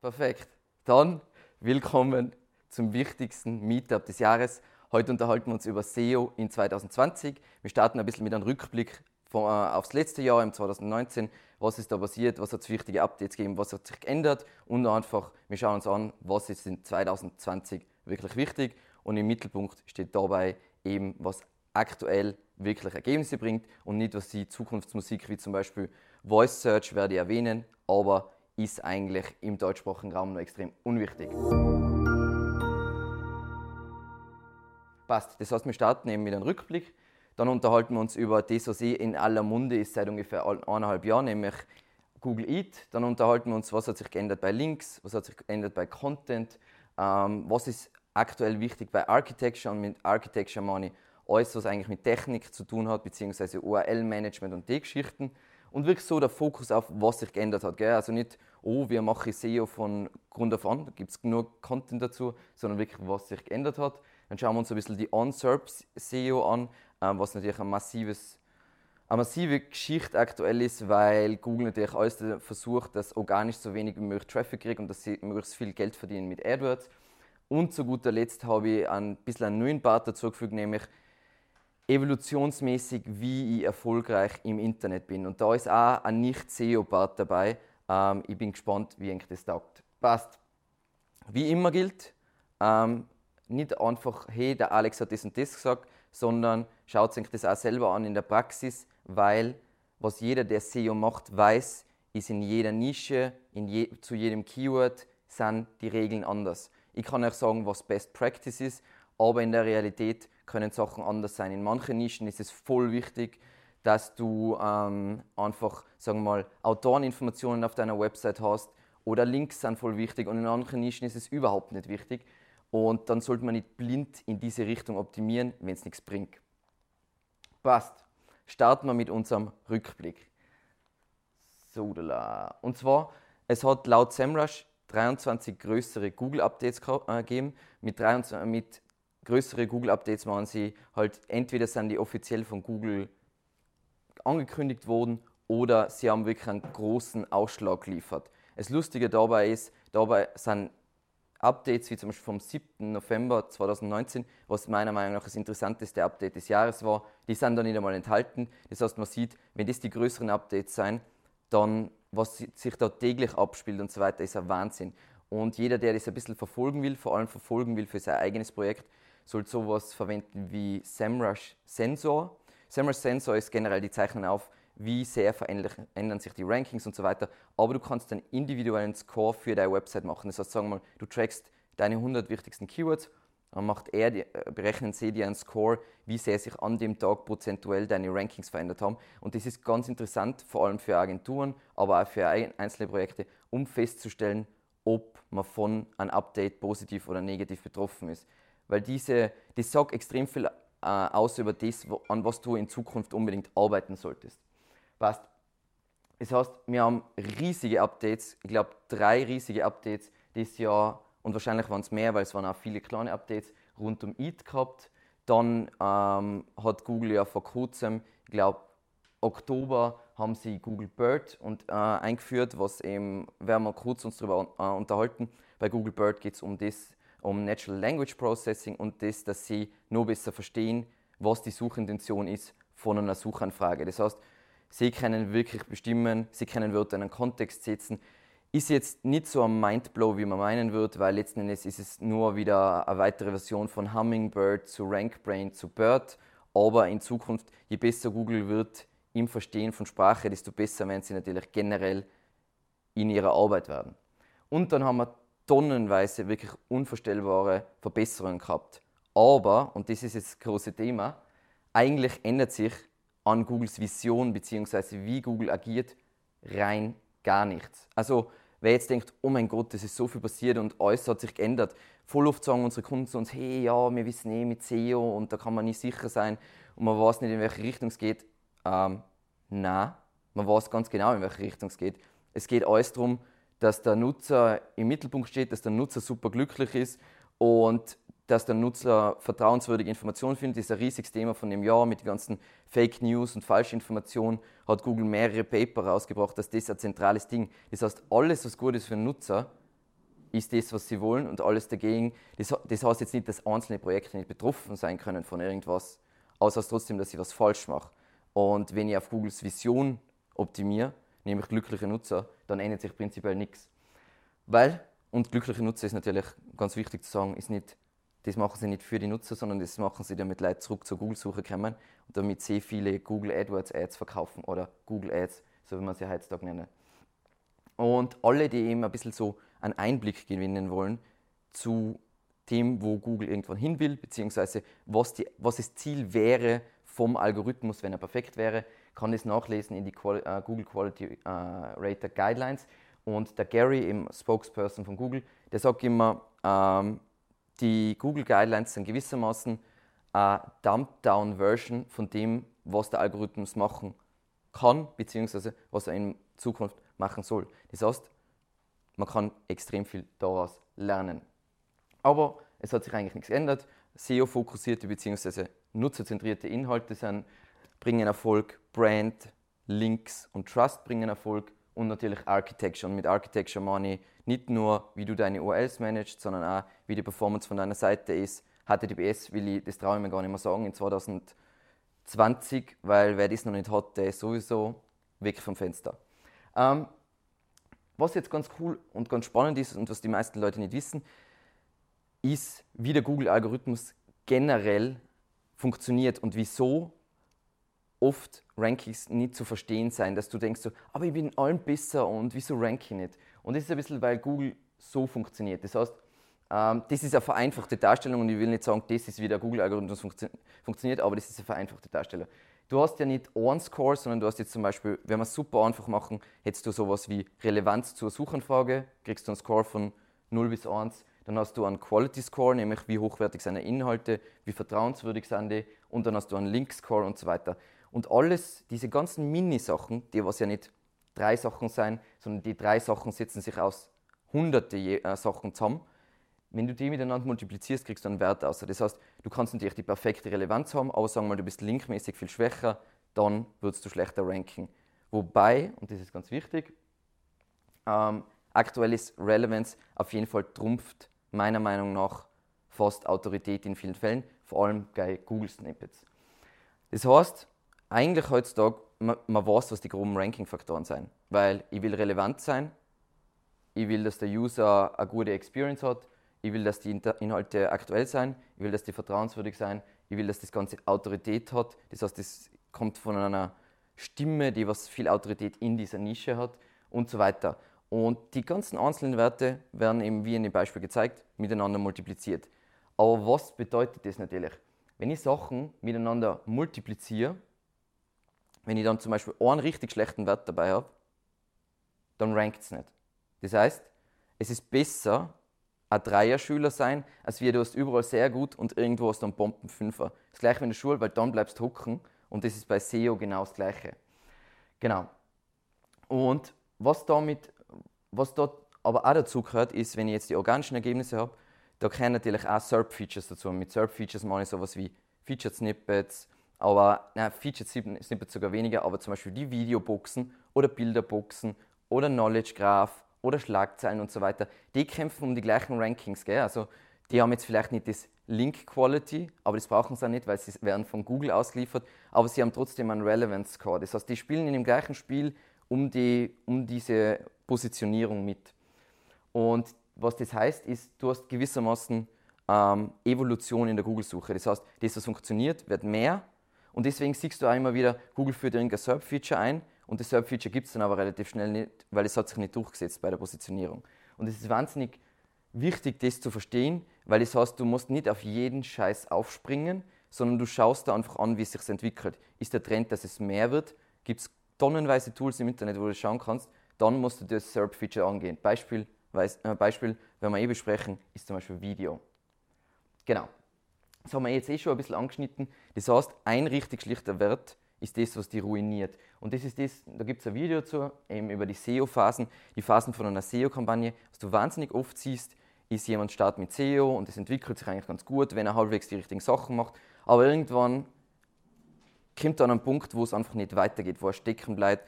Perfekt. Dann willkommen zum wichtigsten Meetup des Jahres. Heute unterhalten wir uns über SEO in 2020. Wir starten ein bisschen mit einem Rückblick von, äh, aufs letzte Jahr, im 2019. Was ist da passiert? Was hat es wichtige Updates gegeben? Was hat sich geändert? Und einfach, wir schauen uns an, was ist in 2020 wirklich wichtig. Und im Mittelpunkt steht dabei eben, was aktuell wirklich Ergebnisse bringt und nicht, was die Zukunftsmusik wie zum Beispiel Voice Search werde ich erwähnen, aber ist eigentlich im deutschsprachigen Raum noch extrem unwichtig. Passt. Das heißt, wir starten eben mit einem Rückblick. Dann unterhalten wir uns über das, was eh in aller Munde ist seit ungefähr eineinhalb Jahren, nämlich Google Eat. Dann unterhalten wir uns, was hat sich geändert bei Links, was hat sich geändert bei Content, ähm, was ist aktuell wichtig bei Architecture und mit Architecture meine ich alles, was eigentlich mit Technik zu tun hat, beziehungsweise URL-Management und die Geschichten. Und wirklich so der Fokus auf, was sich geändert hat. Gell? Also nicht, oh, wir machen SEO von Grund auf an, da gibt es genug Content dazu, sondern wirklich, was sich geändert hat. Dann schauen wir uns ein bisschen die On-SERP SEO an, ähm, was natürlich ein massives eine massive Geschichte aktuell ist, weil Google natürlich alles versucht, dass organisch so wenig wie möglich Traffic kriegt und dass sie möglichst viel Geld verdienen mit AdWords. Und zu guter Letzt habe ich ein bisschen einen neuen Part dazugefügt, nämlich evolutionsmäßig, wie ich erfolgreich im Internet bin. Und da ist auch ein Nicht-SEO-Part dabei. Ähm, ich bin gespannt, wie eng das taugt. Passt. Wie immer gilt, ähm, nicht einfach, hey, der Alex hat das und das gesagt, sondern schaut sich das auch selber an in der Praxis, weil was jeder, der SEO macht, weiß, ist in jeder Nische, in je, zu jedem Keyword sind die Regeln anders. Ich kann euch sagen, was Best Practice ist, aber in der Realität können Sachen anders sein. In manchen Nischen ist es voll wichtig, dass du ähm, einfach, sagen wir mal, Autoreninformationen auf deiner Website hast oder Links sind voll wichtig und in anderen Nischen ist es überhaupt nicht wichtig. Und dann sollte man nicht blind in diese Richtung optimieren, wenn es nichts bringt. Passt. Starten wir mit unserem Rückblick. So, und zwar, es hat laut SEMrush 23 größere Google-Updates äh, gegeben. Mit, 23, mit größere Google-Updates waren sie halt entweder sind die offiziell von Google angekündigt worden oder sie haben wirklich einen großen Ausschlag geliefert. Das Lustige dabei ist, dabei sind Updates wie zum Beispiel vom 7. November 2019, was meiner Meinung nach das interessanteste Update des Jahres war, die sind da nicht einmal enthalten. Das heißt, man sieht, wenn das die größeren Updates sind, dann was sich da täglich abspielt und so weiter, ist ein Wahnsinn. Und jeder, der das ein bisschen verfolgen will, vor allem verfolgen will für sein eigenes Projekt, soll sowas verwenden wie SEMrush Sensor. SEMrush Sensor ist generell die Zeichnung auf, wie sehr verändern sich die Rankings und so weiter. Aber du kannst einen individuellen Score für deine Website machen. Das heißt, sagen wir mal, du trackst deine 100 wichtigsten Keywords, dann macht er, äh, berechnen sie dir einen Score, wie sehr sich an dem Tag prozentuell deine Rankings verändert haben. Und das ist ganz interessant, vor allem für Agenturen, aber auch für einzelne Projekte, um festzustellen, ob man von einem Update positiv oder negativ betroffen ist. Weil diese, das sagt extrem viel äh, aus über das, an was du in Zukunft unbedingt arbeiten solltest. Passt. Das heißt, wir haben riesige Updates, ich glaube drei riesige Updates dieses Jahr und wahrscheinlich waren es mehr, weil es waren auch viele kleine Updates rund um EAT gehabt. Dann ähm, hat Google ja vor kurzem, ich glaube Oktober, haben sie Google Bird und, äh, eingeführt, was eben, werden wir kurz uns darüber äh, unterhalten. Bei Google Bird geht es um das, um Natural Language Processing und das, dass sie nur besser verstehen, was die Suchintention ist von einer Suchanfrage. Das heißt, sie können wirklich bestimmen, sie können Wörter in einen Kontext setzen, ist jetzt nicht so ein Mindblow, wie man meinen wird, weil letzten Endes ist es nur wieder eine weitere Version von Hummingbird zu RankBrain zu Bird. Aber in Zukunft, je besser Google wird im Verstehen von Sprache, desto besser werden sie natürlich generell in ihrer Arbeit werden. Und dann haben wir tonnenweise wirklich unvorstellbare Verbesserungen gehabt. Aber, und das ist jetzt das große Thema, eigentlich ändert sich an Googles Vision bzw. wie Google agiert rein gar nichts. Also wer jetzt denkt, oh mein Gott, das ist so viel passiert und alles hat sich geändert. Voll oft sagen unsere Kunden zu uns, hey, ja, wir wissen eh mit SEO und da kann man nicht sicher sein und man weiß nicht, in welche Richtung es geht. Ähm, nein, man weiß ganz genau, in welche Richtung es geht. Es geht alles darum, dass der Nutzer im Mittelpunkt steht, dass der Nutzer super glücklich ist und dass der Nutzer vertrauenswürdige Informationen findet, das ist ein riesiges Thema von dem Jahr mit den ganzen Fake News und Falschinformationen. Hat Google mehrere Paper rausgebracht, dass das ein zentrales Ding. Das heißt, alles, was gut ist für den Nutzer, ist das, was sie wollen und alles dagegen. Das, das heißt jetzt nicht, dass einzelne Projekte nicht betroffen sein können von irgendwas, außer trotzdem, dass ich was falsch mache. Und wenn ich auf Googles Vision optimiere, nämlich glückliche Nutzer, dann ändert sich prinzipiell nichts. Weil, und glückliche Nutzer ist natürlich ganz wichtig zu sagen, ist nicht, das machen sie nicht für die Nutzer, sondern das machen sie, damit Leute zurück zur Google-Suche kommen und damit sehr viele Google AdWords Ads verkaufen oder Google Ads, so wie man sie heutzutage nennen. Und alle, die eben ein bisschen so einen Einblick gewinnen wollen zu dem, wo Google irgendwann hin will, beziehungsweise was, die, was das Ziel wäre vom Algorithmus, wenn er perfekt wäre, kann das nachlesen in die Quali uh, Google Quality uh, Rater Guidelines. Und der Gary, im Spokesperson von Google, der sagt immer, ähm, die Google Guidelines sind gewissermaßen eine Dumped-Down-Version von dem, was der Algorithmus machen kann, beziehungsweise was er in Zukunft machen soll. Das heißt, man kann extrem viel daraus lernen. Aber es hat sich eigentlich nichts geändert. SEO-fokussierte bzw. nutzerzentrierte Inhalte sind, bringen Erfolg, Brand, Links und Trust bringen Erfolg und natürlich Architecture. Und mit Architecture meine ich nicht nur, wie du deine URLs managst, sondern auch, wie die Performance von deiner Seite ist. HTTPS will ich, das traue ich mir gar nicht mehr sagen, in 2020, weil wer das noch nicht hat, der ist sowieso weg vom Fenster. Ähm, was jetzt ganz cool und ganz spannend ist und was die meisten Leute nicht wissen, ist, wie der Google-Algorithmus generell funktioniert und wieso oft Rankings nicht zu verstehen sein, dass du denkst so, aber ich bin in allem besser und wieso rank ich nicht? Und das ist ein bisschen, weil Google so funktioniert. Das heißt, ähm, das ist eine vereinfachte Darstellung und ich will nicht sagen, das ist wie der Google-Algorithmus funktio funktioniert, aber das ist eine vereinfachte Darstellung. Du hast ja nicht einen Score, sondern du hast jetzt zum Beispiel, wenn wir es super einfach machen, hättest du sowas wie Relevanz zur Suchanfrage, kriegst du einen Score von 0 bis 1, dann hast du einen Quality Score, nämlich wie hochwertig die Inhalte, wie vertrauenswürdig sind die, und dann hast du einen Link Score und so weiter. Und alles, diese ganzen Mini-Sachen, die was ja nicht drei Sachen sein, sondern die drei Sachen setzen sich aus hunderte äh, Sachen zusammen. Wenn du die miteinander multiplizierst, kriegst du einen Wert aus. Das heißt, du kannst natürlich die perfekte Relevanz haben, aber sagen wir mal, du bist linkmäßig viel schwächer, dann würdest du schlechter ranken. Wobei, und das ist ganz wichtig, ähm, aktuell ist Relevance auf jeden Fall trumpft meiner Meinung nach fast Autorität in vielen Fällen, vor allem bei Google Snippets. Das heißt, eigentlich heutzutage, man, man weiß, was die groben Ranking-Faktoren sind. Weil ich will relevant sein, ich will, dass der User eine gute Experience hat, ich will, dass die Inhalte aktuell sein, ich will, dass die vertrauenswürdig sein, ich will, dass das Ganze Autorität hat. Das heißt, das kommt von einer Stimme, die was viel Autorität in dieser Nische hat und so weiter. Und die ganzen einzelnen Werte werden eben, wie in dem Beispiel gezeigt, miteinander multipliziert. Aber was bedeutet das natürlich? Wenn ich Sachen miteinander multipliziere, wenn ich dann zum Beispiel einen richtig schlechten Wert dabei habe, dann rankt es nicht. Das heißt, es ist besser, ein Dreier-Schüler sein, als wie du hast überall sehr gut und irgendwo hast du einen Bomben-Fünfer. Das gleiche wie in der Schule, weil dann bleibst du hocken und das ist bei SEO genau das Gleiche. Genau. Und was damit, was dort aber auch dazu gehört, ist, wenn ich jetzt die organischen Ergebnisse habe, da gehören natürlich auch SERP-Features dazu. Und mit SERP-Features meine ich sowas wie Featured Snippets, aber na, Featured Snippets sogar weniger, aber zum Beispiel die Videoboxen oder Bilderboxen oder Knowledge Graph oder Schlagzeilen und so weiter, die kämpfen um die gleichen Rankings. Gell? Also die haben jetzt vielleicht nicht das Link Quality, aber das brauchen sie auch nicht, weil sie werden von Google ausgeliefert, aber sie haben trotzdem einen Relevance Score. Das heißt, die spielen in dem gleichen Spiel um, die, um diese Positionierung mit. Und was das heißt, ist, du hast gewissermaßen ähm, Evolution in der Google-Suche. Das heißt, das, was funktioniert, wird mehr. Und deswegen siehst du auch immer wieder, Google führt irgendein SERP-Feature ein und das SERP-Feature gibt es dann aber relativ schnell nicht, weil es hat sich nicht durchgesetzt bei der Positionierung. Und es ist wahnsinnig wichtig, das zu verstehen, weil das heißt, du musst nicht auf jeden Scheiß aufspringen, sondern du schaust da einfach an, wie es sich entwickelt. Ist der Trend, dass es mehr wird? Gibt es tonnenweise Tools im Internet, wo du schauen kannst, dann musst du das SERP-Feature angehen. Beispiel, äh, Beispiel, wenn wir eh besprechen, ist zum Beispiel Video. Genau. Das haben wir jetzt eh schon ein bisschen angeschnitten. Das heißt, ein richtig schlichter Wert ist das, was die ruiniert. Und das ist das, da gibt es ein Video zu, eben über die SEO-Phasen, die Phasen von einer SEO-Kampagne. Was du wahnsinnig oft siehst, ist jemand startet mit SEO und es entwickelt sich eigentlich ganz gut, wenn er halbwegs die richtigen Sachen macht. Aber irgendwann kommt dann ein Punkt, wo es einfach nicht weitergeht, wo er stecken bleibt,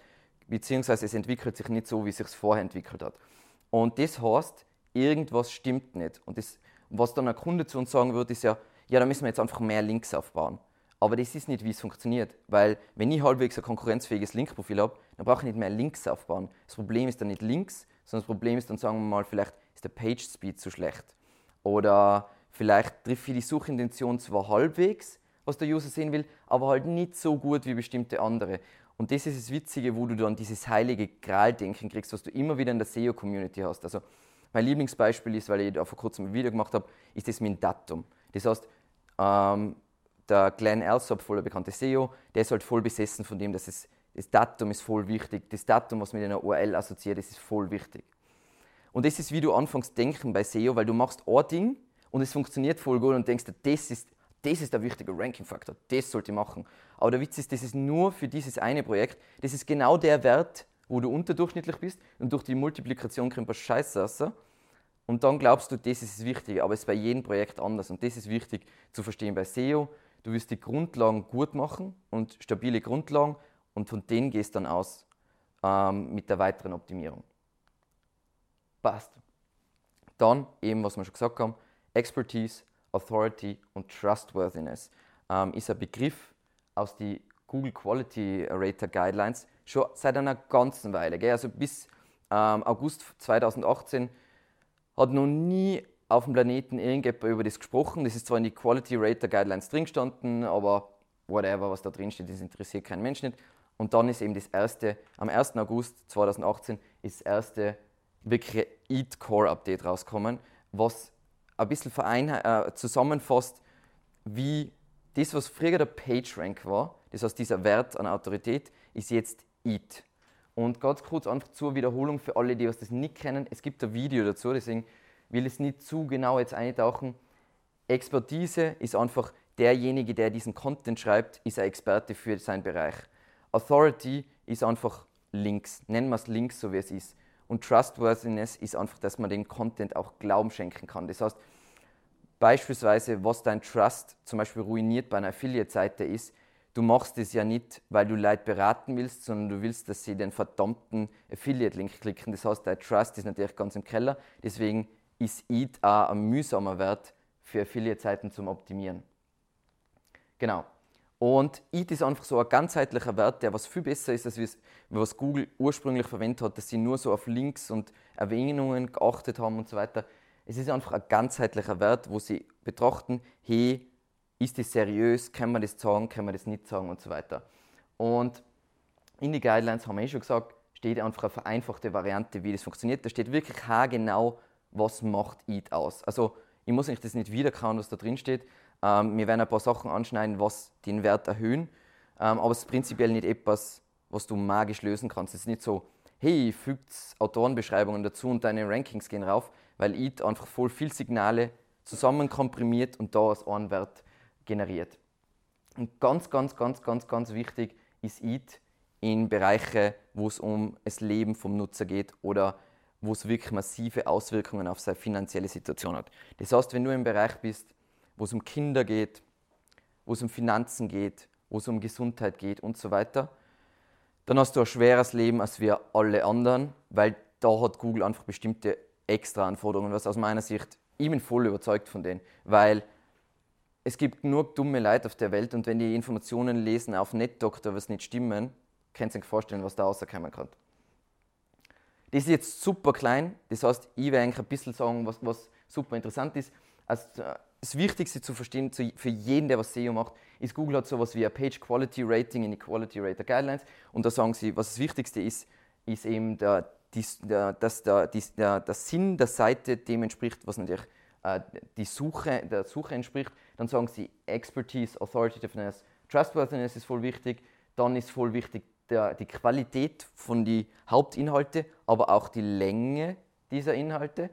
beziehungsweise es entwickelt sich nicht so, wie es sich vorher entwickelt hat. Und das heißt, irgendwas stimmt nicht. Und das, was dann ein Kunde zu uns sagen würde, ist ja, ja, da müssen wir jetzt einfach mehr Links aufbauen. Aber das ist nicht, wie es funktioniert. Weil, wenn ich halbwegs ein konkurrenzfähiges Linkprofil habe, dann brauche ich nicht mehr Links aufbauen. Das Problem ist dann nicht Links, sondern das Problem ist dann, sagen wir mal, vielleicht ist der Page Speed zu schlecht. Oder vielleicht trifft die Suchintention zwar halbwegs, was der User sehen will, aber halt nicht so gut wie bestimmte andere. Und das ist das Witzige, wo du dann dieses heilige Gral-Denken kriegst, was du immer wieder in der SEO-Community hast. Also mein Lieblingsbeispiel ist, weil ich da vor kurzem ein Video gemacht habe, ist das mit dem Datum. Das heißt, ähm, der Glenn Alsop, voller bekannte SEO, der ist halt voll besessen von dem, dass es, das Datum ist voll wichtig. Das Datum, was mit einer URL assoziiert ist, ist voll wichtig. Und das ist, wie du anfängst denken bei SEO, weil du machst ein Ding und es funktioniert voll gut und denkst, das ist, das ist der wichtige Ranking-Faktor, das sollte ich machen. Aber der Witz ist, das ist nur für dieses eine Projekt, das ist genau der Wert, wo du unterdurchschnittlich bist und durch die Multiplikation kriegst du Scheiße raus. Und dann glaubst du, das ist wichtig, aber es ist bei jedem Projekt anders. Und das ist wichtig zu verstehen bei SEO. Du wirst die Grundlagen gut machen und stabile Grundlagen und von denen gehst du dann aus ähm, mit der weiteren Optimierung. Passt. Dann eben, was wir schon gesagt haben, Expertise, Authority und Trustworthiness ähm, ist ein Begriff aus den Google Quality Rater Guidelines schon seit einer ganzen Weile. Gell? Also bis ähm, August 2018 hat noch nie auf dem Planeten irgendjemand über das gesprochen. Das ist zwar in die Quality Rater Guidelines drin gestanden, aber whatever, was da drin steht, das interessiert keinen Menschen nicht. Und dann ist eben das erste, am 1. August 2018 ist das erste wirkliche Eat Core Update rausgekommen, was ein bisschen äh, zusammenfasst, wie das, was früher der PageRank war, das heißt dieser Wert an Autorität, ist jetzt EAT. Und ganz kurz einfach zur Wiederholung für alle, die das nicht kennen. Es gibt ein Video dazu, deswegen will ich es nicht zu genau jetzt eintauchen. Expertise ist einfach derjenige, der diesen Content schreibt, ist ein Experte für seinen Bereich. Authority ist einfach Links, nennen wir es Links, so wie es ist. Und Trustworthiness ist einfach, dass man den Content auch Glauben schenken kann. Das heißt, beispielsweise, was dein Trust zum Beispiel ruiniert bei einer Affiliate-Seite ist, du machst es ja nicht, weil du Leute beraten willst, sondern du willst, dass sie den verdammten Affiliate-Link klicken. Das heißt, dein Trust ist natürlich ganz im Keller. Deswegen ist EAT auch ein mühsamer Wert für Affiliate-Seiten zum Optimieren. Genau. Und EAT ist einfach so ein ganzheitlicher Wert, der was viel besser ist, als was Google ursprünglich verwendet hat, dass sie nur so auf Links und Erwähnungen geachtet haben und so weiter. Es ist einfach ein ganzheitlicher Wert, wo sie betrachten, hey, ist das seriös, kann man das sagen, kann man das nicht sagen und so weiter. Und in die Guidelines haben wir eh schon gesagt, steht einfach eine vereinfachte Variante, wie das funktioniert. Da steht wirklich genau, was macht EAT aus. Also ich muss das nicht wiederkauen, was da drin steht. Ähm, wir werden ein paar Sachen anschneiden, was den Wert erhöhen. Ähm, aber es ist prinzipiell nicht etwas, was du magisch lösen kannst. Es ist nicht so, hey, fügt Autorenbeschreibungen dazu und deine Rankings gehen rauf, weil EAT einfach voll viel Signale zusammenkomprimiert und da als einen Wert generiert. Und ganz, ganz, ganz, ganz, ganz wichtig ist EAT in Bereiche, wo es um das Leben vom Nutzer geht oder wo es wirklich massive Auswirkungen auf seine finanzielle Situation hat. Das heißt, wenn du im Bereich bist, wo es um Kinder geht, wo es um Finanzen geht, wo es um Gesundheit geht und so weiter, dann hast du ein schweres Leben als wir alle anderen, weil da hat Google einfach bestimmte extra Anforderungen, was aus meiner Sicht, ich bin voll überzeugt von denen, weil es gibt nur dumme Leute auf der Welt und wenn die Informationen lesen auf NetDoctor, was nicht stimmen, kannst du dir vorstellen, was da rauskommen kann. Das ist jetzt super klein, das heißt, ich werde eigentlich ein bisschen sagen, was, was super interessant ist. Also, das Wichtigste zu verstehen für jeden, der was SEO macht, ist, Google hat sowas wie ein Page Quality Rating in die Quality Rater Guidelines und da sagen sie, was das Wichtigste ist, ist eben der, der, dass der, der, der Sinn der Seite dem entspricht, was natürlich äh, die Suche, der Suche entspricht. Dann sagen sie Expertise, Authoritativeness, Trustworthiness ist voll wichtig. Dann ist voll wichtig der, die Qualität von den Hauptinhalte, aber auch die Länge dieser Inhalte.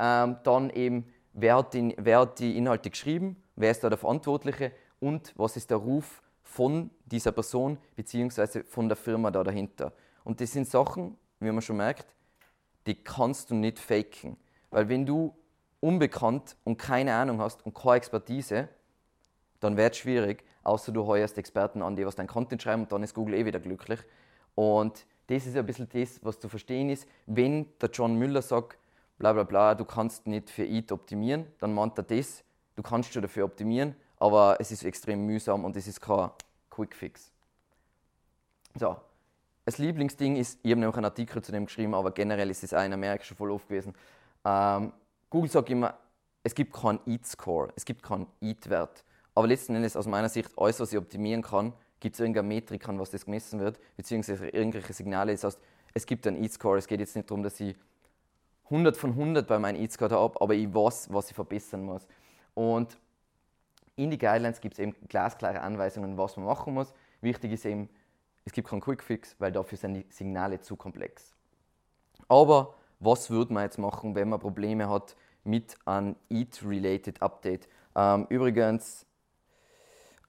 Ähm, dann eben, wer hat, die, wer hat die Inhalte geschrieben, wer ist da der Verantwortliche und was ist der Ruf von dieser Person bzw. von der Firma da dahinter. Und das sind Sachen, wie man schon merkt, die kannst du nicht faken. Weil wenn du unbekannt und keine Ahnung hast und keine Expertise, dann wird es schwierig, außer du heuerst Experten an, die was dein Content schreiben und dann ist Google eh wieder glücklich. Und das ist ein bisschen das, was zu verstehen ist, wenn der John Müller sagt, bla bla bla, du kannst nicht für EAT optimieren, dann meint er das, du kannst schon dafür optimieren, aber es ist extrem mühsam und es ist kein Quick Fix. So, das Lieblingsding ist, ich habe nämlich einen Artikel zu dem geschrieben, aber generell ist es auch in Amerika schon voll oft gewesen. Ähm, Google sagt immer, es gibt keinen EAT-Score, es gibt keinen EAT-Wert. Aber letzten Endes, aus meiner Sicht, alles, was ich optimieren kann, gibt es irgendeine Metrik, an was das gemessen wird, beziehungsweise irgendwelche Signale. Das heißt, es gibt einen EAT-Score. Es geht jetzt nicht darum, dass ich 100 von 100 bei meinem EAT-Score habe, aber ich weiß, was ich verbessern muss. Und in die Guidelines gibt es eben glasklare Anweisungen, was man machen muss. Wichtig ist eben, es gibt keinen Quick-Fix, weil dafür sind die Signale zu komplex. Aber was würde man jetzt machen, wenn man Probleme hat mit einem EAT-related Update? Ähm, übrigens,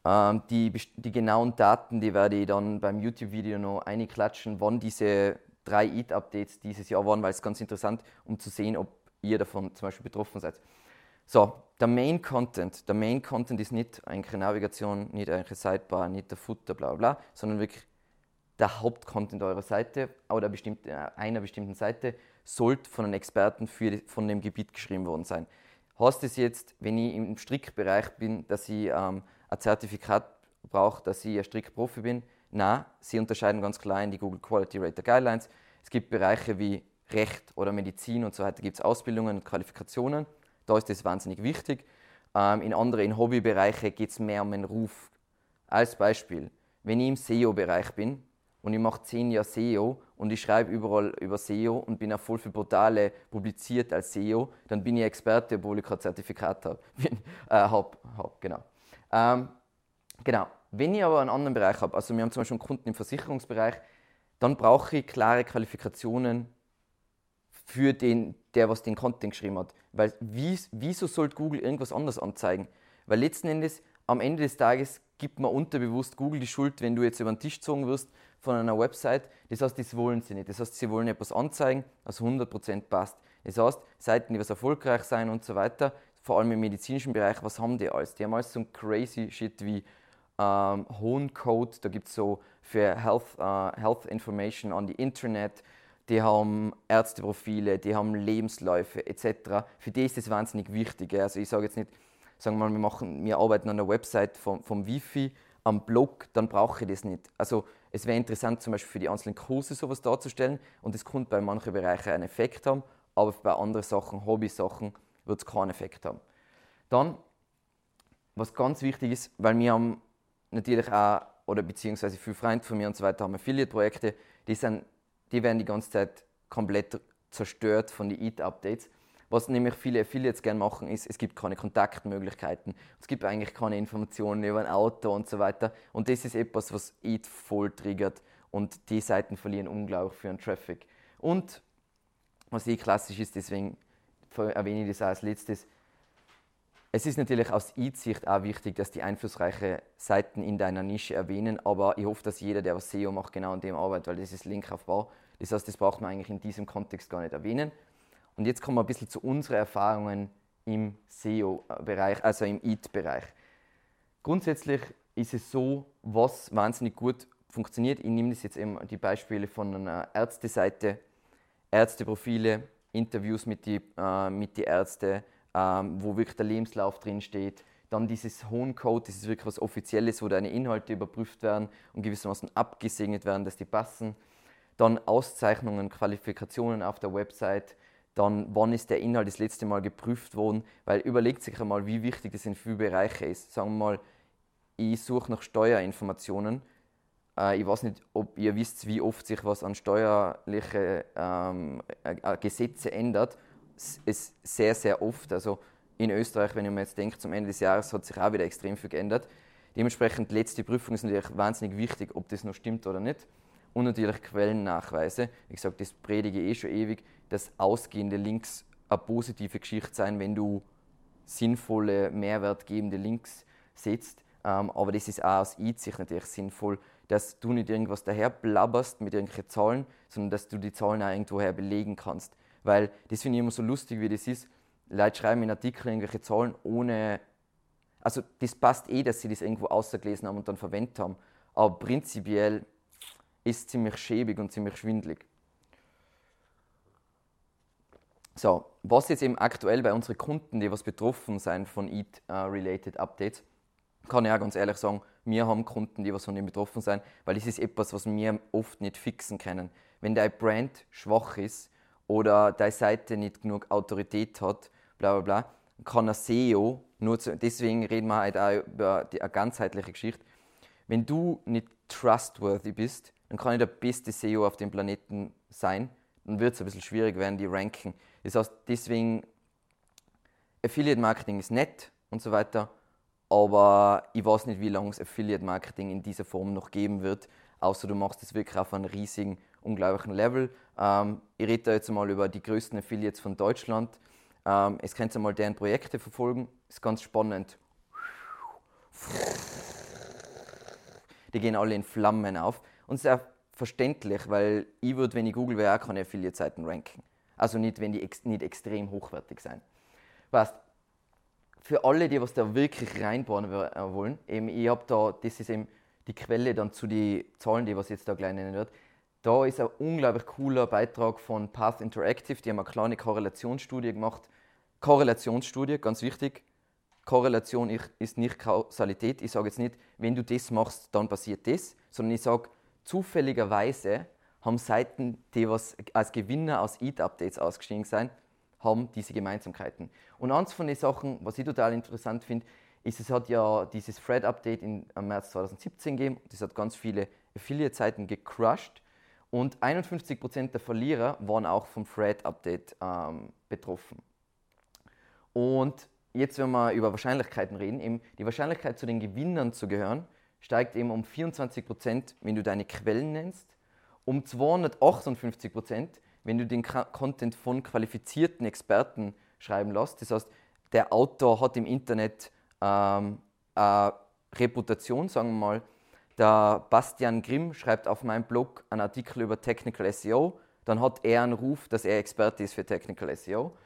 ähm, die, die, genauen Daten, die werde ich dann beim YouTube-Video noch einklatschen, wann diese drei EAT-Updates dieses Jahr waren, weil es ganz interessant, um zu sehen, ob ihr davon zum Beispiel betroffen seid. So, der Main Content. Der Main Content ist nicht eine Navigation, nicht eine Sidebar, nicht der Footer, bla bla, sondern wirklich der Hauptcontent eurer Seite oder äh, einer bestimmten Seite sollte von einem Experten für, von dem Gebiet geschrieben worden sein. Heißt es jetzt, wenn ich im Strickbereich bin, dass ich ähm, ein Zertifikat brauche, dass ich ein Strickprofi bin? Nein, sie unterscheiden ganz klar in die Google Quality Rater Guidelines. Es gibt Bereiche wie Recht oder Medizin und so weiter, gibt es Ausbildungen und Qualifikationen. Da ist das wahnsinnig wichtig. Ähm, in anderen Hobbybereichen geht es mehr um den Ruf. Als Beispiel, wenn ich im SEO-Bereich bin und ich mache zehn Jahre SEO und ich schreibe überall über SEO und bin auf voll viele Portale publiziert als SEO, dann bin ich Experte, obwohl ich kein Zertifikat habe. äh, hab, hab, genau. Ähm, genau. Wenn ich aber einen anderen Bereich habe, also wir haben zum Beispiel einen Kunden im Versicherungsbereich, dann brauche ich klare Qualifikationen für den, der was den Content geschrieben hat. Weil wie, wieso sollte Google irgendwas anderes anzeigen? Weil letzten Endes, am Ende des Tages gibt man unterbewusst Google die Schuld, wenn du jetzt über den Tisch gezogen wirst von einer Website. Das heißt, das wollen sie nicht. Das heißt, sie wollen etwas anzeigen, was 100% passt. Das heißt, Seiten, die was erfolgreich sein und so weiter, vor allem im medizinischen Bereich, was haben die alles? Die haben alles so ein crazy Shit wie ähm, Home Code, da gibt es so für Health, uh, Health Information on the Internet, die haben Ärzteprofile, die haben Lebensläufe etc. Für die ist das wahnsinnig wichtig. Also ich sage jetzt nicht, sagen wir mal, wir, machen, wir arbeiten an der Website vom, vom Wifi, am Blog, dann brauche ich das nicht. Also es wäre interessant, zum Beispiel für die einzelnen Kurse sowas darzustellen und das könnte bei manchen Bereichen einen Effekt haben, aber bei anderen Sachen, Hobby-Sachen, wird es keinen Effekt haben. Dann, was ganz wichtig ist, weil wir haben natürlich auch, oder beziehungsweise viele Freunde von mir und so weiter haben Affiliate-Projekte, die sind die werden die ganze Zeit komplett zerstört von den EAT-Updates. Was nämlich viele Affiliates gerne machen, ist, es gibt keine Kontaktmöglichkeiten. Es gibt eigentlich keine Informationen über ein Auto und so weiter. Und das ist etwas, was EAT voll triggert. Und die Seiten verlieren unglaublich für den Traffic. Und was eh klassisch ist, deswegen erwähne ich das auch als letztes, es ist natürlich aus EAT-Sicht auch wichtig, dass die einflussreichen Seiten in deiner Nische erwähnen, aber ich hoffe, dass jeder, der was SEO macht, genau an dem arbeitet, weil das ist Linkaufbau. Das heißt, das braucht man eigentlich in diesem Kontext gar nicht erwähnen. Und jetzt kommen wir ein bisschen zu unseren Erfahrungen im SEO-Bereich, also im EAT-Bereich. Grundsätzlich ist es so, was wahnsinnig gut funktioniert. Ich nehme das jetzt eben die Beispiele von einer Ärzteseite, Ärzteprofile, Interviews mit den äh, mit die Ärzten, ähm, wo wirklich der Lebenslauf drin steht. Dann dieses Home Code, das ist wirklich was Offizielles, wo deine Inhalte überprüft werden und gewissermaßen abgesegnet werden, dass die passen. Dann Auszeichnungen, Qualifikationen auf der Website. Dann, wann ist der Inhalt das letzte Mal geprüft worden? Weil überlegt sich einmal, wie wichtig das in vielen Bereichen ist. Sagen wir mal, ich suche nach Steuerinformationen. Äh, ich weiß nicht, ob ihr wisst, wie oft sich was an steuerliche ähm, äh, Gesetze ändert es sehr, sehr oft. Also in Österreich, wenn ich mir jetzt denke, zum Ende des Jahres hat sich auch wieder extrem viel geändert. Dementsprechend, letzte Prüfung ist natürlich wahnsinnig wichtig, ob das noch stimmt oder nicht. Und natürlich Quellennachweise. Wie gesagt, das predige ich eh schon ewig, dass ausgehende Links eine positive Geschichte sein, wenn du sinnvolle, mehrwertgebende Links setzt. Ähm, aber das ist auch aus E-Sicht natürlich sinnvoll, dass du nicht irgendwas daher blabberst mit irgendwelchen Zahlen, sondern dass du die Zahlen auch irgendwoher belegen kannst. Weil das finde ich immer so lustig, wie das ist. Leute schreiben in Artikeln irgendwelche Zahlen ohne. Also, das passt eh, dass sie das irgendwo ausgelesen haben und dann verwendet haben. Aber prinzipiell ist es ziemlich schäbig und ziemlich schwindlig. So, was jetzt eben aktuell bei unseren Kunden, die was betroffen sind von Eat-related Updates, kann ich auch ganz ehrlich sagen, wir haben Kunden, die was von dem betroffen sind, weil das ist etwas, was wir oft nicht fixen können. Wenn dein Brand schwach ist oder deine Seite nicht genug Autorität hat, bla bla bla, kann ein SEO, nur zu, deswegen reden wir halt auch über die, eine ganzheitliche Geschichte, wenn du nicht trustworthy bist, dann kann ich der beste SEO auf dem Planeten sein, dann wird es ein bisschen schwierig werden, die ranken. Das heißt, deswegen, Affiliate Marketing ist nett und so weiter, aber ich weiß nicht, wie lange es Affiliate Marketing in dieser Form noch geben wird, außer du machst es wirklich auf einem riesigen, unglaublichen Level. Ähm, ich rede da jetzt mal über die größten Affiliates von Deutschland. Ähm, es könnt ihr mal deren Projekte verfolgen, ist ganz spannend. Die gehen alle in Flammen auf und sehr verständlich, weil ich würde, wenn ich Google wäre, auch keine Affiliate-Seiten ranken. Also nicht, wenn die ex nicht extrem hochwertig sind. Weißt, für alle, die was da wirklich reinbauen äh, wollen, eben, ich habe da, das ist eben die Quelle dann zu den Zahlen, die was jetzt da gleich nennen wird. Da ist ein unglaublich cooler Beitrag von Path Interactive, die haben eine kleine Korrelationsstudie gemacht. Korrelationsstudie, ganz wichtig. Korrelation ist nicht Kausalität. Ich sage jetzt nicht, wenn du das machst, dann passiert das, sondern ich sage, zufälligerweise haben Seiten, die was als Gewinner aus Eat-Updates ausgestiegen sind, haben diese Gemeinsamkeiten. Und eins von den Sachen, was ich total interessant finde, ist, es hat ja dieses Thread-Update im März 2017 gegeben. Das hat ganz viele Affiliate-Seiten gecrushed. Und 51% der Verlierer waren auch vom Thread-Update ähm, betroffen. Und jetzt, wenn wir über Wahrscheinlichkeiten reden, eben die Wahrscheinlichkeit zu den Gewinnern zu gehören, steigt eben um 24%, wenn du deine Quellen nennst, um 258%, wenn du den Content von qualifizierten Experten schreiben lässt. Das heißt, der Autor hat im Internet ähm, eine Reputation, sagen wir mal. Der Bastian Grimm schreibt auf meinem Blog einen Artikel über Technical SEO. Dann hat er einen Ruf, dass er Experte ist für Technical SEO.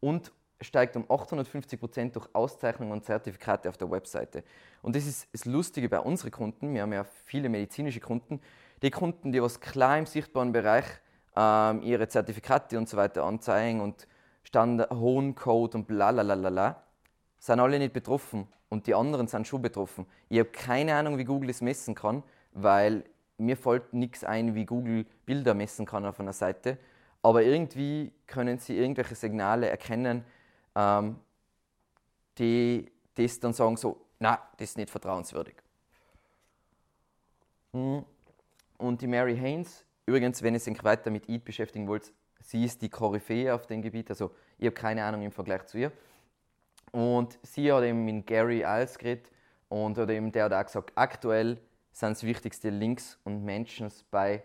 Und steigt um 850 Prozent durch Auszeichnungen und Zertifikate auf der Webseite. Und das ist das Lustige bei unseren Kunden. Wir haben ja viele medizinische Kunden. Die Kunden, die was klar im sichtbaren Bereich ähm, ihre Zertifikate und so weiter anzeigen und Standard, hohen Code und bla bla bla bla, sind alle nicht betroffen und die anderen sind schon betroffen. Ich habe keine Ahnung, wie Google es messen kann, weil mir fällt nichts ein, wie Google Bilder messen kann auf einer Seite. Aber irgendwie können sie irgendwelche Signale erkennen, ähm, die das dann sagen so, na, das ist nicht vertrauenswürdig. Hm. Und die Mary Haynes, übrigens, wenn ihr sich weiter mit EAT beschäftigen wollt, sie ist die Koryphäe auf dem Gebiet, also ich habe keine Ahnung im Vergleich zu ihr. Und sie hat eben mit Gary Iles geredet und hat eben, der hat auch gesagt, aktuell sind das wichtigste Links und Mentions bei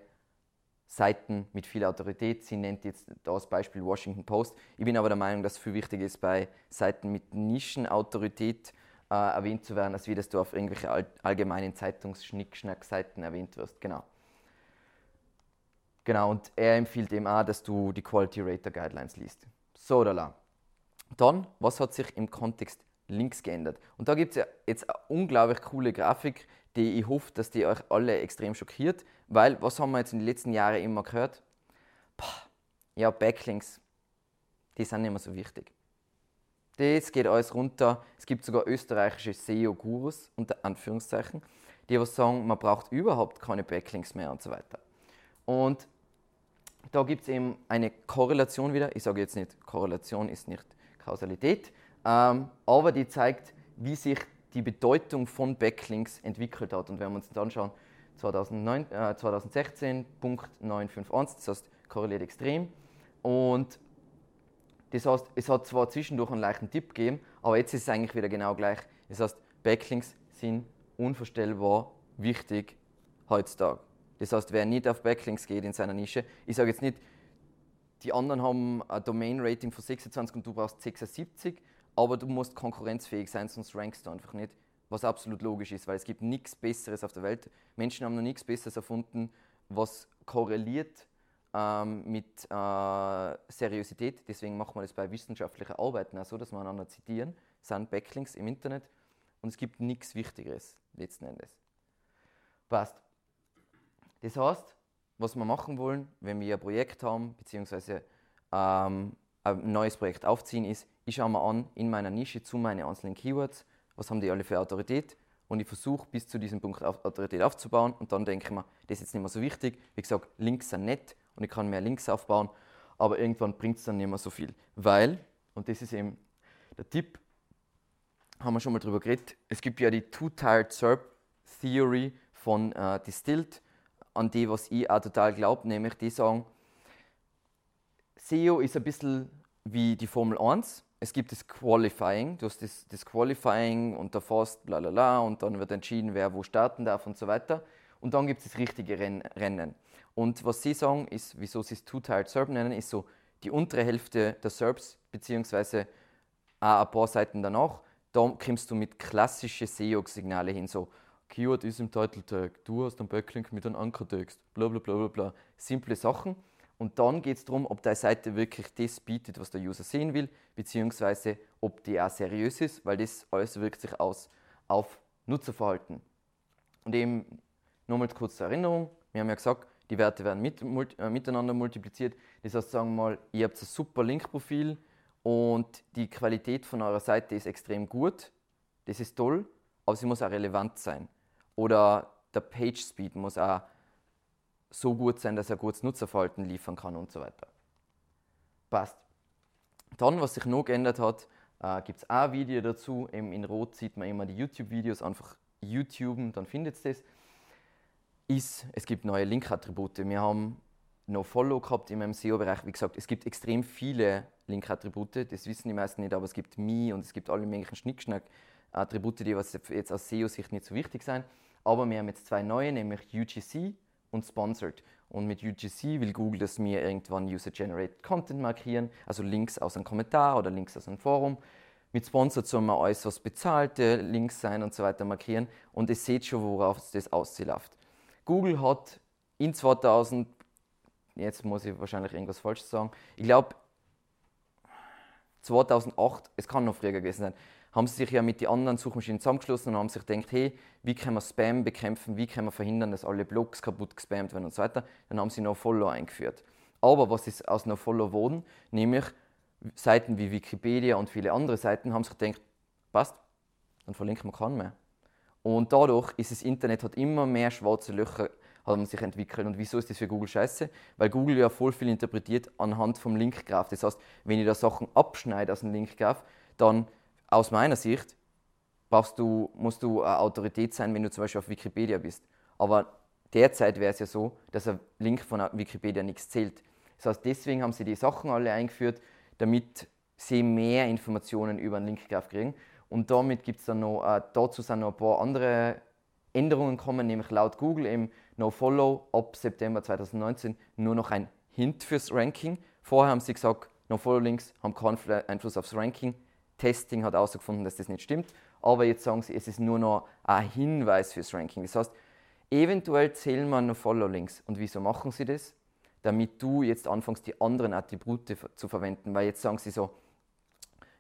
Seiten mit viel Autorität. Sie nennt jetzt das Beispiel Washington Post. Ich bin aber der Meinung, dass es viel wichtiger ist, bei Seiten mit Nischenautorität äh, erwähnt zu werden, als wie das du auf irgendwelche all allgemeinen Zeitungsschnickschnack-Seiten erwähnt wirst. Genau. Genau, und er empfiehlt eben auch, dass du die Quality Rater Guidelines liest. So la. Dann, was hat sich im Kontext links geändert? Und da gibt es ja jetzt eine unglaublich coole Grafik, die ich hoffe, dass die euch alle extrem schockiert, weil was haben wir jetzt in den letzten Jahren immer gehört? Boah, ja, Backlinks, die sind nicht mehr so wichtig. Das geht alles runter. Es gibt sogar österreichische SEO-Gurus, unter Anführungszeichen, die was sagen, man braucht überhaupt keine Backlinks mehr und so weiter. Und da gibt es eben eine Korrelation wieder. Ich sage jetzt nicht, Korrelation ist nicht Kausalität, ähm, aber die zeigt, wie sich die Bedeutung von Backlinks entwickelt hat. Und wenn wir uns das anschauen, 2009, äh, 2016, Punkt 951, das heißt korreliert extrem. Und das heißt, es hat zwar zwischendurch einen leichten Tipp gegeben, aber jetzt ist es eigentlich wieder genau gleich. Das heißt, Backlinks sind unvorstellbar wichtig heutzutage. Das heißt, wer nicht auf Backlinks geht in seiner Nische, ich sage jetzt nicht, die anderen haben ein Domain-Rating von 26 und du brauchst 76, aber du musst konkurrenzfähig sein, sonst rankst du einfach nicht. Was absolut logisch ist, weil es gibt nichts Besseres auf der Welt. Menschen haben noch nichts Besseres erfunden, was korreliert ähm, mit äh, Seriosität. Deswegen machen wir das bei wissenschaftlichen Arbeiten auch so, dass wir einander zitieren. Das sind Backlinks im Internet und es gibt nichts Wichtigeres letzten Endes. Passt. Das heißt, was wir machen wollen, wenn wir ein Projekt haben, beziehungsweise ähm, ein neues Projekt aufziehen, ist, ich schaue mir an in meiner Nische zu meinen einzelnen Keywords, was haben die alle für Autorität und ich versuche bis zu diesem Punkt Autorität aufzubauen und dann denke ich mir, das ist jetzt nicht mehr so wichtig. Wie gesagt, Links sind nett und ich kann mehr Links aufbauen, aber irgendwann bringt es dann nicht mehr so viel. Weil, und das ist eben der Tipp, haben wir schon mal drüber geredet, es gibt ja die Two-Tired SERP Theory von äh, Distilled, an die, was ich auch total glaube, nämlich die sagen, SEO ist ein bisschen wie die Formel 1. Es gibt das Qualifying, du hast das, das Qualifying und der Fast, bla bla bla, und dann wird entschieden, wer wo starten darf und so weiter. Und dann gibt es das richtige Rennen. Und was sie sagen, ist, wieso sie es Two-Tired SERP nennen, ist so die untere Hälfte der SERPs, beziehungsweise auch ein paar Seiten danach, da kommst du mit klassischen SEO-Signale hin, so Keyword ist im Title Tag, du hast einen Backlink mit einem Ankertext, bla bla bla bla bla. Simple Sachen. Und dann geht es darum, ob deine Seite wirklich das bietet, was der User sehen will, beziehungsweise ob die auch seriös ist, weil das alles wirkt sich aus auf Nutzerverhalten. Und eben nochmal kurz zur Erinnerung, wir haben ja gesagt, die Werte werden mit, äh, miteinander multipliziert. Das heißt, sagen wir mal, ihr habt ein super Linkprofil und die Qualität von eurer Seite ist extrem gut. Das ist toll, aber sie muss auch relevant sein. Oder der Page Speed muss auch so gut sein, dass er gutes Nutzerverhalten liefern kann und so weiter. Passt. Dann, was sich noch geändert hat, äh, gibt es auch ein Video dazu. Eben in Rot sieht man immer die YouTube-Videos, einfach YouTube, dann findet ihr das. Ist, es gibt neue Link-Attribute. Wir haben noch Follow gehabt in meinem SEO-Bereich. Wie gesagt, es gibt extrem viele Link-Attribute, das wissen die meisten nicht, aber es gibt Me und es gibt alle möglichen Schnickschnack-Attribute, die jetzt aus SEO-Sicht nicht so wichtig sind. Aber wir haben jetzt zwei neue, nämlich UGC und Sponsored. Und mit UGC will Google, dass wir irgendwann User-Generated Content markieren, also Links aus einem Kommentar oder Links aus einem Forum. Mit Sponsored soll man alles, was bezahlte Links sein und so weiter markieren. Und ihr seht schon, worauf das ausläuft. Google hat in 2000, jetzt muss ich wahrscheinlich irgendwas falsch sagen, ich glaube 2008, es kann noch früher gewesen sein, haben sie sich ja mit den anderen Suchmaschinen zusammengeschlossen und haben sich gedacht, hey, wie können wir Spam bekämpfen, wie können wir verhindern, dass alle Blogs kaputt gespammt werden und so weiter. Dann haben sie NoFollow eingeführt. Aber was ist aus NoFollow geworden? Nämlich Seiten wie Wikipedia und viele andere Seiten haben sich gedacht, passt, dann verlinken wir keinen mehr. Und dadurch ist das Internet hat immer mehr schwarze Löcher haben sich entwickelt. Und wieso ist das für Google scheiße? Weil Google ja voll viel interpretiert anhand vom Linkgraph. Das heißt, wenn ich da Sachen abschneide aus dem Linkgraph, dann aus meiner Sicht brauchst du, musst du eine Autorität sein, wenn du zum Beispiel auf Wikipedia bist. Aber derzeit wäre es ja so, dass ein Link von Wikipedia nichts zählt. Das heißt, deswegen haben sie die Sachen alle eingeführt, damit sie mehr Informationen über einen Linkgraph kriegen. Und damit gibt es dann noch, äh, dazu sind noch ein paar andere Änderungen kommen, nämlich laut Google im NoFollow ab September 2019 nur noch ein Hint fürs Ranking. Vorher haben sie gesagt, NoFollow-Links haben keinen Einfluss aufs Ranking. Testing hat herausgefunden, dass das nicht stimmt. Aber jetzt sagen sie, es ist nur noch ein Hinweis fürs Ranking. Das heißt, eventuell zählen wir noch Follow-Links. Und wieso machen sie das? Damit du jetzt anfängst, die anderen Attribute zu verwenden. Weil jetzt sagen sie so,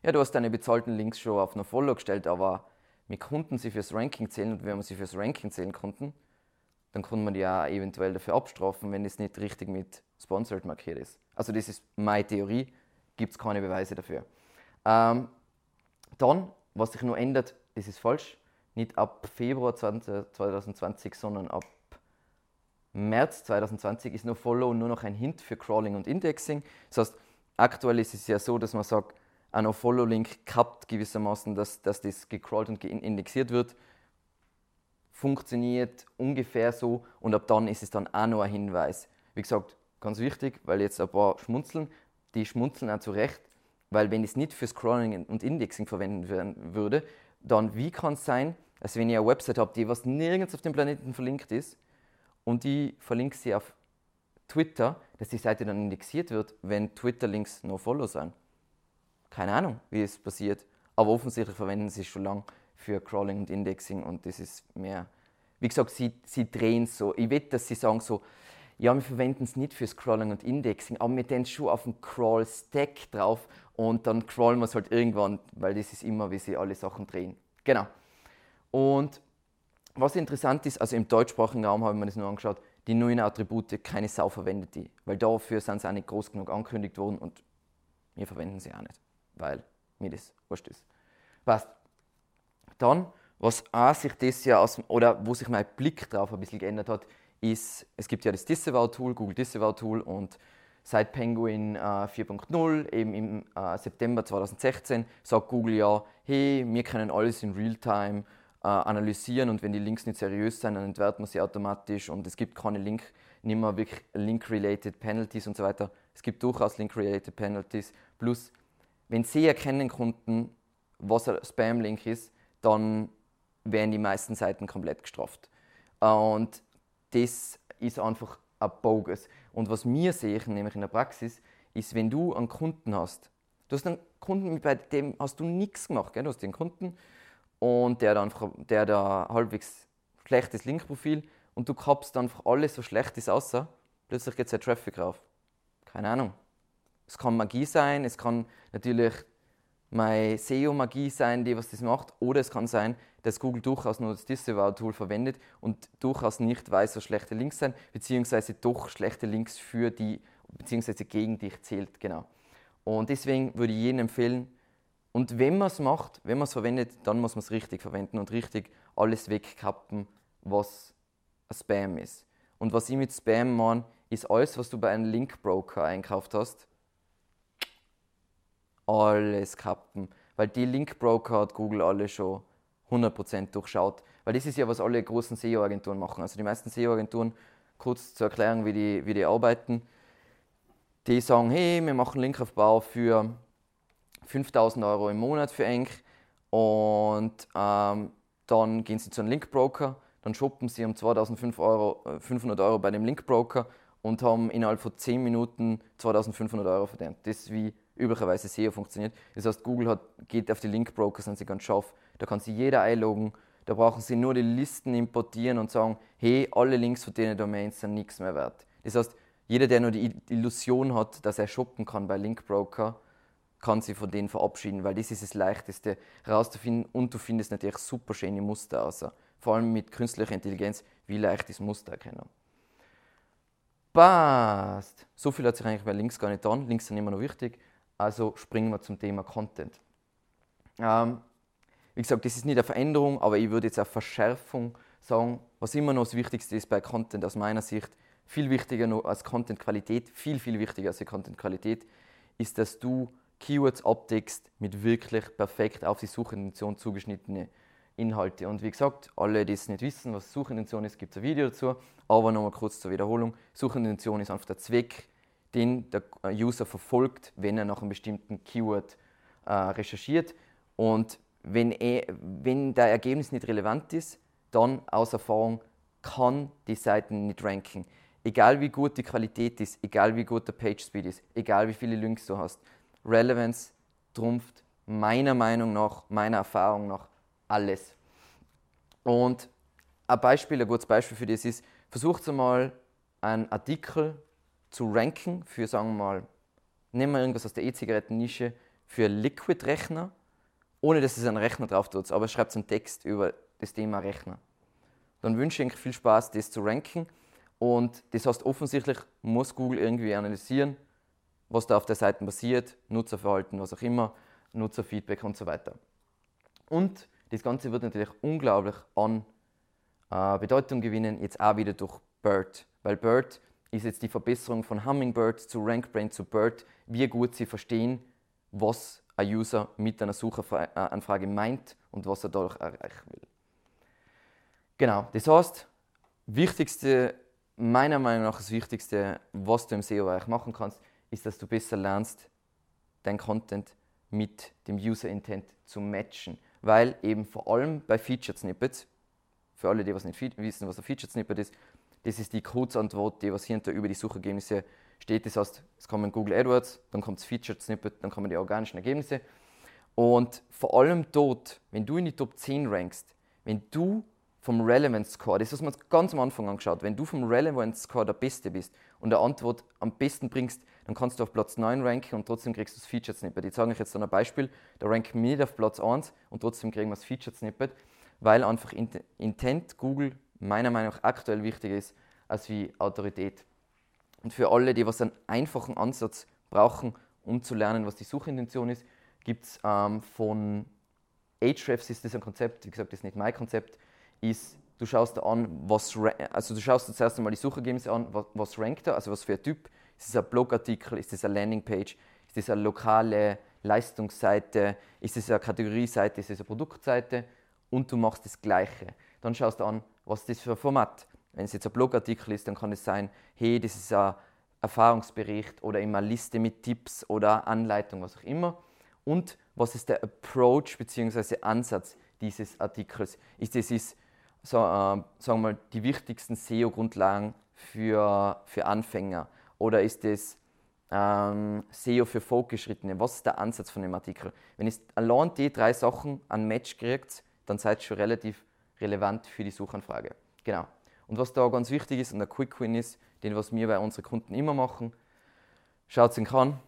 ja, du hast deine bezahlten Links schon auf noch Follow gestellt, aber wir konnten sie fürs Ranking zählen und wenn wir sie fürs Ranking zählen konnten, dann konnte man die auch eventuell dafür abstrafen, wenn es nicht richtig mit Sponsored markiert ist. Also das ist meine Theorie, gibt es keine Beweise dafür. Ähm, dann, was sich nur ändert, das ist falsch, nicht ab Februar 2020, sondern ab März 2020 ist NoFollow nur noch ein Hint für Crawling und Indexing. Das heißt, aktuell ist es ja so, dass man sagt, ein NoFollow-Link kappt gewissermaßen, dass, dass das gecrawlt und indexiert wird. Funktioniert ungefähr so und ab dann ist es dann auch noch ein Hinweis. Wie gesagt, ganz wichtig, weil jetzt ein paar schmunzeln, die schmunzeln auch zu Recht, weil wenn ich es nicht für Scrolling und Indexing verwenden würde, dann wie kann es sein, dass wenn ich eine Website habe, die was nirgends auf dem Planeten verlinkt ist und die verlinkt sie auf Twitter, dass die Seite dann indexiert wird, wenn Twitter-Links no follow sind. Keine Ahnung, wie es passiert, aber offensichtlich verwenden sie es schon lange für Crawling und Indexing und das ist mehr, wie gesagt, sie, sie drehen so. Ich wette, dass sie sagen so, ja, wir verwenden es nicht für Scrolling und Indexing, aber wir tun schon auf dem Crawl-Stack drauf und dann crawlen wir es halt irgendwann, weil das ist immer, wie sie alle Sachen drehen. Genau. Und was interessant ist, also im deutschsprachigen Raum habe ich mir das nur angeschaut, die neuen Attribute, keine Sau verwendet die, weil dafür sind sie auch nicht groß genug angekündigt worden und wir verwenden sie auch nicht, weil mir das wurscht ist. Passt. Dann, was auch sich das ja aus, oder wo sich mein Blick drauf ein bisschen geändert hat, ist, es gibt ja das Disavow-Tool, Google Disavow-Tool und seit Penguin äh, 4.0, eben im äh, September 2016, sagt Google ja, hey, wir können alles in Realtime äh, analysieren und wenn die Links nicht seriös sind, dann entwerten wir sie automatisch und es gibt keine Link, nicht mehr wirklich Link-related Penalties und so weiter. Es gibt durchaus Link-related Penalties. Plus, wenn sie erkennen konnten, was ein Spam-Link ist, dann werden die meisten Seiten komplett gestraft. Und das ist einfach ein bogus. Und was wir sehen, nämlich in der Praxis, ist, wenn du einen Kunden hast, du hast einen Kunden, bei dem hast du nichts gemacht, gell? du hast den Kunden und der hat einfach, der hat ein halbwegs schlechtes Linkprofil und du kappst einfach alles so schlechtes außer, plötzlich geht der Traffic rauf. Keine Ahnung. Es kann Magie sein, es kann natürlich meine SEO-Magie sein, die was das macht, oder es kann sein, dass Google durchaus nur das Disavow-Tool verwendet und durchaus nicht weiß, was schlechte Links sind, beziehungsweise doch schlechte Links für die, beziehungsweise gegen dich zählt, genau. Und deswegen würde ich jedem empfehlen, und wenn man es macht, wenn man es verwendet, dann muss man es richtig verwenden und richtig alles wegkappen, was ein Spam ist. Und was ich mit Spam meine, ist alles, was du bei einem Linkbroker einkauft hast, alles kappen. Weil die Linkbroker hat Google alle schon 100% durchschaut. Weil das ist ja, was alle großen SEO-Agenturen machen. Also die meisten SEO-Agenturen, kurz zur Erklärung, wie die, wie die arbeiten, die sagen, hey, wir machen Linkaufbau für 5000 Euro im Monat für Enk und ähm, dann gehen sie zu einem Linkbroker, dann shoppen sie um 2500 Euro, 500 Euro bei dem Linkbroker und haben innerhalb von 10 Minuten 2500 Euro verdient. Das ist wie üblicherweise SEO funktioniert. Das heißt, Google hat, geht auf die Linkbroker, sind sie ganz scharf. Da kann sich jeder einloggen. Da brauchen sie nur die Listen importieren und sagen, hey, alle Links von denen Domains sind nichts mehr wert. Das heißt, jeder, der nur die Illusion hat, dass er shoppen kann bei Linkbroker, kann sich von denen verabschieden, weil das ist das Leichteste herauszufinden und du findest natürlich super schöne Muster außer. Vor allem mit künstlicher Intelligenz, wie leicht ist Muster erkennen. Passt! So viel hat sich eigentlich bei Links gar nicht getan. Links sind immer noch wichtig. Also springen wir zum Thema Content. Ähm, wie gesagt, das ist nicht eine Veränderung, aber ich würde jetzt eine Verschärfung sagen, was immer noch das Wichtigste ist bei Content aus meiner Sicht, viel wichtiger noch als Content-Qualität, viel, viel wichtiger als die Content-Qualität, ist, dass du Keywords abdeckst mit wirklich perfekt auf die Suchintention zugeschnittene Inhalte. Und wie gesagt, alle, die es nicht wissen, was Suchintention ist, gibt es ein Video dazu. Aber nochmal kurz zur Wiederholung. Suchintention ist einfach der Zweck, den der User verfolgt, wenn er nach einem bestimmten Keyword äh, recherchiert. Und wenn, er, wenn der Ergebnis nicht relevant ist, dann aus Erfahrung kann die Seite nicht ranken. Egal wie gut die Qualität ist, egal wie gut der Page Speed ist, egal wie viele Links du hast. Relevance trumpft meiner Meinung nach, meiner Erfahrung nach alles. Und ein Beispiel, ein gutes Beispiel für das ist, versucht einmal einen Artikel zu ranken für, sagen wir mal, nehmen wir irgendwas aus der E-Zigaretten-Nische, für Liquid-Rechner, ohne dass es einen Rechner drauf tut, aber schreibt einen Text über das Thema Rechner. Dann wünsche ich euch viel Spaß, das zu ranken. Und das heißt, offensichtlich muss Google irgendwie analysieren, was da auf der Seite passiert, Nutzerverhalten, was auch immer, Nutzerfeedback und so weiter. Und das Ganze wird natürlich unglaublich an äh, Bedeutung gewinnen, jetzt auch wieder durch BERT. Weil BERT ist jetzt die Verbesserung von Hummingbird zu RankBrain zu BERT, wie gut sie verstehen, was ein User mit einer Suchanfrage meint und was er dadurch erreichen will. Genau, das heißt, wichtigste, meiner Meinung nach das Wichtigste, was du im SEO-Bereich machen kannst, ist, dass du besser lernst, dein Content mit dem User Intent zu matchen. Weil eben vor allem bei Featured Snippets, für alle, die was nicht wissen, was ein Featured Snippet ist, das ist die Kurzantwort, die was hinter über die Suchergebnisse steht. Das heißt, es kommen Google AdWords, dann kommt das Featured Snippet, dann kommen die organischen Ergebnisse. Und vor allem dort, wenn du in die Top 10 rankst, wenn du vom Relevance Score, das hast wir ganz am Anfang angeschaut, wenn du vom Relevance Score der Beste bist und der Antwort am besten bringst, dann kannst du auf Platz 9 ranken und trotzdem kriegst du das Featured Snippet. Ich zeige euch jetzt ein Beispiel, da ranken wir nicht auf Platz 1 und trotzdem kriegen wir das Featured Snippet, weil einfach Intent Google meiner Meinung nach aktuell wichtiger ist als wie Autorität. Und für alle, die was einen einfachen Ansatz brauchen, um zu lernen, was die Suchintention ist, gibt es ähm, von Ahrefs ist das ein Konzept, wie gesagt, das ist nicht mein Konzept, ist, du schaust dir an, was, also du schaust dir zuerst einmal die Suchergebnisse an, was, was rankt er, also was für ein Typ, ist das ein Blogartikel, ist das eine Landingpage, ist das eine lokale Leistungsseite, ist das eine Kategorieseite, ist das eine Produktseite und du machst das Gleiche. Dann schaust du an, was ist das für ein Format. Wenn es jetzt ein Blogartikel ist, dann kann es sein, hey, das ist ein Erfahrungsbericht oder immer eine Liste mit Tipps oder Anleitung, was auch immer. Und was ist der Approach bzw. Ansatz dieses Artikels? Ist das ist, so, äh, sagen wir mal, die wichtigsten SEO-Grundlagen für, für Anfänger? Oder ist das ähm, SEO für Fortgeschrittene? Was ist der Ansatz von dem Artikel? Wenn ihr allein die drei Sachen an Match kriegt, dann seid ihr schon relativ relevant für die Suchanfrage. Genau. Und was da ganz wichtig ist und der Quick Win ist, den was wir bei unseren Kunden immer machen, schaut sich an,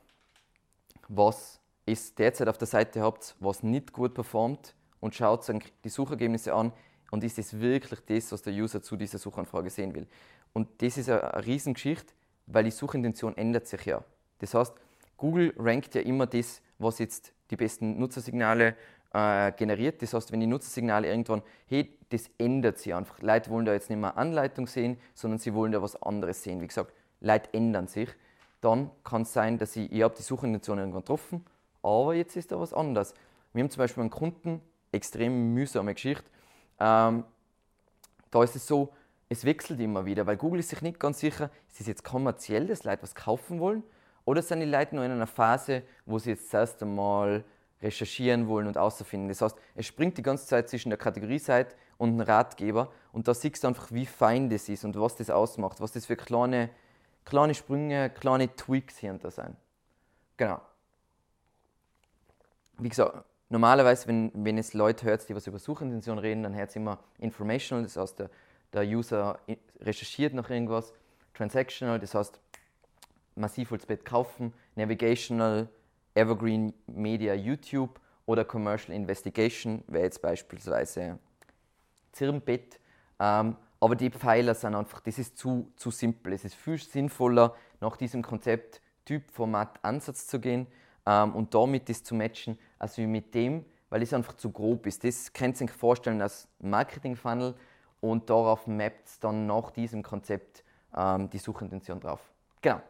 was ist derzeit auf der Seite habt, was nicht gut performt und schaut euch die Suchergebnisse an und ist es wirklich das, was der User zu dieser Suchanfrage sehen will. Und das ist eine, eine Riesengeschichte, weil die Suchintention ändert sich ja. Das heißt, Google rankt ja immer das, was jetzt die besten Nutzersignale äh, generiert. Das heißt, wenn die Nutzersignale irgendwann, hey, das ändert sich einfach. Leute wollen da jetzt nicht mehr Anleitung sehen, sondern sie wollen da was anderes sehen. Wie gesagt, Leute ändern sich. Dann kann es sein, dass ich, ich habe die Suchintention irgendwann getroffen aber jetzt ist da was anderes. Wir haben zum Beispiel einen Kunden, extrem mühsame Geschichte. Ähm, da ist es so, es wechselt immer wieder, weil Google ist sich nicht ganz sicher, ist es jetzt kommerziell, dass Leute was kaufen wollen, oder sind die Leute nur in einer Phase, wo sie jetzt erst einmal recherchieren wollen und außerfinden. Das heißt, es springt die ganze Zeit zwischen der Kategorieseite und einem Ratgeber und da siehst du einfach, wie fein das ist und was das ausmacht, was das für kleine, kleine Sprünge, kleine Tweaks hier und da sind. Genau wie gesagt, normalerweise, wenn, wenn es Leute hört, die was über Suchintention reden, dann hört es immer informational, das heißt, der, der User recherchiert nach irgendwas, transactional, das heißt, massiv als Bett kaufen, navigational, evergreen Media YouTube oder commercial investigation wäre jetzt beispielsweise Zirnbett. Ähm, aber die Pfeiler sind einfach, das ist zu, zu simpel. Es ist viel sinnvoller, nach diesem Konzept Typ, Format, Ansatz zu gehen ähm, und damit das zu matchen, als wie mit dem, weil es einfach zu grob ist. Das könnt ihr euch vorstellen als Marketing-Funnel und darauf mappt es dann nach diesem Konzept ähm, die Suchintention drauf. Genau.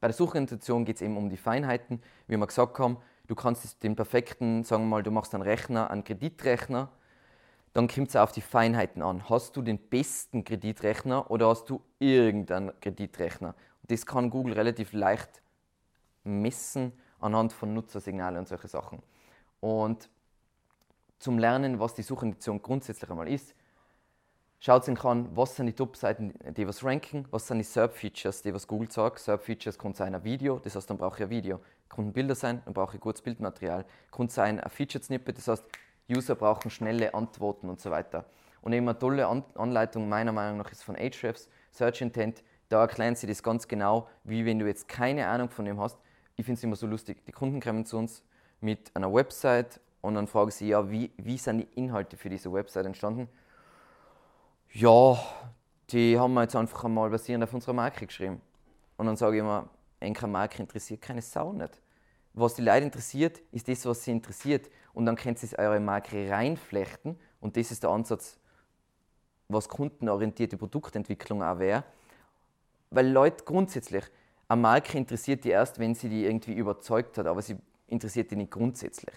Bei der Suchintention geht es eben um die Feinheiten, wie wir gesagt haben. Du kannst den perfekten, sagen wir mal, du machst einen Rechner, einen Kreditrechner, dann kommt es auf die Feinheiten an. Hast du den besten Kreditrechner oder hast du irgendeinen Kreditrechner? Das kann Google relativ leicht messen anhand von Nutzersignalen und solche Sachen. Und zum Lernen, was die Suchintention grundsätzlich einmal ist, schaut sich an, was sind die Top-Seiten, die was ranken, was sind die SERP-Features, die was Google sagt. SERP-Features kann sein ein Video, das heißt, dann brauche ich ein Video. Kann Bilder sein, dann brauche ich gutes Bildmaterial. Kann sein ein Featured-Snippet, das heißt, User brauchen schnelle Antworten und so weiter. Und eben eine tolle Anleitung meiner Meinung nach ist von Ahrefs, Search Intent. Da erklären sie das ganz genau, wie wenn du jetzt keine Ahnung von dem hast, ich finde es immer so lustig. Die Kunden kommen zu uns mit einer Website und dann fragen sie, ja, wie, wie sind die Inhalte für diese Website entstanden? Ja, die haben wir jetzt einfach einmal basierend auf unserer Marke geschrieben. Und dann sage ich immer, eine Marke interessiert keine Sau nicht. Was die Leute interessiert, ist das, was sie interessiert. Und dann könnt ihr eure Marke reinflechten. Und das ist der Ansatz, was kundenorientierte Produktentwicklung auch wäre. Weil Leute grundsätzlich, eine Marke interessiert die erst, wenn sie die irgendwie überzeugt hat, aber sie interessiert die nicht grundsätzlich.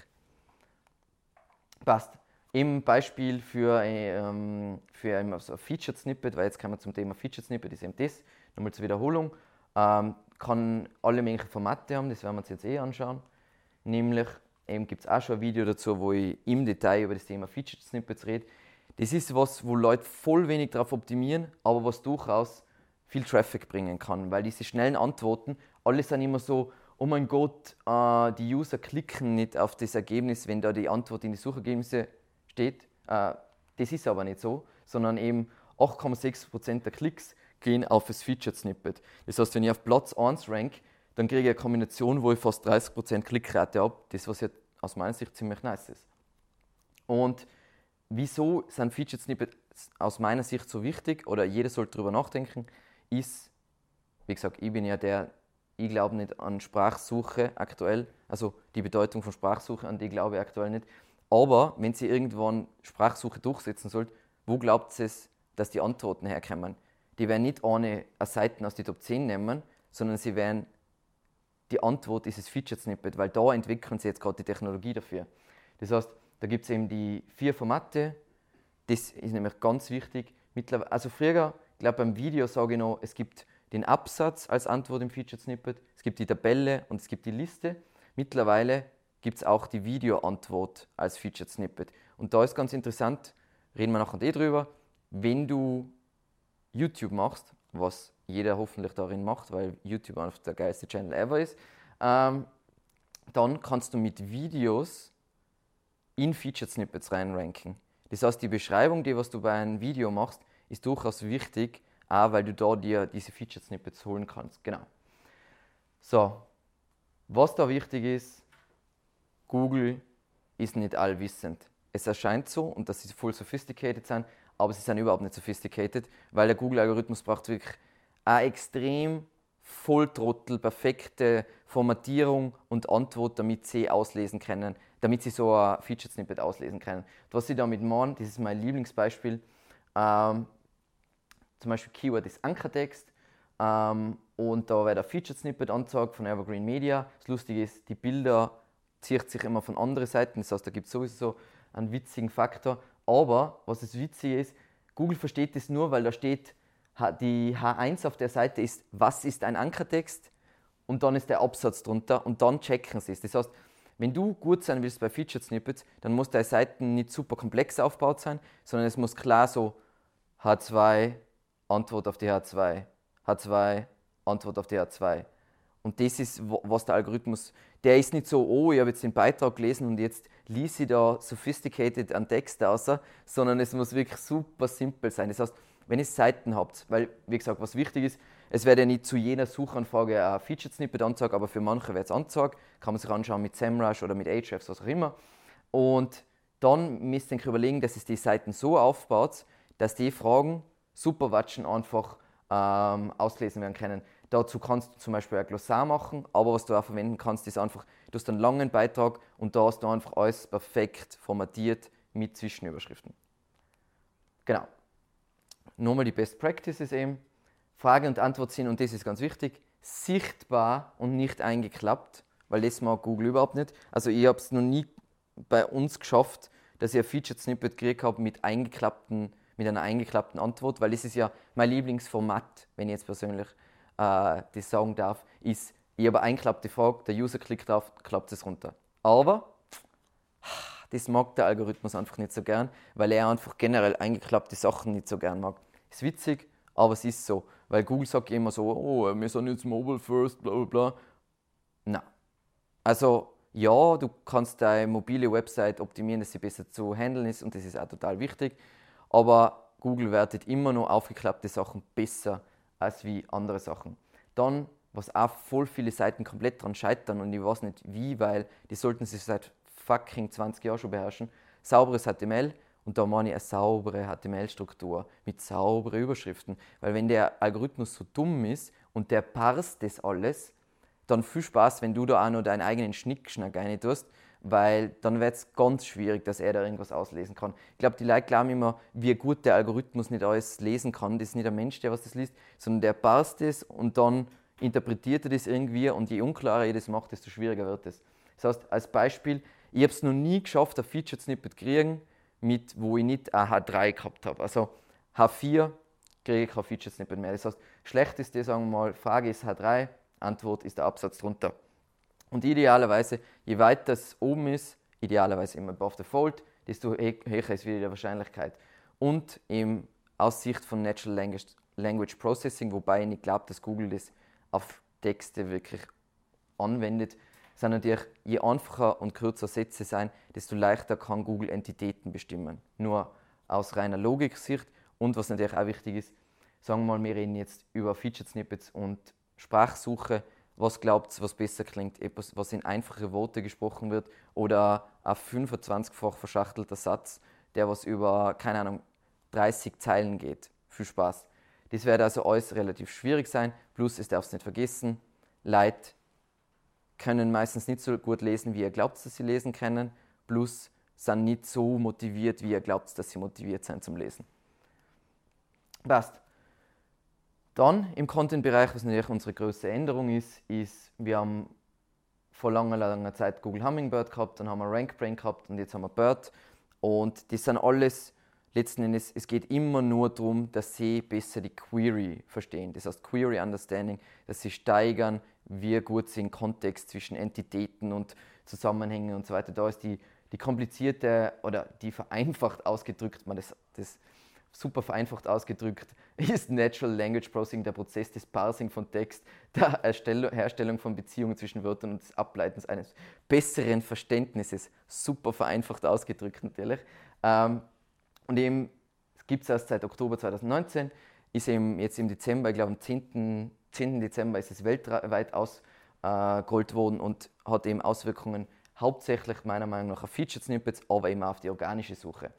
Passt. Im Beispiel für, ähm, für ein so Featured Snippet, weil jetzt kommen wir zum Thema Featured Snippet, ist eben das, nochmal zur Wiederholung, ähm, kann alle möglichen Formate haben, das werden wir uns jetzt eh anschauen. Nämlich, eben gibt es auch schon ein Video dazu, wo ich im Detail über das Thema Featured Snippets rede. Das ist was, wo Leute voll wenig darauf optimieren, aber was durchaus viel Traffic bringen kann, weil diese schnellen Antworten, alle sind immer so, oh mein Gott, äh, die User klicken nicht auf das Ergebnis, wenn da die Antwort in die Suchergebnisse steht. Äh, das ist aber nicht so, sondern eben 8,6% der Klicks gehen auf das Featured Snippet. Das heißt, wenn ich auf Platz 1 rank, dann kriege ich eine Kombination, wo ich fast 30% Klickrate habe, das was ja aus meiner Sicht ziemlich nice ist. Und wieso sind Featured Snippets aus meiner Sicht so wichtig oder jeder sollte darüber nachdenken? ist, wie gesagt, ich bin ja der, ich glaube nicht an Sprachsuche aktuell. Also die Bedeutung von Sprachsuche, an die glaube ich aktuell nicht. Aber wenn sie irgendwann Sprachsuche durchsetzen sollte, wo glaubt es, dass die Antworten herkommen? Die werden nicht eine, eine Seite aus die Top 10 nehmen, sondern sie werden die Antwort dieses Featured Snippet, weil da entwickeln sie jetzt gerade die Technologie dafür. Das heißt, da gibt es eben die vier Formate. Das ist nämlich ganz wichtig. Also früher, ich glaube beim Video sage ich noch, es gibt den Absatz als Antwort im Featured Snippet, es gibt die Tabelle und es gibt die Liste. Mittlerweile gibt es auch die Videoantwort als Featured Snippet. Und da ist ganz interessant, reden wir nachher eh drüber, wenn du YouTube machst, was jeder hoffentlich darin macht, weil YouTube einfach der geilste Channel ever ist, ähm, dann kannst du mit Videos in Featured Snippets reinranken. Das heißt, die Beschreibung, die was du bei einem Video machst, ist durchaus wichtig, auch weil du da dir diese Featured Snippets holen kannst. Genau. So, was da wichtig ist, Google ist nicht allwissend. Es erscheint so und dass sie voll sophisticated sind, aber sie sind überhaupt nicht sophisticated, weil der Google-Algorithmus braucht wirklich eine extrem Volltrottel, perfekte Formatierung und Antwort, damit sie auslesen können, damit sie so ein Featured Snippet auslesen können. Was sie damit machen, das ist mein Lieblingsbeispiel. Ähm, zum Beispiel Keyword ist Ankertext ähm, und da wird ein Featured Snippet angezeigt von Evergreen Media. Das Lustige ist, die Bilder zieht sich immer von anderen Seiten, das heißt, da gibt es sowieso einen witzigen Faktor. Aber was das Witzige ist, Google versteht das nur, weil da steht, die H1 auf der Seite ist, was ist ein Ankertext und dann ist der Absatz drunter und dann checken sie es. Das heißt, wenn du gut sein willst bei Featured Snippets, dann muss deine Seiten nicht super komplex aufgebaut sein, sondern es muss klar so H2, Antwort auf die H2, H2, Antwort auf die H2. Und das ist, was der Algorithmus, der ist nicht so, oh, ich habe jetzt den Beitrag gelesen und jetzt ließ ich da sophisticated einen Text aus, sondern es muss wirklich super simpel sein. Das heißt, wenn ihr Seiten habt, weil, wie gesagt, was wichtig ist, es wird ja nicht zu jeder Suchanfrage ein Featured Snippet angezeigt, aber für manche wird es angezeigt, kann man sich anschauen mit SEMrush oder mit Ahrefs, was auch immer. Und dann müsst ihr überlegen, dass es die Seiten so aufbaut, dass die Fragen super watschen einfach ähm, auslesen werden können. Dazu kannst du zum Beispiel ein Glossar machen, aber was du auch verwenden kannst, ist einfach, du hast einen langen Beitrag und da hast du einfach alles perfekt formatiert mit Zwischenüberschriften. Genau. Nochmal die Best Practices eben. Frage und Antwort sind, und das ist ganz wichtig, sichtbar und nicht eingeklappt, weil das mag Google überhaupt nicht. Also ich habe es noch nie bei uns geschafft, dass ich ein Featured Snippet gekriegt habe mit eingeklappten mit einer eingeklappten Antwort, weil das ist ja mein Lieblingsformat, wenn ich jetzt persönlich äh, das sagen darf, ist, ich habe eine eingeklappte Frage, der User klickt drauf, klappt es runter. Aber das mag der Algorithmus einfach nicht so gern, weil er einfach generell eingeklappte Sachen nicht so gern mag. Ist witzig, aber es ist so, weil Google sagt immer so, oh, wir sind jetzt mobile first, bla bla bla. Nein. Also ja, du kannst deine mobile Website optimieren, dass sie besser zu handeln ist und das ist auch total wichtig. Aber Google wertet immer noch aufgeklappte Sachen besser als wie andere Sachen. Dann, was auch voll viele Seiten komplett dran scheitern und ich weiß nicht wie, weil die sollten sich seit fucking 20 Jahren schon beherrschen, sauberes HTML und da meine ich eine saubere HTML-Struktur mit sauberen Überschriften. Weil wenn der Algorithmus so dumm ist und der parst das alles, dann viel Spaß, wenn du da auch noch deinen eigenen Schnickschnack rein tust weil dann wird es ganz schwierig, dass er da irgendwas auslesen kann. Ich glaube, die Leute glauben immer, wie gut der Algorithmus nicht alles lesen kann. Das ist nicht ein Mensch, der was das liest, sondern der passt es und dann interpretiert er das irgendwie und je unklarer er das macht, desto schwieriger wird es. Das heißt, als Beispiel, ich habe es noch nie geschafft, ein Featured Snippet kriegen, mit, wo ich nicht ein H3 gehabt habe. Also H4 kriege ich kein Featured Snippet mehr. Das heißt, schlecht ist das, sagen wir mal, Frage ist H3, Antwort ist der Absatz drunter. Und idealerweise, je weiter das oben ist, idealerweise immer above the fold, desto höher ist wieder die Wahrscheinlichkeit. Und im Aussicht von Natural Language, Language Processing, wobei ich nicht glaube, dass Google das auf Texte wirklich anwendet, sind natürlich, je einfacher und kürzer Sätze sein, desto leichter kann Google Entitäten bestimmen. Nur aus reiner Logik-Sicht und was natürlich auch wichtig ist, sagen wir mal, wir reden jetzt über Featured Snippets und Sprachsuche was glaubt was besser klingt, etwas, was in einfache Worte gesprochen wird oder ein 25-fach verschachtelter Satz, der was über, keine Ahnung, 30 Zeilen geht. Viel Spaß. Das wird also alles relativ schwierig sein, plus es darf es nicht vergessen, Leute können meistens nicht so gut lesen, wie ihr glaubt, dass sie lesen können, plus sind nicht so motiviert, wie ihr glaubt, dass sie motiviert sind zum Lesen. Passt. Dann im Content-Bereich, was natürlich unsere größte Änderung ist, ist, wir haben vor langer, langer Zeit Google Hummingbird gehabt, dann haben wir RankBrain gehabt und jetzt haben wir Bird. Und das sind alles letzten Endes, es geht immer nur darum, dass sie besser die Query verstehen. Das heißt Query Understanding, dass sie steigern, wie gut sie in Kontext zwischen Entitäten und Zusammenhängen und so weiter. Da ist die, die komplizierte oder die vereinfacht ausgedrückt, man das, das super vereinfacht ausgedrückt, ist Natural Language Processing der Prozess des Parsing von Text, der Erstellung, Herstellung von Beziehungen zwischen Wörtern und des Ableitens eines besseren Verständnisses. Super vereinfacht ausgedrückt natürlich. Ähm, und eben gibt es erst seit Oktober 2019, ist eben jetzt im Dezember, ich glaube am 10. 10. Dezember ist es weltweit ausgerollt worden und hat eben Auswirkungen hauptsächlich meiner Meinung nach auf Featured Snippets, aber eben auch auf die organische Suche.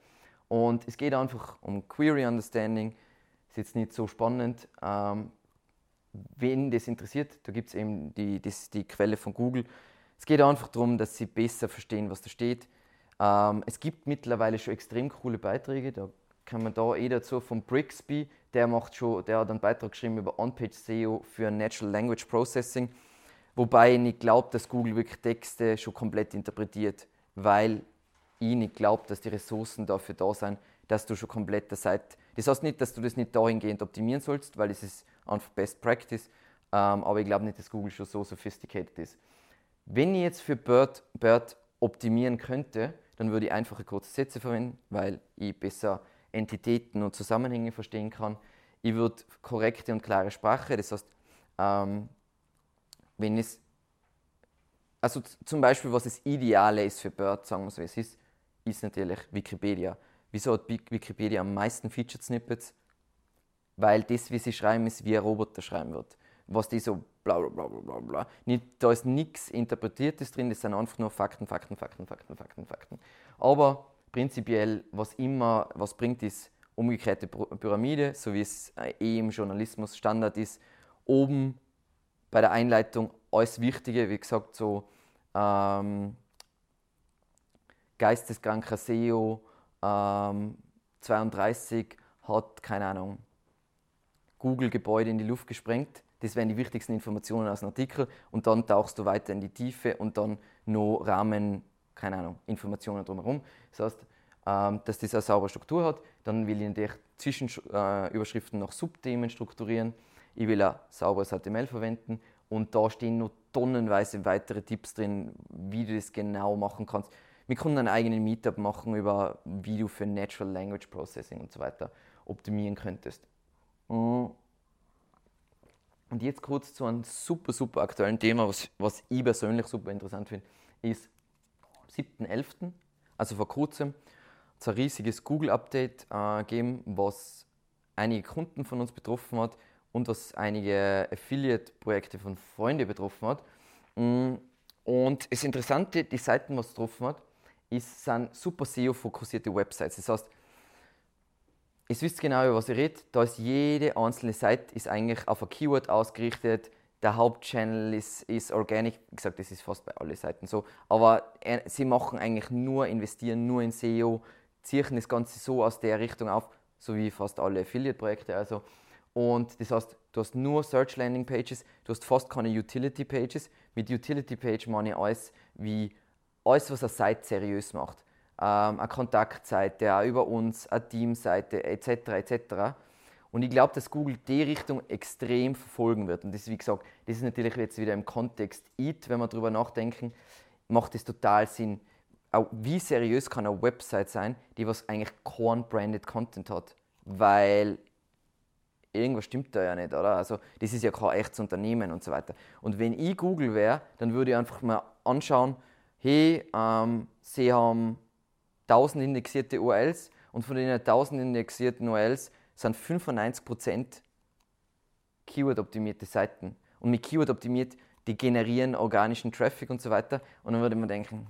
Und es geht einfach um Query Understanding, ist jetzt nicht so spannend. Ähm, wen das interessiert, da gibt es eben die, das, die Quelle von Google. Es geht einfach darum, dass sie besser verstehen, was da steht. Ähm, es gibt mittlerweile schon extrem coole Beiträge, da kann man da eh dazu von Brixby, der macht schon, der hat einen Beitrag geschrieben über On-Page SEO für Natural Language Processing, wobei ich nicht glaube, dass Google wirklich Texte schon komplett interpretiert, weil ich nicht glaube, dass die Ressourcen dafür da sind, dass du schon komplett der Seite. Das heißt nicht, dass du das nicht dahingehend optimieren sollst, weil es ist einfach Best Practice, ähm, aber ich glaube nicht, dass Google schon so sophisticated ist. Wenn ich jetzt für Bird, Bird optimieren könnte, dann würde ich einfache kurze Sätze verwenden, weil ich besser Entitäten und Zusammenhänge verstehen kann. Ich würde korrekte und klare Sprache, das heißt, ähm, wenn es, also zum Beispiel, was das Ideale ist für Bird, sagen wir so, es ist, ist natürlich Wikipedia. Wieso hat Wikipedia am meisten Featured Snippets? Weil das, wie sie schreiben, ist, wie ein Roboter schreiben wird. Was die so bla bla bla bla bla. Nicht, da ist nichts Interpretiertes drin, das sind einfach nur Fakten, Fakten, Fakten, Fakten, Fakten, Fakten. Aber prinzipiell, was immer was bringt, ist umgekehrte Pyramide, so wie es eh im Journalismus Standard ist. Oben bei der Einleitung alles Wichtige, wie gesagt, so ähm, geisteskranker SEO ähm, 32 hat, keine Ahnung, Google-Gebäude in die Luft gesprengt. Das wären die wichtigsten Informationen aus dem Artikel. Und dann tauchst du weiter in die Tiefe und dann nur Rahmen, keine Ahnung, Informationen drumherum. Das heißt, ähm, dass das eine saubere Struktur hat. Dann will ich natürlich Zwischenüberschriften nach Subthemen strukturieren. Ich will ein sauberes HTML verwenden und da stehen noch tonnenweise weitere Tipps drin, wie du das genau machen kannst. Wir können einen eigenen Meetup machen über, wie du für Natural Language Processing und so weiter optimieren könntest. Mm. Und jetzt kurz zu einem super, super aktuellen Thema, was, was ich persönlich super interessant finde, ist 7.11., also vor kurzem, es ein riesiges Google-Update äh, gegeben, was einige Kunden von uns betroffen hat und was einige Affiliate-Projekte von Freunden betroffen hat. Mm. Und das Interessante, die Seiten, was es betroffen hat, ist, sind super SEO-fokussierte Websites. Das heißt, ihr wisst genau, über was ich rede. Da ist jede einzelne Seite ist eigentlich auf ein Keyword ausgerichtet. Der Hauptchannel ist, ist organic. Wie gesagt, das ist fast bei allen Seiten so. Aber äh, sie machen eigentlich nur, investieren nur in SEO, ziehen das Ganze so aus der Richtung auf, so wie fast alle Affiliate-Projekte. Also. Und das heißt, du hast nur Search Landing Pages, du hast fast keine Utility Pages. Mit Utility Page meine ich alles wie alles, was eine Seite seriös macht. Ähm, eine Kontaktseite, auch über uns, eine Teamseite etc. etc. Und ich glaube, dass Google die Richtung extrem verfolgen wird. Und das ist, wie gesagt, das ist natürlich jetzt wieder im Kontext IT, wenn wir darüber nachdenken, macht es total Sinn. Wie seriös kann eine Website sein, die was eigentlich Corn-branded Content hat? Weil irgendwas stimmt da ja nicht, oder? Also das ist ja kein echtes Unternehmen und so weiter. Und wenn ich Google wäre, dann würde ich einfach mal anschauen, hey, ähm, sie haben 1000 indexierte URLs und von den 1000 indexierten URLs sind 95% Keyword-optimierte Seiten. Und mit Keyword optimiert, die generieren organischen Traffic und so weiter. Und dann würde man denken,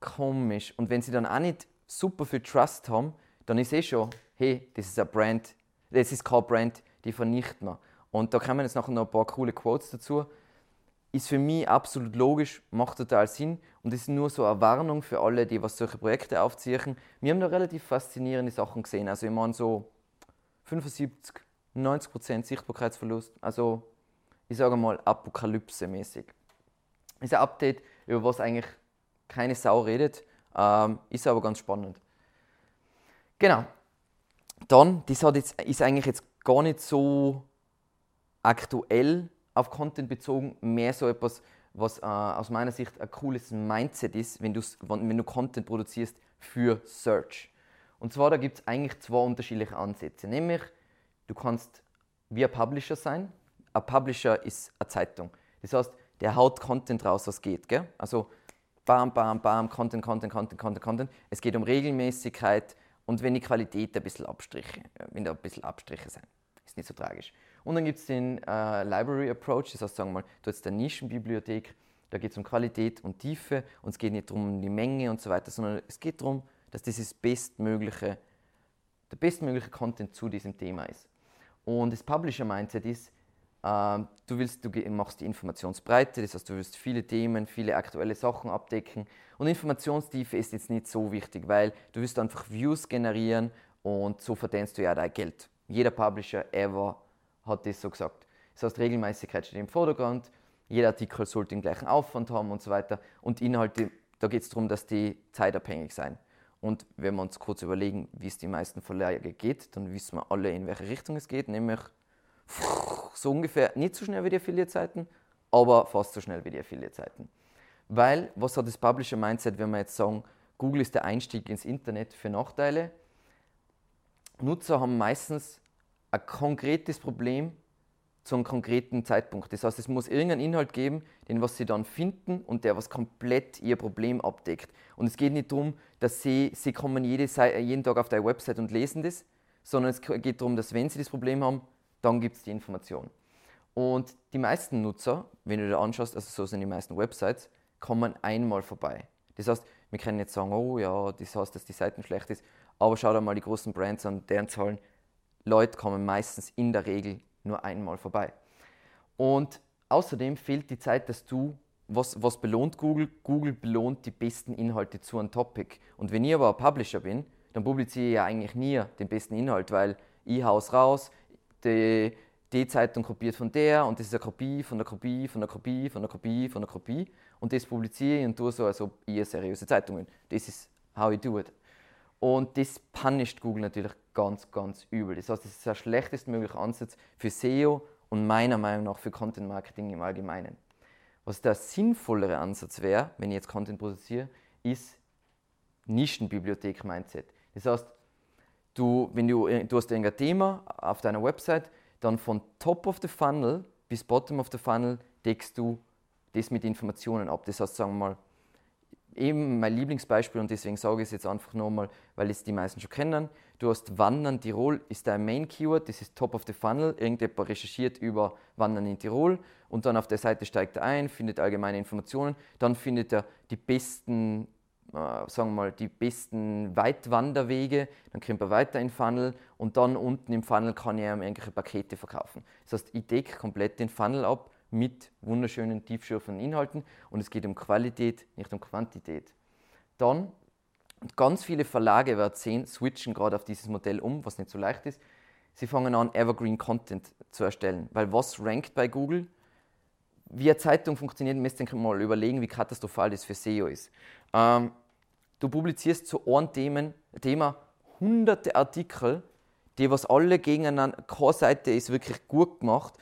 komisch. Und wenn sie dann auch nicht super viel Trust haben, dann ist eh schon, hey, das ist ein Brand, das ist kein Brand, die vernichten wir. Und da kommen jetzt nachher noch ein paar coole Quotes dazu. Ist für mich absolut logisch, macht total Sinn und ist nur so eine Warnung für alle, die was solche Projekte aufziehen. Wir haben da relativ faszinierende Sachen gesehen. Also ich meine so 75, 90 Prozent Sichtbarkeitsverlust. Also ich sage mal Apokalypse-mäßig. Ist ein Update, über was eigentlich keine Sau redet, ähm, ist aber ganz spannend. Genau. Dann, das hat jetzt, ist eigentlich jetzt gar nicht so aktuell auf Content bezogen, mehr so etwas, was äh, aus meiner Sicht ein cooles Mindset ist, wenn, wenn du Content produzierst für Search. Und zwar, da gibt es eigentlich zwei unterschiedliche Ansätze. Nämlich, du kannst wie ein Publisher sein. Ein Publisher ist eine Zeitung. Das heißt, der haut Content raus, was geht. Gell? Also bam, bam, bam, Content, Content, Content, Content, Content. Es geht um Regelmäßigkeit und wenn die Qualität ein bisschen Abstriche, wenn da ein bisschen Abstriche sind. Ist nicht so tragisch. Und dann gibt es den äh, Library Approach, das heißt, sagen wir mal, du hast eine Nischenbibliothek, da geht es um Qualität und Tiefe und es geht nicht darum, die Menge und so weiter, sondern es geht darum, dass dieses bestmögliche, der bestmögliche Content zu diesem Thema ist. Und das Publisher-Mindset ist, äh, du, willst, du machst die Informationsbreite, das heißt, du willst viele Themen, viele aktuelle Sachen abdecken. Und Informationstiefe ist jetzt nicht so wichtig, weil du willst einfach Views generieren und so verdienst du ja dein Geld. Jeder Publisher ever hat das so gesagt. Das heißt, Regelmäßigkeit steht im Vordergrund, jeder Artikel sollte den gleichen Aufwand haben und so weiter. Und Inhalte, da geht es darum, dass die zeitabhängig sein. Und wenn wir uns kurz überlegen, wie es die meisten Verlage geht, dann wissen wir alle, in welche Richtung es geht, nämlich so ungefähr nicht so schnell wie die Affiliate-Seiten, aber fast so schnell wie die Affiliate-Seiten. Weil, was hat das Publisher-Mindset, wenn wir jetzt sagen, Google ist der Einstieg ins Internet für Nachteile? Nutzer haben meistens ein konkretes Problem zu einem konkreten Zeitpunkt. Das heißt, es muss irgendeinen Inhalt geben, den was sie dann finden und der was komplett ihr Problem abdeckt. Und es geht nicht darum, dass sie, sie kommen jede, jeden Tag auf deine Website und lesen das, sondern es geht darum, dass wenn sie das Problem haben, dann gibt es die Information. Und die meisten Nutzer, wenn du dir anschaust, also so sind die meisten Websites, kommen einmal vorbei. Das heißt, wir können jetzt sagen, oh ja, das heißt, dass die Seite schlecht ist, aber schau dir mal die großen Brands an, deren Zahlen Leute kommen meistens in der Regel nur einmal vorbei. Und außerdem fehlt die Zeit, dass du, was, was belohnt Google? Google belohnt die besten Inhalte zu einem Topic. Und wenn ich aber ein Publisher bin, dann publiziere ich ja eigentlich nie den besten Inhalt, weil ich haus raus, die, die Zeitung kopiert von der und das ist eine Kopie von der Kopie, von der Kopie, von der Kopie, von der Kopie und das publiziere ich und tue so, als ob ich eine seriöse Zeitung bin. Das ist how I do it. Und das punisht Google natürlich ganz, ganz übel. Das heißt, das ist der schlechtestmögliche Ansatz für SEO und meiner Meinung nach für Content Marketing im Allgemeinen. Was der sinnvollere Ansatz wäre, wenn ich jetzt Content produziere, ist Nischenbibliothek-Mindset. Das heißt, du, wenn du, du hast irgendein Thema auf deiner Website, dann von Top of the Funnel bis Bottom of the Funnel deckst du das mit Informationen ab. Das heißt, sagen wir mal, eben mein Lieblingsbeispiel und deswegen sage ich es jetzt einfach nochmal, weil es die meisten schon kennen. Du hast Wandern Tirol, ist dein Main Keyword, das ist Top of the Funnel. Irgendjemand recherchiert über Wandern in Tirol und dann auf der Seite steigt er ein, findet allgemeine Informationen, dann findet er die besten, äh, sagen wir mal, die besten Weitwanderwege, dann kommt er weiter in Funnel und dann unten im Funnel kann er ihm irgendwelche Pakete verkaufen. Das heißt, ich decke komplett den Funnel ab mit wunderschönen, tiefschürfenden Inhalten und es geht um Qualität, nicht um Quantität. Dann, ganz viele Verlage, werden sehen, switchen gerade auf dieses Modell um, was nicht so leicht ist. Sie fangen an, Evergreen Content zu erstellen, weil was rankt bei Google? Wie eine Zeitung funktioniert, müsst ihr mal überlegen, wie katastrophal das für SEO ist. Ähm, du publizierst zu einem Themen, Thema hunderte Artikel, die was alle gegeneinander, keine Seite ist wirklich gut gemacht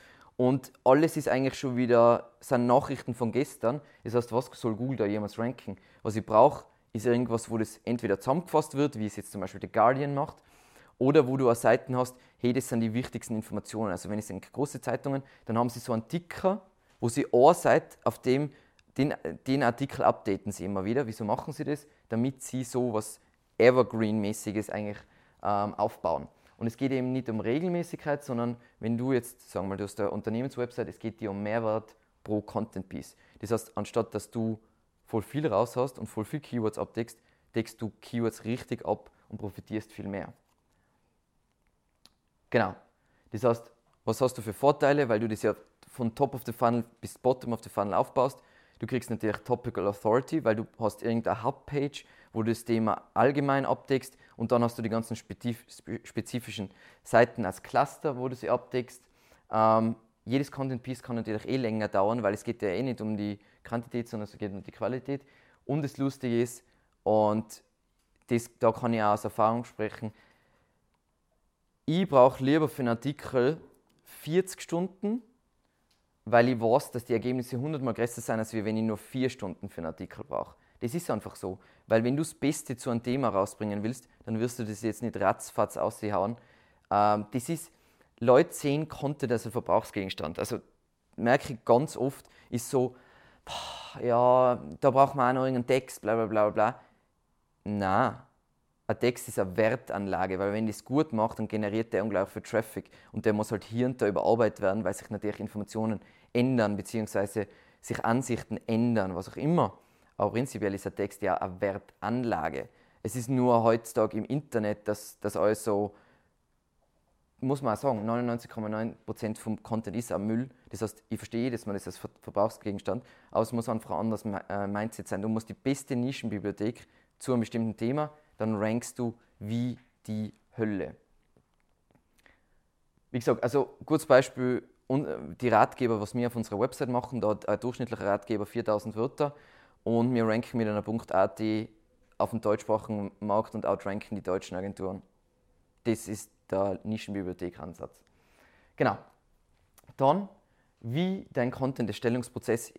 und alles ist eigentlich schon wieder, sind Nachrichten von gestern. Das heißt, was soll Google da jemals ranken? Was ich brauche, ist irgendwas, wo das entweder zusammengefasst wird, wie es jetzt zum Beispiel The Guardian macht, oder wo du auch Seiten hast, hey, das sind die wichtigsten Informationen. Also wenn es sind große Zeitungen, dann haben sie so einen Ticker, wo sie eine Seite auf dem, den, den Artikel updaten sie immer wieder. Wieso machen sie das? Damit sie so was Evergreen-mäßiges eigentlich ähm, aufbauen. Und es geht eben nicht um Regelmäßigkeit, sondern wenn du jetzt, sagen wir mal, du hast eine Unternehmenswebsite, es geht dir um Mehrwert pro Content Piece. Das heißt, anstatt dass du voll viel raus hast und voll viel Keywords abdeckst, deckst du Keywords richtig ab und profitierst viel mehr. Genau. Das heißt, Was hast du für Vorteile, weil du das ja von Top of the Funnel bis Bottom of the Funnel aufbaust? Du kriegst natürlich Topical Authority, weil du hast irgendeine Hubpage, wo du das Thema allgemein abdeckst und dann hast du die ganzen spezifischen Seiten als Cluster, wo du sie abdeckst. Ähm, jedes Content Piece kann natürlich eh länger dauern, weil es geht ja eh nicht um die Quantität, sondern es geht um die Qualität. Und das Lustige ist, und das, da kann ich auch aus Erfahrung sprechen, ich brauche lieber für einen Artikel 40 Stunden, weil ich weiß, dass die Ergebnisse 100 Mal größer sind, als wenn ich nur 4 Stunden für einen Artikel brauche. Das ist einfach so. Weil wenn du das Beste zu einem Thema rausbringen willst, dann wirst du das jetzt nicht ratzfatz aushauen. Ähm, das ist, Leute sehen Content als ein Verbrauchsgegenstand. Also merke ich ganz oft, ist so, ja, da braucht man auch noch irgendeinen Text, bla bla bla bla. Nein, ein Text ist eine Wertanlage, weil wenn das gut macht, dann generiert der unglaublich viel Traffic und der muss halt hier und da überarbeitet werden, weil sich natürlich Informationen ändern bzw. sich Ansichten ändern, was auch immer. Aber prinzipiell ist ein Text ja eine Wertanlage. Es ist nur heutzutage im Internet, dass das alles so muss man auch sagen, 99,9% vom Content ist auch Müll. Das heißt, ich verstehe jedes Mal das als Verbrauchsgegenstand, aber es muss einfach ein anderes äh, Mindset sein. Du musst die beste Nischenbibliothek zu einem bestimmten Thema, dann rankst du wie die Hölle. Wie gesagt, also kurzes Beispiel, die Ratgeber, was wir auf unserer Website machen, da hat ein durchschnittlicher Ratgeber 4000 Wörter und wir ranken mit einer .at auf dem deutschsprachigen Markt und outranken die deutschen Agenturen. Das ist der Nischenbibliothek-Ansatz. Genau. Dann, wie dein Content-Erstellungsprozess,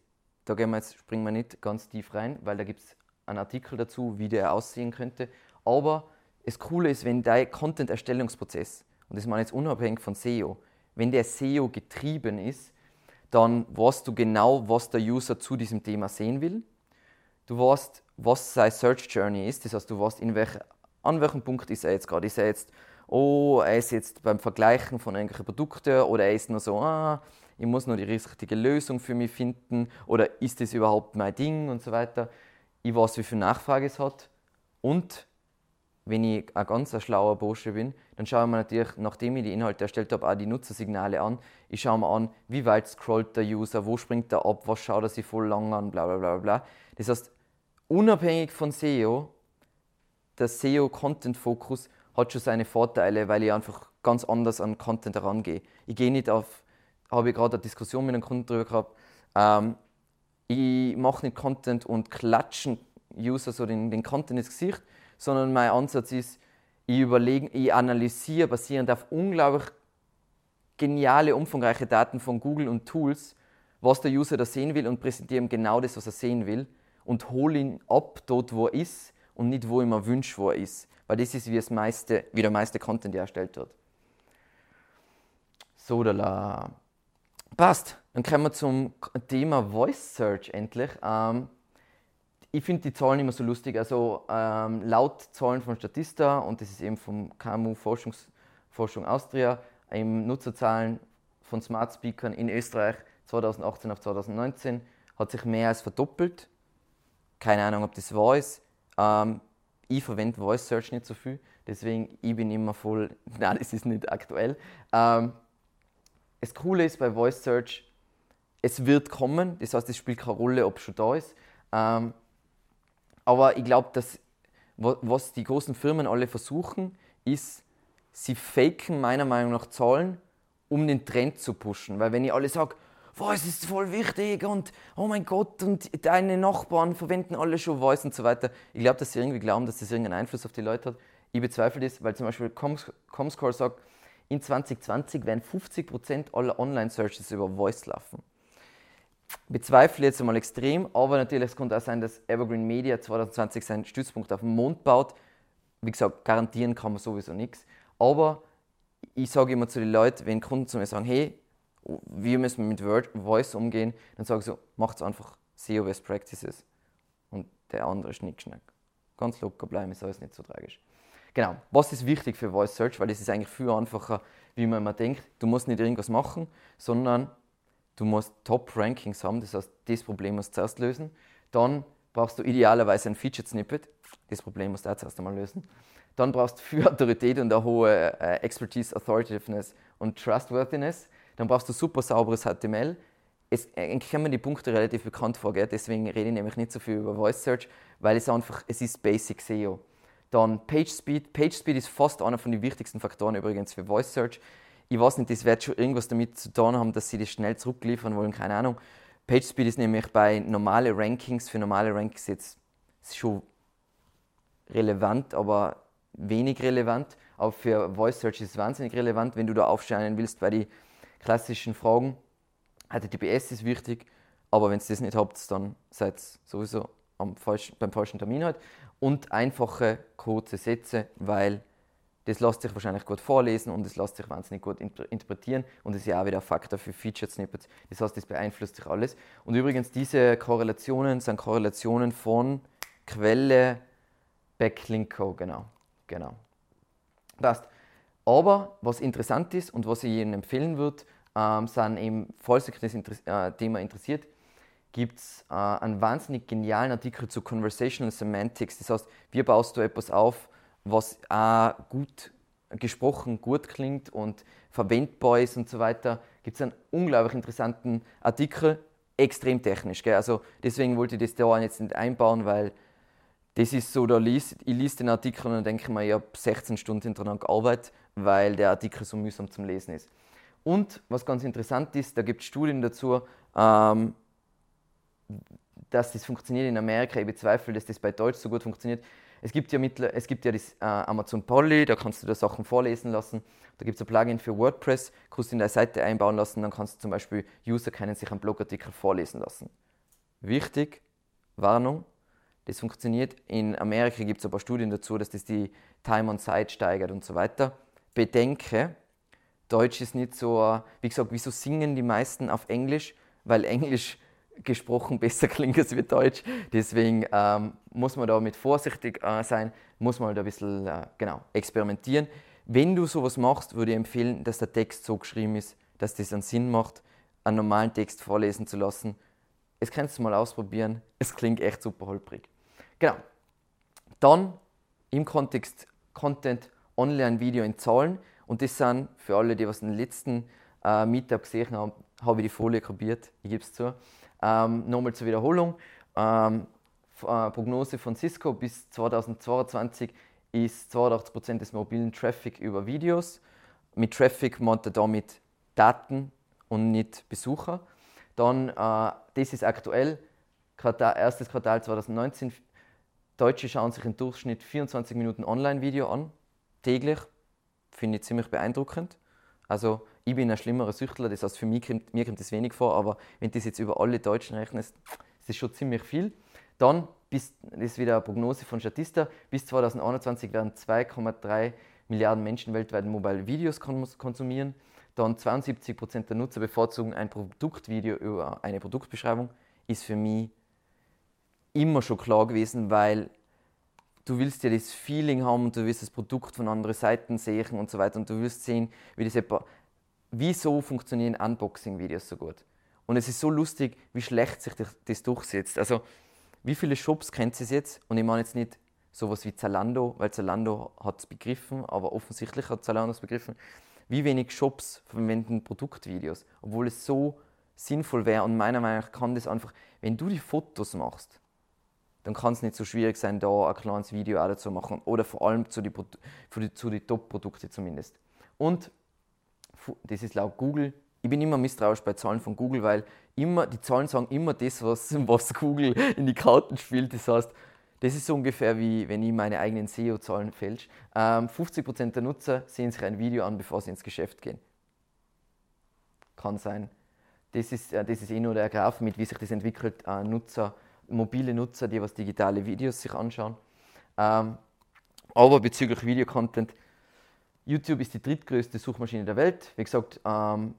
da gehen wir jetzt, springen wir nicht ganz tief rein, weil da gibt es einen Artikel dazu, wie der aussehen könnte. Aber das Coole ist, wenn dein Content-Erstellungsprozess, und das meine ich jetzt unabhängig von SEO, wenn der SEO getrieben ist, dann weißt du genau, was der User zu diesem Thema sehen will. Du weißt, was seine Search Journey ist, das heißt, du weißt, in welch, an welchem Punkt ist er jetzt gerade. Ist er jetzt oh, er ist jetzt beim Vergleichen von irgendwelchen Produkten oder er ist nur so, ah, ich muss nur die richtige Lösung für mich finden oder ist das überhaupt mein Ding und so weiter. Ich weiß, wie viel Nachfrage es hat und wenn ich ein ganz schlauer Bursche bin, dann schaue ich mir natürlich, nachdem ich die Inhalte erstellt habe, auch die Nutzersignale an. Ich schaue mir an, wie weit scrollt der User, wo springt er ab, was schaut er sich voll lang an, bla bla bla bla. Das heißt, unabhängig von SEO, der SEO-Content-Fokus hat schon seine Vorteile, weil ich einfach ganz anders an Content herangehe. Ich gehe nicht auf, habe ich gerade eine Diskussion mit einem Kunden darüber gehabt, ähm, ich mache nicht Content und klatschen User so den, den Content ins Gesicht, sondern mein Ansatz ist, ich überlege, ich analysiere basierend auf unglaublich geniale, umfangreiche Daten von Google und Tools, was der User da sehen will und präsentiere ihm genau das, was er sehen will und hole ihn ab dort, wo er ist und nicht, wo ich mir wünsche, wo er ist. Weil das ist, wie, das meiste, wie der meiste Content erstellt wird. So, da Passt. Dann kommen wir zum Thema Voice Search endlich. Ähm, ich finde die Zahlen immer so lustig. Also ähm, laut Zahlen von Statista, und das ist eben vom KMU Forschungs Forschung Austria, eben Nutzerzahlen von Smart Speakern in Österreich 2018 auf 2019 hat sich mehr als verdoppelt. Keine Ahnung, ob das wahr ist. Ähm, ich verwende Voice Search nicht so viel, deswegen ich bin immer voll, nein, das ist nicht aktuell. Ähm, das Coole ist bei Voice Search, es wird kommen, das heißt, es spielt keine Rolle, ob es schon da ist. Ähm, aber ich glaube, dass was die großen Firmen alle versuchen, ist, sie faken meiner Meinung nach Zahlen, um den Trend zu pushen. Weil wenn ich alle sage, Voice ist voll wichtig und oh mein Gott und deine Nachbarn verwenden alle schon Voice und so weiter. Ich glaube, dass sie irgendwie glauben, dass das irgendeinen Einfluss auf die Leute hat. Ich bezweifle das, weil zum Beispiel Comscore sagt, in 2020 werden 50% aller Online-Searches über Voice laufen. Bezweifle jetzt einmal extrem, aber natürlich es könnte auch sein, dass Evergreen Media 2020 seinen Stützpunkt auf dem Mond baut. Wie gesagt, garantieren kann man sowieso nichts. Aber ich sage immer zu den Leuten, wenn Kunden zu mir sagen, hey, wie müssen wir mit Word, Voice umgehen, dann sage ich so, macht einfach SEO Best Practices und der andere Schnickschnack. Ganz locker bleiben, ist alles nicht so tragisch. Genau, was ist wichtig für Voice Search? Weil es ist eigentlich viel einfacher, wie man immer denkt. Du musst nicht irgendwas machen, sondern du musst Top-Rankings haben, das heißt, das Problem musst du zuerst lösen. Dann brauchst du idealerweise ein Featured Snippet. Das Problem musst du auch zuerst einmal lösen. Dann brauchst du für Autorität und eine hohe äh, Expertise, Authoritativeness und Trustworthiness. Dann brauchst du super sauberes HTML. Es, kommen die Punkte relativ bekannt vor, gell? deswegen rede ich nämlich nicht so viel über Voice Search, weil es einfach, es ist Basic SEO. Dann Page Speed. Page Speed ist fast einer von den wichtigsten Faktoren übrigens für Voice Search. Ich weiß nicht, das wird schon irgendwas damit zu tun haben, dass sie das schnell zurückliefern wollen, keine Ahnung. PageSpeed ist nämlich bei normalen Rankings, für normale Rankings jetzt schon relevant, aber wenig relevant. Aber für Voice Search ist es wahnsinnig relevant, wenn du da aufscheinen willst bei den klassischen Fragen. HTTPS ist wichtig, aber wenn ihr das nicht habt, dann seid ihr sowieso falschen, beim falschen Termin halt. Und einfache, kurze Sätze, weil das lässt sich wahrscheinlich gut vorlesen und es lässt sich wahnsinnig gut interpretieren und ist ja auch wieder ein Faktor für Featured Snippets. Das heißt, das beeinflusst sich alles. Und übrigens, diese Korrelationen sind Korrelationen von Quelle Backlink-Co, genau. genau. Passt. Aber was interessant ist und was ich Ihnen empfehlen würde, ähm, sind eben, falls euch das Inter äh, Thema interessiert, gibt es äh, einen wahnsinnig genialen Artikel zu Conversational Semantics. Das heißt, wie baust du etwas auf, was auch gut gesprochen gut klingt und verwendbar ist und so weiter, gibt es einen unglaublich interessanten Artikel, extrem technisch. Gell? Also deswegen wollte ich das da jetzt nicht einbauen, weil das ist so, da lies, ich lese den Artikel und dann denke ich mir, ich habe 16 Stunden hintereinander gearbeitet, weil der Artikel so mühsam zum Lesen ist. Und was ganz interessant ist, da gibt es Studien dazu, ähm, dass das funktioniert in Amerika. Ich bezweifle, dass das bei Deutsch so gut funktioniert. Es gibt ja, mittler, es gibt ja das äh, Amazon Polly, da kannst du da Sachen vorlesen lassen. Da gibt es ein Plugin für WordPress, kannst du in deine Seite einbauen lassen, dann kannst du zum Beispiel User können sich einen Blogartikel vorlesen lassen. Wichtig, Warnung, das funktioniert. In Amerika gibt es ein paar Studien dazu, dass das die Time on Site steigert und so weiter. Bedenke, Deutsch ist nicht so, wie gesagt, wieso singen die meisten auf Englisch? Weil Englisch gesprochen besser klingt als wie Deutsch. Deswegen ähm, muss man da mit vorsichtig äh, sein, muss man da ein bisschen äh, genau, experimentieren. Wenn du sowas machst, würde ich empfehlen, dass der Text so geschrieben ist, dass das einen Sinn macht, einen normalen Text vorlesen zu lassen. Es kannst du mal ausprobieren. Es klingt echt super holprig. Genau. Dann im Kontext Content, Online-Video in Zahlen. Und das sind für alle, die was den letzten äh, Meetup gesehen haben, habe ich die Folie kopiert. Ich gebe es zu. Ähm, Nochmal zur Wiederholung. Ähm, äh, Prognose von Cisco bis 2022 ist 82% des mobilen Traffic über Videos. Mit Traffic meint er damit Daten und nicht Besucher. Dann, äh, das ist aktuell, Quartal, erstes Quartal 2019. Deutsche schauen sich im Durchschnitt 24 Minuten Online-Video an, täglich. Finde ich ziemlich beeindruckend. Also ich bin ein schlimmerer Süchtler, das heißt für mich kommt, mir kommt das wenig vor, aber wenn du das jetzt über alle Deutschen rechnest, ist das schon ziemlich viel. Dann, bis, das ist wieder eine Prognose von Statista, bis 2021 werden 2,3 Milliarden Menschen weltweit mobile Videos konsumieren. Dann 72% der Nutzer bevorzugen ein Produktvideo über eine Produktbeschreibung. Ist für mich immer schon klar gewesen, weil du willst ja das Feeling haben, du willst das Produkt von anderen Seiten sehen und so weiter und du willst sehen, wie das wieso funktionieren Unboxing-Videos so gut? Und es ist so lustig, wie schlecht sich das durchsetzt. Also, wie viele Shops kennt ihr jetzt? Und ich meine jetzt nicht sowas wie Zalando, weil Zalando hat es begriffen, aber offensichtlich hat Zalando es begriffen. Wie wenig Shops verwenden Produktvideos, obwohl es so sinnvoll wäre. Und meiner Meinung nach kann das einfach, wenn du die Fotos machst, dann kann es nicht so schwierig sein, da ein kleines Video auch dazu machen. Oder vor allem zu den Top-Produkten zumindest. Und das ist laut Google. Ich bin immer misstrauisch bei Zahlen von Google, weil immer, die Zahlen sagen immer das, was, was Google in die Karten spielt. Das heißt, das ist so ungefähr wie wenn ich meine eigenen SEO-Zahlen fälsche. Ähm, 50% der Nutzer sehen sich ein Video an, bevor sie ins Geschäft gehen. Kann sein. Das ist, äh, das ist eh nur der Graph, mit wie sich das entwickelt. Äh, Nutzer, mobile Nutzer, die was digitale Videos sich anschauen. Ähm, aber bezüglich Videocontent, YouTube ist die drittgrößte Suchmaschine der Welt. Wie gesagt, ähm,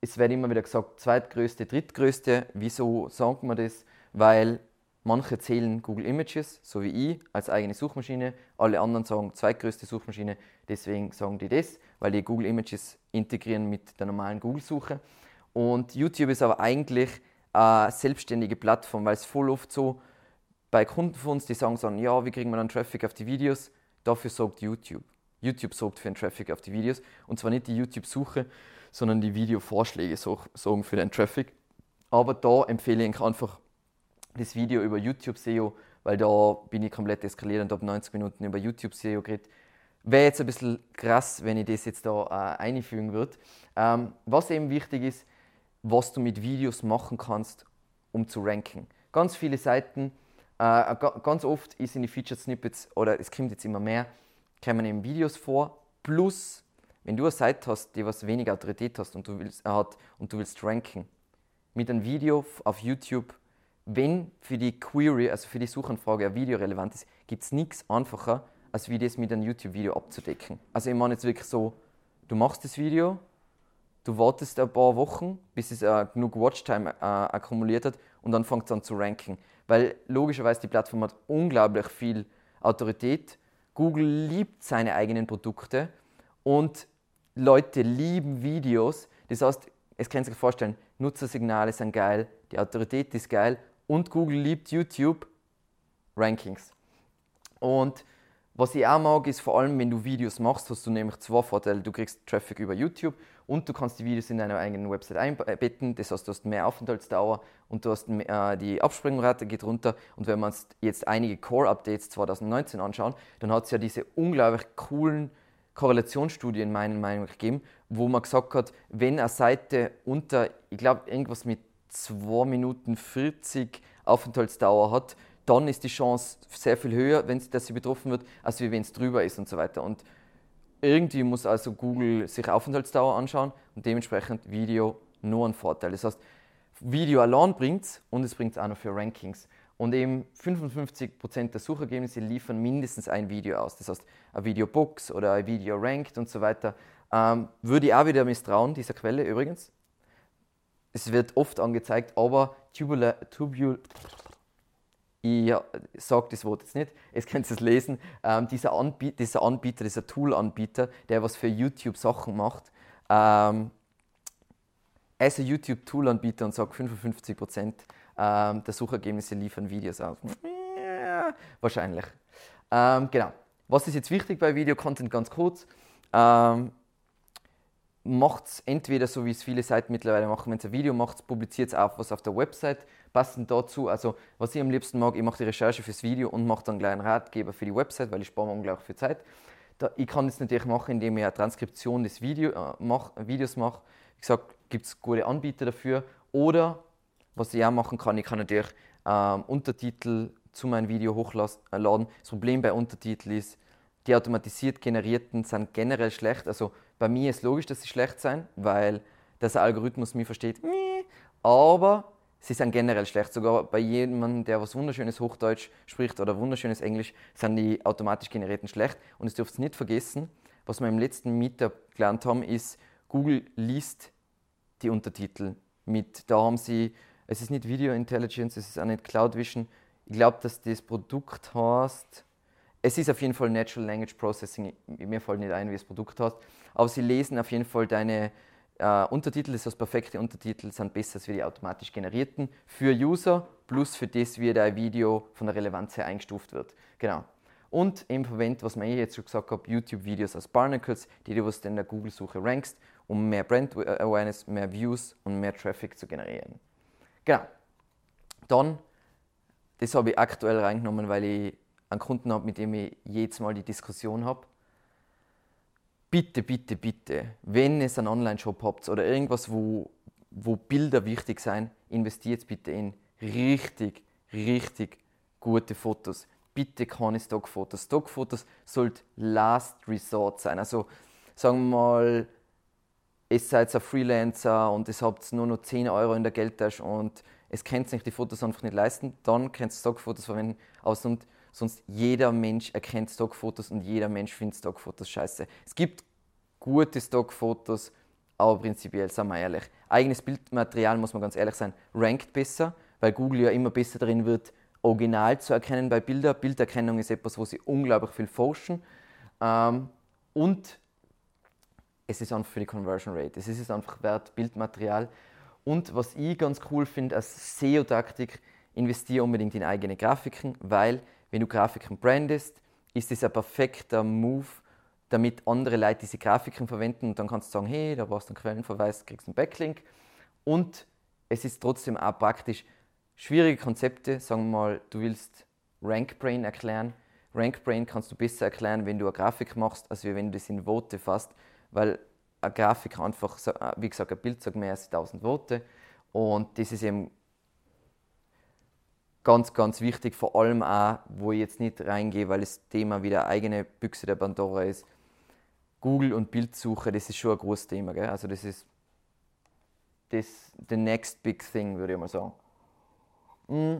es wird immer wieder gesagt, zweitgrößte, drittgrößte. Wieso sagen wir das? Weil manche zählen Google Images, so wie ich, als eigene Suchmaschine. Alle anderen sagen zweitgrößte Suchmaschine. Deswegen sagen die das, weil die Google Images integrieren mit der normalen Google-Suche. Und YouTube ist aber eigentlich eine selbstständige Plattform, weil es voll oft so bei Kunden von uns, die sagen so, ja, wie kriegen wir dann Traffic auf die Videos? Dafür sorgt YouTube. YouTube sorgt für den Traffic auf die Videos. Und zwar nicht die YouTube-Suche, sondern die Videovorschläge sorgen für den Traffic. Aber da empfehle ich einfach das Video über YouTube SEO, weil da bin ich komplett eskaliert und habe 90 Minuten über YouTube SEO geredet. Wäre jetzt ein bisschen krass, wenn ich das jetzt da äh, einfügen würde. Ähm, was eben wichtig ist, was du mit Videos machen kannst, um zu ranken. Ganz viele Seiten, äh, ganz oft ist in die Featured Snippets, oder es kommt jetzt immer mehr, kommen eben Videos vor, plus wenn du eine Seite hast, die was weniger Autorität hast und du willst, äh, hat und du willst ranken, mit einem Video auf YouTube, wenn für die Query, also für die Suchanfrage ein Video relevant ist, gibt es nichts einfacher, als wie das mit einem YouTube-Video abzudecken. Also ich meine jetzt wirklich so, du machst das Video, du wartest ein paar Wochen, bis es äh, genug Watchtime äh, akkumuliert hat und dann fängt es an zu ranken. Weil logischerweise die Plattform hat unglaublich viel Autorität. Google liebt seine eigenen Produkte und Leute lieben Videos. Das heißt, es kann sich vorstellen, Nutzersignale sind geil, die Autorität ist geil und Google liebt YouTube Rankings. Und was ich auch mag, ist vor allem, wenn du Videos machst, hast du nämlich zwei Vorteile. Du kriegst Traffic über YouTube und du kannst die Videos in deiner eigenen Website einbetten. Das heißt, du hast mehr Aufenthaltsdauer und du hast mehr, äh, die Abspringrate geht runter. Und wenn wir uns jetzt einige Core-Updates 2019 anschauen, dann hat es ja diese unglaublich coolen Korrelationsstudie in meinen Meinung gegeben, wo man gesagt hat, wenn eine Seite unter, ich glaube, irgendwas mit 2 Minuten 40 Aufenthaltsdauer hat, dann ist die Chance sehr viel höher, wenn dass sie betroffen wird, als wenn es drüber ist und so weiter. Und irgendwie muss also Google sich Aufenthaltsdauer anschauen und dementsprechend Video nur ein Vorteil. Das heißt, Video allein bringt es und es bringt es auch noch für Rankings. Und eben 55% der Suchergebnisse liefern mindestens ein Video aus. Das heißt, ein Videobox oder ein Video ranked und so weiter. Ähm, würde ich auch wieder misstrauen, dieser Quelle übrigens. Es wird oft angezeigt, aber tubular, tubul, ich sage das Wort jetzt nicht, jetzt könnt ihr es lesen, ähm, dieser, Anbieter, dieser Anbieter, dieser Tool-Anbieter, der was für YouTube Sachen macht, ähm, er ist ein YouTube-Tool-Anbieter und sagt 55% ähm, der Suchergebnisse liefern Videos aus. Wahrscheinlich. Ähm, genau. Was ist jetzt wichtig bei Video-Content? Ganz kurz. Ähm, macht es entweder so, wie es viele Seiten mittlerweile machen, wenn es ein Video macht, publiziert es auch was auf der Website, passend dazu. Also, was ich am liebsten mag, ich mache die Recherche fürs Video und mache dann gleich einen Ratgeber für die Website, weil ich spare mir unglaublich viel Zeit. Da, ich kann das natürlich machen, indem ich eine Transkription des Video, äh, mach, Videos mache. Wie gesagt, gibt es gute Anbieter dafür. Oder was ich auch machen kann, ich kann natürlich ähm, Untertitel zu meinem Video hochladen. Das Problem bei Untertiteln ist, die automatisiert generierten sind generell schlecht. Also bei mir ist logisch, dass sie schlecht sind, weil der Algorithmus mich versteht. Aber sie sind generell schlecht. Sogar bei jemandem, der was wunderschönes Hochdeutsch spricht oder wunderschönes Englisch, sind die automatisch generierten schlecht. Und es dürft nicht vergessen, was wir im letzten Meetup gelernt haben, ist, Google liest die Untertitel mit. Da haben sie es ist nicht Video Intelligence, es ist auch nicht Cloud Vision. Ich glaube, dass das Produkt heißt. Es ist auf jeden Fall Natural Language Processing. Mir fällt nicht ein, wie das Produkt heißt. Aber sie lesen auf jeden Fall deine äh, Untertitel. Das heißt, perfekte Untertitel sind besser als die automatisch generierten für User, plus für das, wie dein Video von der Relevanz her eingestuft wird. Genau. Und eben verwendet, was man jetzt schon gesagt habe, YouTube-Videos als Barnacles, die du in der Google-Suche rankst, um mehr Brand Awareness, mehr Views und mehr Traffic zu generieren. Genau. Dann, das habe ich aktuell reingenommen, weil ich einen Kunden habe, mit dem ich jedes Mal die Diskussion habe. Bitte, bitte, bitte, wenn ihr einen Online-Shop habt oder irgendwas, wo, wo Bilder wichtig sind, investiert bitte in richtig, richtig gute Fotos. Bitte keine Stockfotos. Stockfotos sollten Last Resort sein. Also sagen wir mal, ihr seid ein Freelancer und ihr habt nur noch 10 Euro in der Geldtasche und es könnt sich die Fotos einfach nicht leisten, dann könnt ihr Stockfotos verwenden. Aber sonst, sonst jeder Mensch erkennt Stockfotos und jeder Mensch findet Stockfotos scheiße. Es gibt gute Stockfotos, aber prinzipiell, sagen wir ehrlich, eigenes Bildmaterial, muss man ganz ehrlich sein, rankt besser, weil Google ja immer besser darin wird, original zu erkennen bei Bildern. Bilderkennung ist etwas, wo sie unglaublich viel forschen. Ähm, und es ist einfach für die Conversion Rate. Es ist einfach wert, Bildmaterial. Und was ich ganz cool finde als SEO-Taktik investiere unbedingt in eigene Grafiken, weil wenn du Grafiken brandest, ist das ein perfekter Move, damit andere Leute diese Grafiken verwenden und dann kannst du sagen, hey, da brauchst du einen Quellenverweis, kriegst einen Backlink und es ist trotzdem auch praktisch, schwierige Konzepte, sagen wir mal, du willst RankBrain erklären. RankBrain kannst du besser erklären, wenn du eine Grafik machst, als wenn du das in Worte fasst, weil eine Grafik einfach, äh, wie gesagt, ein Bild sagt mehr als 1000 Worte und das ist eben ganz, ganz wichtig, vor allem auch, wo ich jetzt nicht reingehe, weil das Thema wieder eigene Büchse der Pandora ist. Google und Bildsuche, das ist schon ein großes Thema. Gell? Also das ist das the next big thing, würde ich mal sagen. Mm,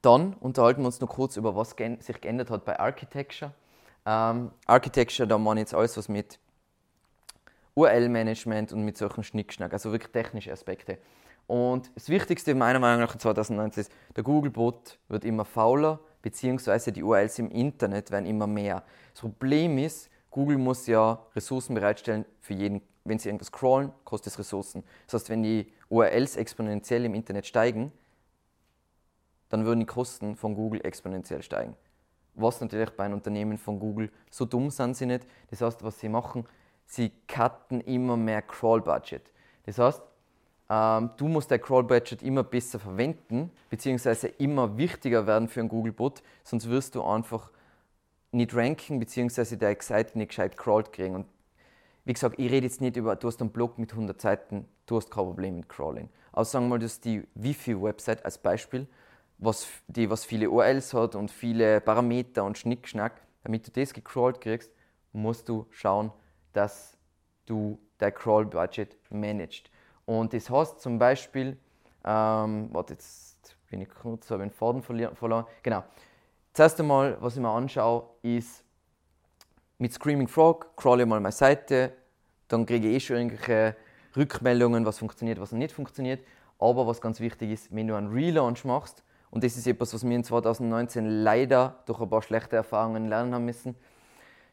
dann unterhalten wir uns noch kurz über was sich geändert hat bei Architecture. Ähm, Architecture, da meine ich jetzt alles, was mit URL-Management und mit solchen Schnickschnack, also wirklich technische Aspekte. Und das Wichtigste meiner Meinung nach 2019 ist, der Google-Bot wird immer fauler, beziehungsweise die URLs im Internet werden immer mehr. Das Problem ist, Google muss ja Ressourcen bereitstellen für jeden. Wenn sie irgendwas crawlen, kostet es Ressourcen. Das heißt, wenn die URLs exponentiell im Internet steigen, dann würden die Kosten von Google exponentiell steigen. Was natürlich bei einem Unternehmen von Google so dumm sind sie nicht. Das heißt, was sie machen, sie cutten immer mehr Crawl-Budget. Das heißt, du musst dein Crawl-Budget immer besser verwenden, beziehungsweise immer wichtiger werden für einen Google-Bot, sonst wirst du einfach nicht ranken, beziehungsweise deine Seite nicht gescheit crawled kriegen. Und wie gesagt, ich rede jetzt nicht über, du hast einen Blog mit 100 Seiten, du hast kein Problem mit Crawling. Aber sagen wir mal, das ist die Wifi-Website als Beispiel, was, die was viele URLs hat und viele Parameter und Schnickschnack. Damit du das gecrawlt kriegst, musst du schauen, dass du dein Crawl-Budget managst. Und das heißt zum Beispiel, ähm, warte, jetzt bin ich kurz, habe den Faden verloren. Genau. Zuerst einmal, was ich mir anschaue, ist mit Screaming Frog, crawl ich mal meine Seite, dann kriege ich eh schon irgendwelche Rückmeldungen, was funktioniert, was nicht funktioniert. Aber was ganz wichtig ist, wenn du einen Relaunch machst, und das ist etwas, was wir in 2019 leider durch ein paar schlechte Erfahrungen lernen haben müssen,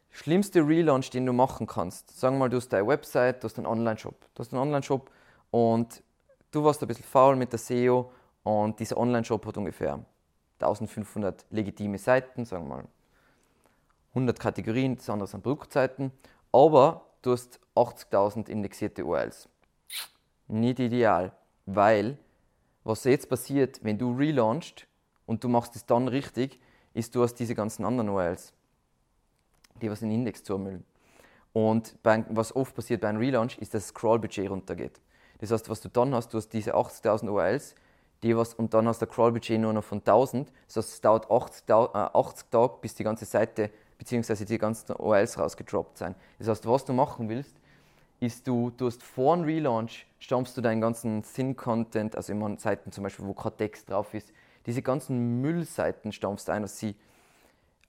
schlimmste Relaunch, den du machen kannst. Sagen wir mal, du hast deine Website, du hast einen Online-Shop. Du hast einen Online-Shop und du warst ein bisschen faul mit der SEO und dieser Online-Shop hat ungefähr 1500 legitime Seiten, sagen wir mal 100 Kategorien, das andere sind Produktseiten, aber du hast 80.000 indexierte URLs. Nicht ideal, weil was jetzt passiert, wenn du relaunchst und du machst es dann richtig, ist, du hast diese ganzen anderen URLs, die was in den Index zumüllen. Und bei, was oft passiert bei einem Relaunch, ist, dass das Scroll-Budget runtergeht. Das heißt, was du dann hast, du hast diese 80.000 URLs, die was, und dann hast du ein Crawl-Budget nur noch von 1000. Das heißt, es dauert 80, 80 äh, Tage, bis die ganze Seite bzw. die ganzen URLs rausgedroppt sind. Das heißt, was du machen willst, ist, du, du hast vor dem Relaunch, stampfst du deinen ganzen Thin-Content, also immer Seiten zum Beispiel, wo kein Text drauf ist, diese ganzen Müllseiten stampfst du ein, dass sie,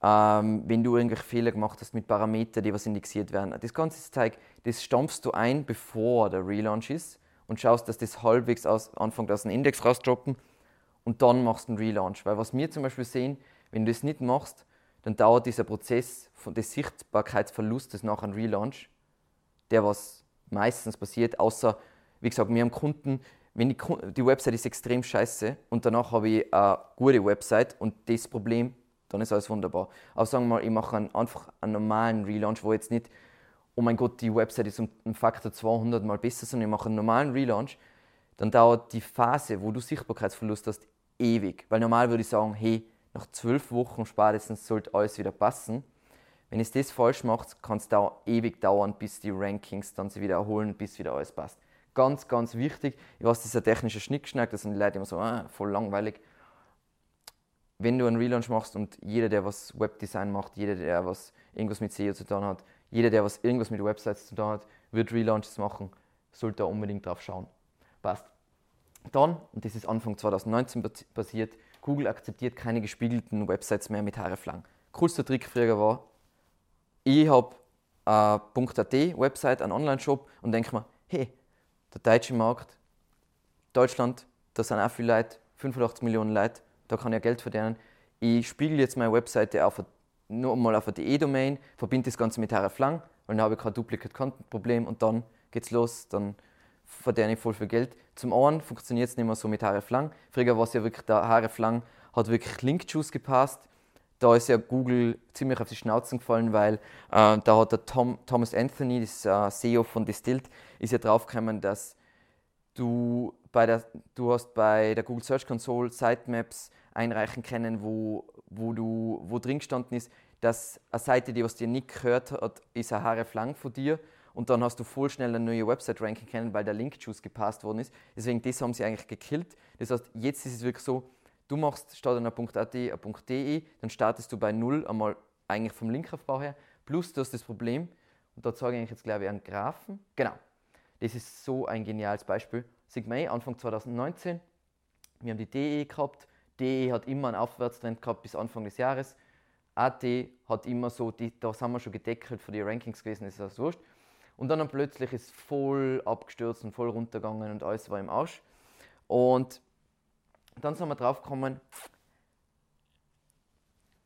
ähm, wenn du irgendwelche Fehler gemacht hast mit Parametern, die was indexiert werden, das ganze Zeug, das stampfst du ein, bevor der Relaunch ist und schaust, dass das halbwegs aus, anfängt aus dem Index rauszudroppen und dann machst du einen Relaunch. Weil was wir zum Beispiel sehen, wenn du das nicht machst, dann dauert dieser Prozess von des Sichtbarkeitsverlustes nach einem Relaunch, der was meistens passiert, außer, wie gesagt, wir haben Kunden, wenn die, die Website ist extrem scheiße und danach habe ich eine gute Website und das Problem, dann ist alles wunderbar. Aber sagen wir mal, ich mache einen, einfach einen normalen Relaunch, wo jetzt nicht oh mein Gott, die Website ist um einen Faktor 200 mal besser, sondern ich mache einen normalen Relaunch, dann dauert die Phase, wo du Sichtbarkeitsverlust hast, ewig. Weil normal würde ich sagen, hey, nach zwölf Wochen spätestens sollte alles wieder passen. Wenn es das falsch macht, kann es da ewig dauern, bis die Rankings dann sich wieder erholen, bis wieder alles passt. Ganz, ganz wichtig. Ich weiß, das ist ein technischer Schnickschnack, das sind die Leute immer so, ah, voll langweilig. Wenn du einen Relaunch machst und jeder, der was Webdesign macht, jeder, der was irgendwas mit SEO zu tun hat, jeder, der was irgendwas mit Websites zu tun hat, wird Relaunches machen, sollte da unbedingt drauf schauen. Passt. Dann, und das ist Anfang 2019 passiert, Google akzeptiert keine gespiegelten Websites mehr mit hreflang. Coolster Trick früher war, ich habe eine .at Website, einen Online-Shop und denke mir, hey, der deutsche Markt, Deutschland, da sind auch viele Leute, 85 Millionen Leute, da kann ich ja Geld verdienen. Ich spiegel jetzt meine Webseite auf nur mal auf eine DE-Domain, verbinde das Ganze mit hreflang, weil dann habe ich kein Duplicate-Content-Problem und dann geht's los, dann verdiene ich voll viel Geld. Zum einen funktioniert es nicht mehr so mit Hreflang. Früher war es ja wirklich, der Hreflang hat wirklich Link-Juice gepasst. Da ist ja Google ziemlich auf die Schnauze gefallen, weil äh, da hat der Tom, Thomas Anthony, das äh, CEO von Distilled, ist ja draufgekommen, dass du bei der, du hast bei der Google Search Console Sitemaps einreichen können, wo, wo, du, wo drin gestanden ist, dass eine Seite, die was dir nicht gehört hat, ist ein hreflang von dir und dann hast du voll schnell eine neue Website ranken können, weil der Link-Juice gepasst worden ist. Deswegen, das haben sie eigentlich gekillt. Das heißt, jetzt ist es wirklich so, du machst statt einer .at eine .de, dann startest du bei null einmal eigentlich vom Linkaufbau her, plus du hast das Problem, und da zeige ich jetzt glaube ich einen Graphen, genau, das ist so ein geniales Beispiel. Sigma Anfang 2019, wir haben die DE gehabt, DE hat immer einen Aufwärtstrend gehabt bis Anfang des Jahres, AT hat immer so, die, da sind wir schon gedeckelt für die Rankings gewesen, ist das wurscht. Und dann plötzlich ist voll abgestürzt und voll runtergegangen und alles war im Arsch. Und dann sind wir drauf gekommen,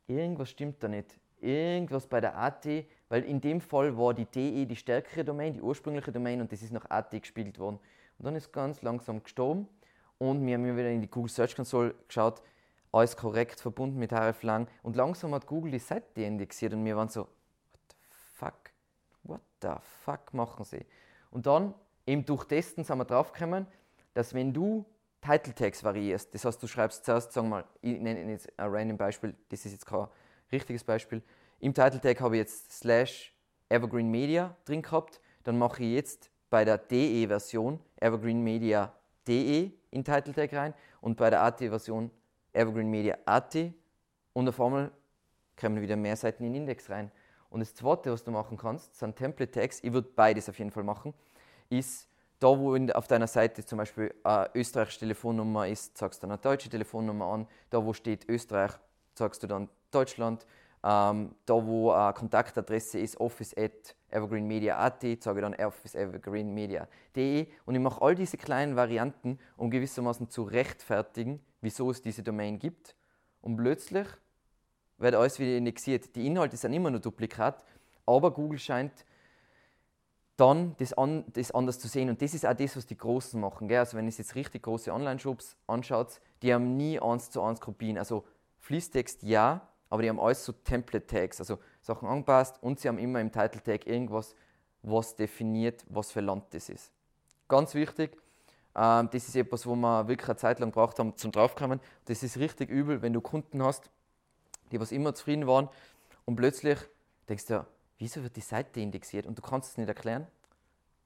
irgendwas stimmt da nicht. Irgendwas bei der AT, weil in dem Fall war die DE die stärkere Domain, die ursprüngliche Domain und das ist nach AT gespielt worden. Und dann ist ganz langsam gestorben und wir haben wieder in die Google Search Console geschaut, alles korrekt verbunden mit hreflang und langsam hat Google die Seite indexiert und wir waren so, what the fuck? what the fuck machen sie? Und dann, eben durch Testen sind wir draufgekommen, dass wenn du Title Tags variierst, das heißt, du schreibst zuerst, sagen wir mal, ich nenne jetzt ein random Beispiel, das ist jetzt kein richtiges Beispiel. Im Title Tag habe ich jetzt slash Evergreen Media drin gehabt, dann mache ich jetzt bei der DE-Version Evergreen Media DE in Title Tag rein und bei der AT-Version Evergreen Media AT und auf einmal kommen wieder mehr Seiten in Index rein. Und das zweite, was du machen kannst, sind Template Tags. Ich würde beides auf jeden Fall machen. Ist da, wo in, auf deiner Seite zum Beispiel eine österreichische Telefonnummer ist, sagst du eine deutsche Telefonnummer an. Da, wo steht Österreich, sagst du dann Deutschland. Ähm, da, wo eine Kontaktadresse ist, office at evergreenmedia.at, sage ich dann office evergreenmedia.de. Und ich mache all diese kleinen Varianten, um gewissermaßen zu rechtfertigen, wieso es diese Domain gibt. Und plötzlich wird alles wieder indexiert. Die Inhalte sind immer nur Duplikat, aber Google scheint dann das, an, das anders zu sehen. Und das ist auch das, was die Großen machen. Gell? Also wenn es jetzt richtig große Online-Shops anschaut, die haben nie eins zu eins Kopien. Also Fließtext ja, aber die haben alles so Template-Tags, also Sachen angepasst und sie haben immer im Title-Tag irgendwas, was definiert, was für Land das ist. Ganz wichtig, ähm, das ist etwas, wo wir wirklich eine Zeit lang braucht haben zum draufkommen. Das ist richtig übel, wenn du Kunden hast, die was immer zufrieden waren und plötzlich denkst du, wieso wird die Seite indexiert und du kannst es nicht erklären?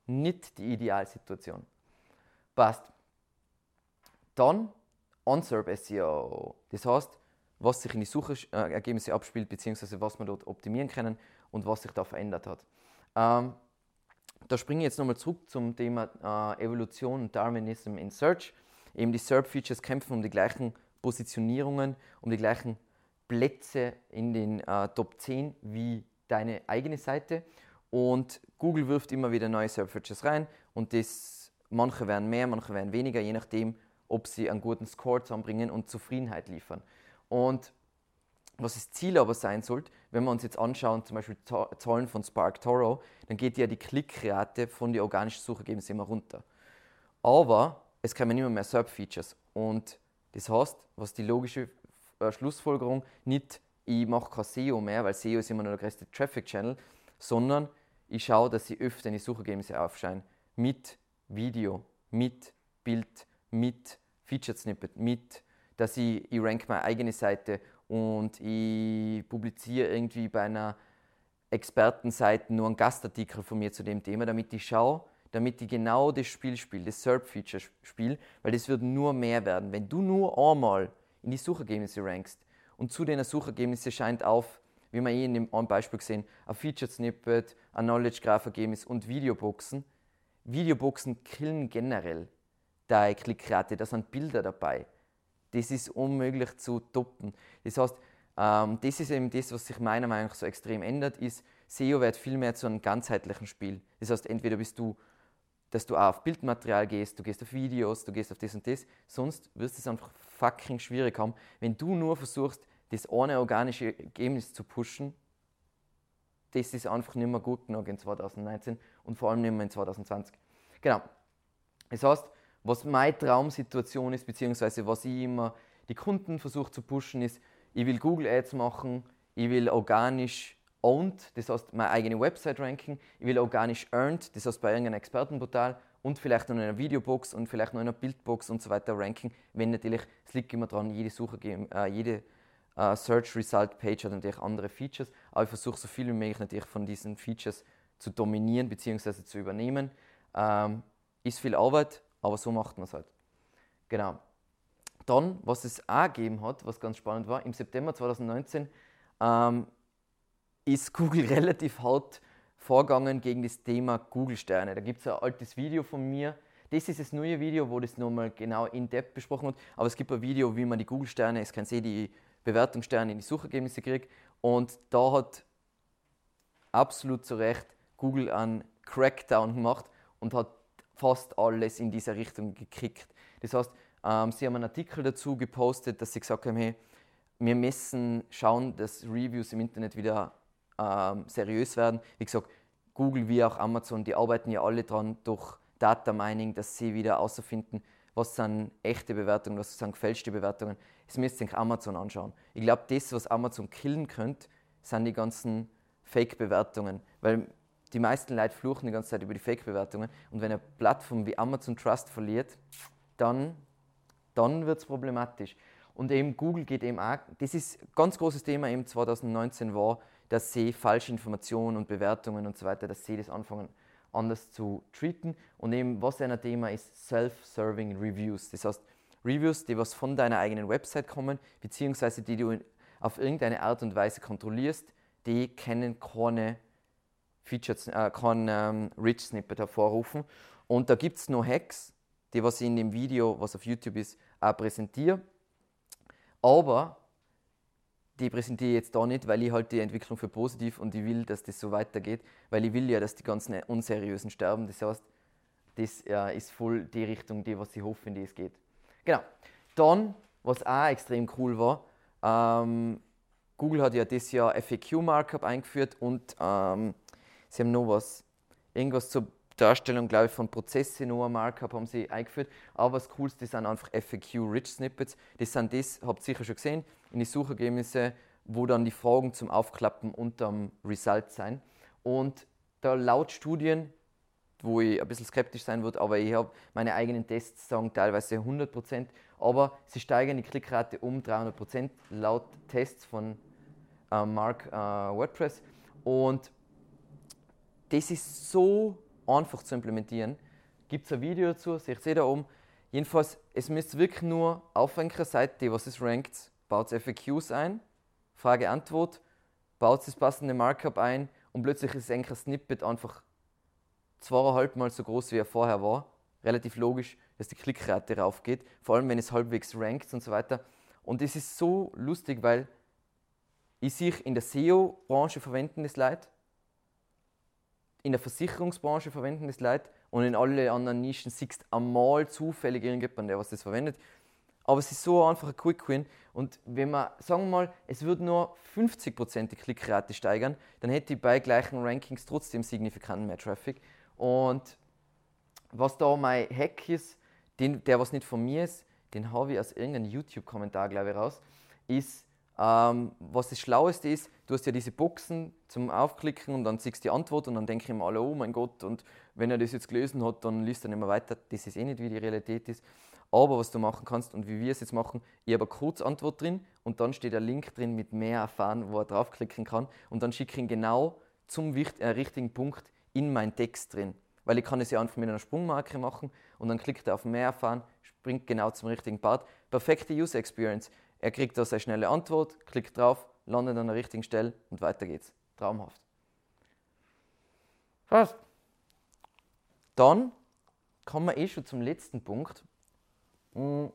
Nicht die Idealsituation. Passt. Dann On-Serve SEO. Das heißt, was sich in die Suchergebnisse abspielt, beziehungsweise was wir dort optimieren können und was sich da verändert hat. Ähm, da springe ich jetzt nochmal zurück zum Thema äh, Evolution und Darwinism in Search. Eben die SERP-Features kämpfen um die gleichen Positionierungen, um die gleichen Plätze in den äh, Top 10 wie deine eigene Seite. Und Google wirft immer wieder neue Server Features rein und das, manche werden mehr, manche werden weniger, je nachdem, ob sie einen guten Score zusammenbringen und Zufriedenheit liefern. Und was das Ziel aber sein sollte, wenn wir uns jetzt anschauen, zum Beispiel Zahlen von Spark Toro, dann geht ja die Klickrate von den organischen Suchergebnissen immer runter. Aber es kommen immer mehr SERP-Features. Und das heißt, was die logische äh, Schlussfolgerung nicht, ich mache kein SEO mehr, weil SEO ist immer nur der größte Traffic-Channel, sondern ich schaue, dass sie öfter in die Suchergebnisse aufscheinen. Mit Video, mit Bild, mit Featured Snippet, mit, dass ich, ich rank meine eigene Seite und ich publiziere irgendwie bei einer Expertenseite nur einen Gastartikel von mir zu dem Thema, damit ich schaue, damit ich genau das Spiel spiele, das SERP-Feature spiele, weil das wird nur mehr werden. Wenn du nur einmal in die Suchergebnisse rankst. Und zu den Suchergebnissen scheint auf, wie wir eh in dem Beispiel gesehen, ein Featured Snippet, ein Knowledge Graph Ergebnis und Videoboxen. Videoboxen killen generell deine Klickrate, da sind Bilder dabei. Das ist unmöglich zu toppen. Das heißt, ähm, das ist eben das, was sich meiner Meinung nach so extrem ändert, ist, SEO wird viel mehr zu einem ganzheitlichen Spiel. Das heißt, entweder bist du dass du auch auf Bildmaterial gehst, du gehst auf Videos, du gehst auf das und das. Sonst wirst du es einfach fucking schwierig haben, wenn du nur versuchst, das eine organische Ergebnis zu pushen. Das ist einfach nicht mehr gut genug in 2019 und vor allem nicht mehr in 2020. Genau. Das heißt, was meine Traumsituation ist, beziehungsweise was ich immer die Kunden versuche zu pushen, ist, ich will Google Ads machen, ich will organisch owned, das heißt meine eigene Website ranking, ich will organisch earned, das heißt bei irgendeinem Expertenportal und vielleicht noch in einer Videobox und vielleicht noch in einer Bildbox und so weiter ranking, wenn natürlich, es liegt immer daran, jede Suche, äh, jede äh, Search Result Page hat natürlich andere Features, aber ich versuche so viel wie möglich natürlich von diesen Features zu dominieren bzw. zu übernehmen. Ähm, ist viel Arbeit, aber so macht man es halt. Genau. Dann, was es auch gegeben hat, was ganz spannend war, im September 2019 ähm, ist Google relativ hart vorgegangen gegen das Thema Google-Sterne. Da gibt es ein altes Video von mir. Das ist das neue Video, wo das nochmal genau in depth besprochen wird. Aber es gibt ein Video, wie man die Google-Sterne, es kann sehen, die Bewertungssterne in die Suchergebnisse kriegt. Und da hat absolut zu Recht Google einen Crackdown gemacht und hat fast alles in dieser Richtung gekriegt. Das heißt, ähm, sie haben einen Artikel dazu gepostet, dass sie gesagt haben, hey, wir müssen schauen, dass Reviews im Internet wieder ähm, seriös werden. Wie gesagt, Google wie auch Amazon, die arbeiten ja alle dran durch Data Mining, dass sie wieder herausfinden, was sind echte Bewertungen, was sind gefälschte Bewertungen. Das müsst ihr Amazon anschauen. Ich glaube, das, was Amazon killen könnte, sind die ganzen Fake-Bewertungen. Weil die meisten Leute fluchen die ganze Zeit über die Fake-Bewertungen. Und wenn eine Plattform wie Amazon Trust verliert, dann, dann wird es problematisch. Und eben Google geht eben auch, das ist ein ganz großes Thema eben 2019 war, dass sie falsche Informationen und Bewertungen und so weiter, dass sie das anfangen anders zu treaten. Und eben was ein Thema ist, Self-Serving Reviews. Das heißt, Reviews, die was von deiner eigenen Website kommen, beziehungsweise die du auf irgendeine Art und Weise kontrollierst, die kennen keine Featured, äh, kein ähm, Rich Snippet hervorrufen. Und da gibt es noch Hacks, die was ich in dem Video, was auf YouTube ist, auch präsentiere. Aber die präsentiere ich jetzt da nicht, weil ich halt die Entwicklung für positiv und ich will, dass das so weitergeht, weil ich will ja, dass die ganzen Unseriösen sterben. Das heißt, das äh, ist voll die Richtung, die was ich hoffe, in die es geht. Genau. Dann, was auch extrem cool war, ähm, Google hat ja das Jahr FAQ-Markup eingeführt und ähm, sie haben noch was, irgendwas zur Darstellung, glaube ich, von Prozessen, noch ein Markup haben sie eingeführt. Aber das Coolste sind einfach FAQ-Rich-Snippets. Das sind das, habt ihr sicher schon gesehen, in die Suchergebnisse, wo dann die Fragen zum Aufklappen unterm Result sein. Und da laut Studien, wo ich ein bisschen skeptisch sein würde, aber ich habe meine eigenen Tests sagen teilweise 100%, aber sie steigern die Klickrate um 300% laut Tests von äh, Mark äh, WordPress. Und das ist so einfach zu implementieren. Gibt es ein Video dazu, seht ihr da oben. Jedenfalls, es müsst wirklich nur auf einer Seite, was es rankt, baut FAQs ein, Frage-Antwort, baut das passende Markup ein und plötzlich ist ein Snippet einfach zweieinhalb Mal so groß, wie er vorher war. Relativ logisch, dass die Klickrate raufgeht, vor allem wenn es halbwegs rankt und so weiter. Und es ist so lustig, weil ich sehe in der SEO-Branche verwenden das Leute, in der Versicherungsbranche verwenden das Leute und in alle anderen Nischen siehst einmal zufällig irgendjemand, der was das verwendet. Aber es ist so einfach ein Quick Win. Und wenn man, sagen wir mal, es würde nur 50% die Klickrate steigern, dann hätte ich bei gleichen Rankings trotzdem signifikant mehr Traffic. Und was da mein Hack ist, den, der was nicht von mir ist, den habe ich aus irgendeinem YouTube-Kommentar, glaube ich, raus, ist, ähm, was das Schlaueste ist, du hast ja diese Boxen zum Aufklicken und dann siehst du die Antwort und dann denke ich mir alle, oh mein Gott, und wenn er das jetzt gelesen hat, dann liest er nicht mehr weiter. Das ist eh nicht, wie die Realität ist. Aber was du machen kannst und wie wir es jetzt machen, ich habe eine Kurzantwort drin und dann steht ein Link drin mit mehr erfahren, wo er draufklicken kann und dann schicke ich ihn genau zum äh, richtigen Punkt in meinen Text drin. Weil ich kann es ja einfach mit einer Sprungmarke machen und dann klickt er auf mehr erfahren, springt genau zum richtigen Part. Perfekte User Experience. Er kriegt da seine schnelle Antwort, klickt drauf, landet an der richtigen Stelle und weiter geht's. Traumhaft. Was? Dann kommen wir eh schon zum letzten Punkt. Das hm,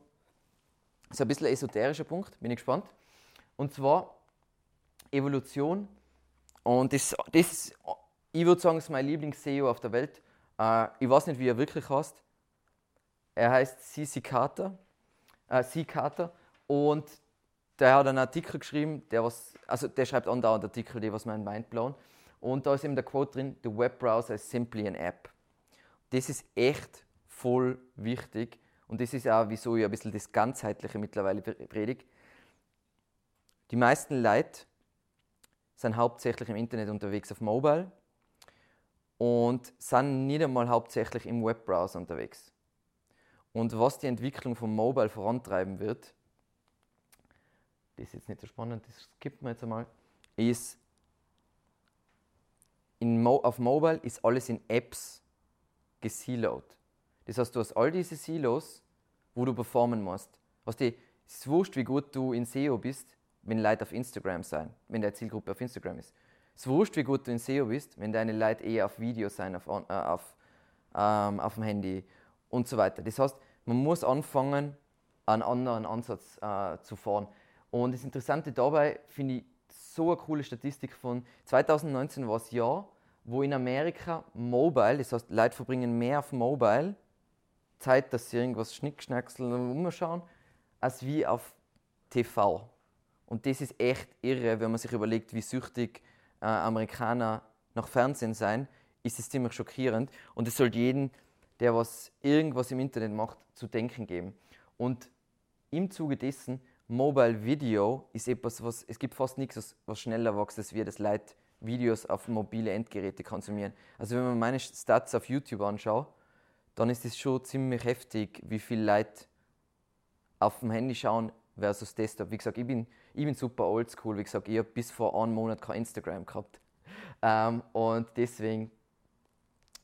ist ein bisschen ein esoterischer Punkt, bin ich gespannt. Und zwar Evolution. Und das, das ich würde sagen, ist mein Lieblings-SEO auf der Welt. Äh, ich weiß nicht, wie er wirklich heißt. Er heißt CC Carter. Äh, C. Carter. Und der hat einen Artikel geschrieben, der was, also der schreibt andauernd Artikel, die was mein Mind blown. Und da ist eben der Quote drin: The web browser is simply an app. Das ist echt voll wichtig. Und das ist auch, wieso ich ein bisschen das Ganzheitliche mittlerweile predige. Die meisten Leute sind hauptsächlich im Internet unterwegs auf Mobile und sind nicht einmal hauptsächlich im Webbrowser unterwegs. Und was die Entwicklung von Mobile vorantreiben wird, das ist jetzt nicht so spannend, das skippen wir jetzt einmal, ist, Mo auf Mobile ist alles in Apps gesiloed. Das heißt, du hast all diese Silos, wo du performen musst. Was die, es ist wurscht, wie gut du in SEO bist, wenn Leute auf Instagram sein, wenn deine Zielgruppe auf Instagram ist. Es ist wurscht, wie gut du in SEO bist, wenn deine Leute eher auf Video sein, auf, äh, auf, ähm, auf dem Handy und so weiter. Das heißt, man muss anfangen, einen anderen Ansatz äh, zu fahren. Und das Interessante dabei finde ich so eine coole Statistik von 2019 war es Jahr, wo in Amerika Mobile, das heißt, Leute verbringen mehr auf Mobile Zeit, dass sie irgendwas schnickschnackseln und umschauen, als wie auf TV. Und das ist echt irre, wenn man sich überlegt, wie süchtig äh, Amerikaner nach Fernsehen sein, ist es ziemlich schockierend. Und es sollte jeden, der was irgendwas im Internet macht, zu denken geben. Und im Zuge dessen, Mobile Video ist etwas, was es gibt fast nichts, was, was schneller wächst, als wir das Leute Videos auf mobile Endgeräte konsumieren. Also wenn man meine Stats auf YouTube anschaut, dann ist es schon ziemlich heftig, wie viele Leute auf dem Handy schauen versus Desktop. Wie gesagt, ich bin, ich bin super oldschool. Wie gesagt, ich habe bis vor einem Monat kein Instagram gehabt. Ähm, und deswegen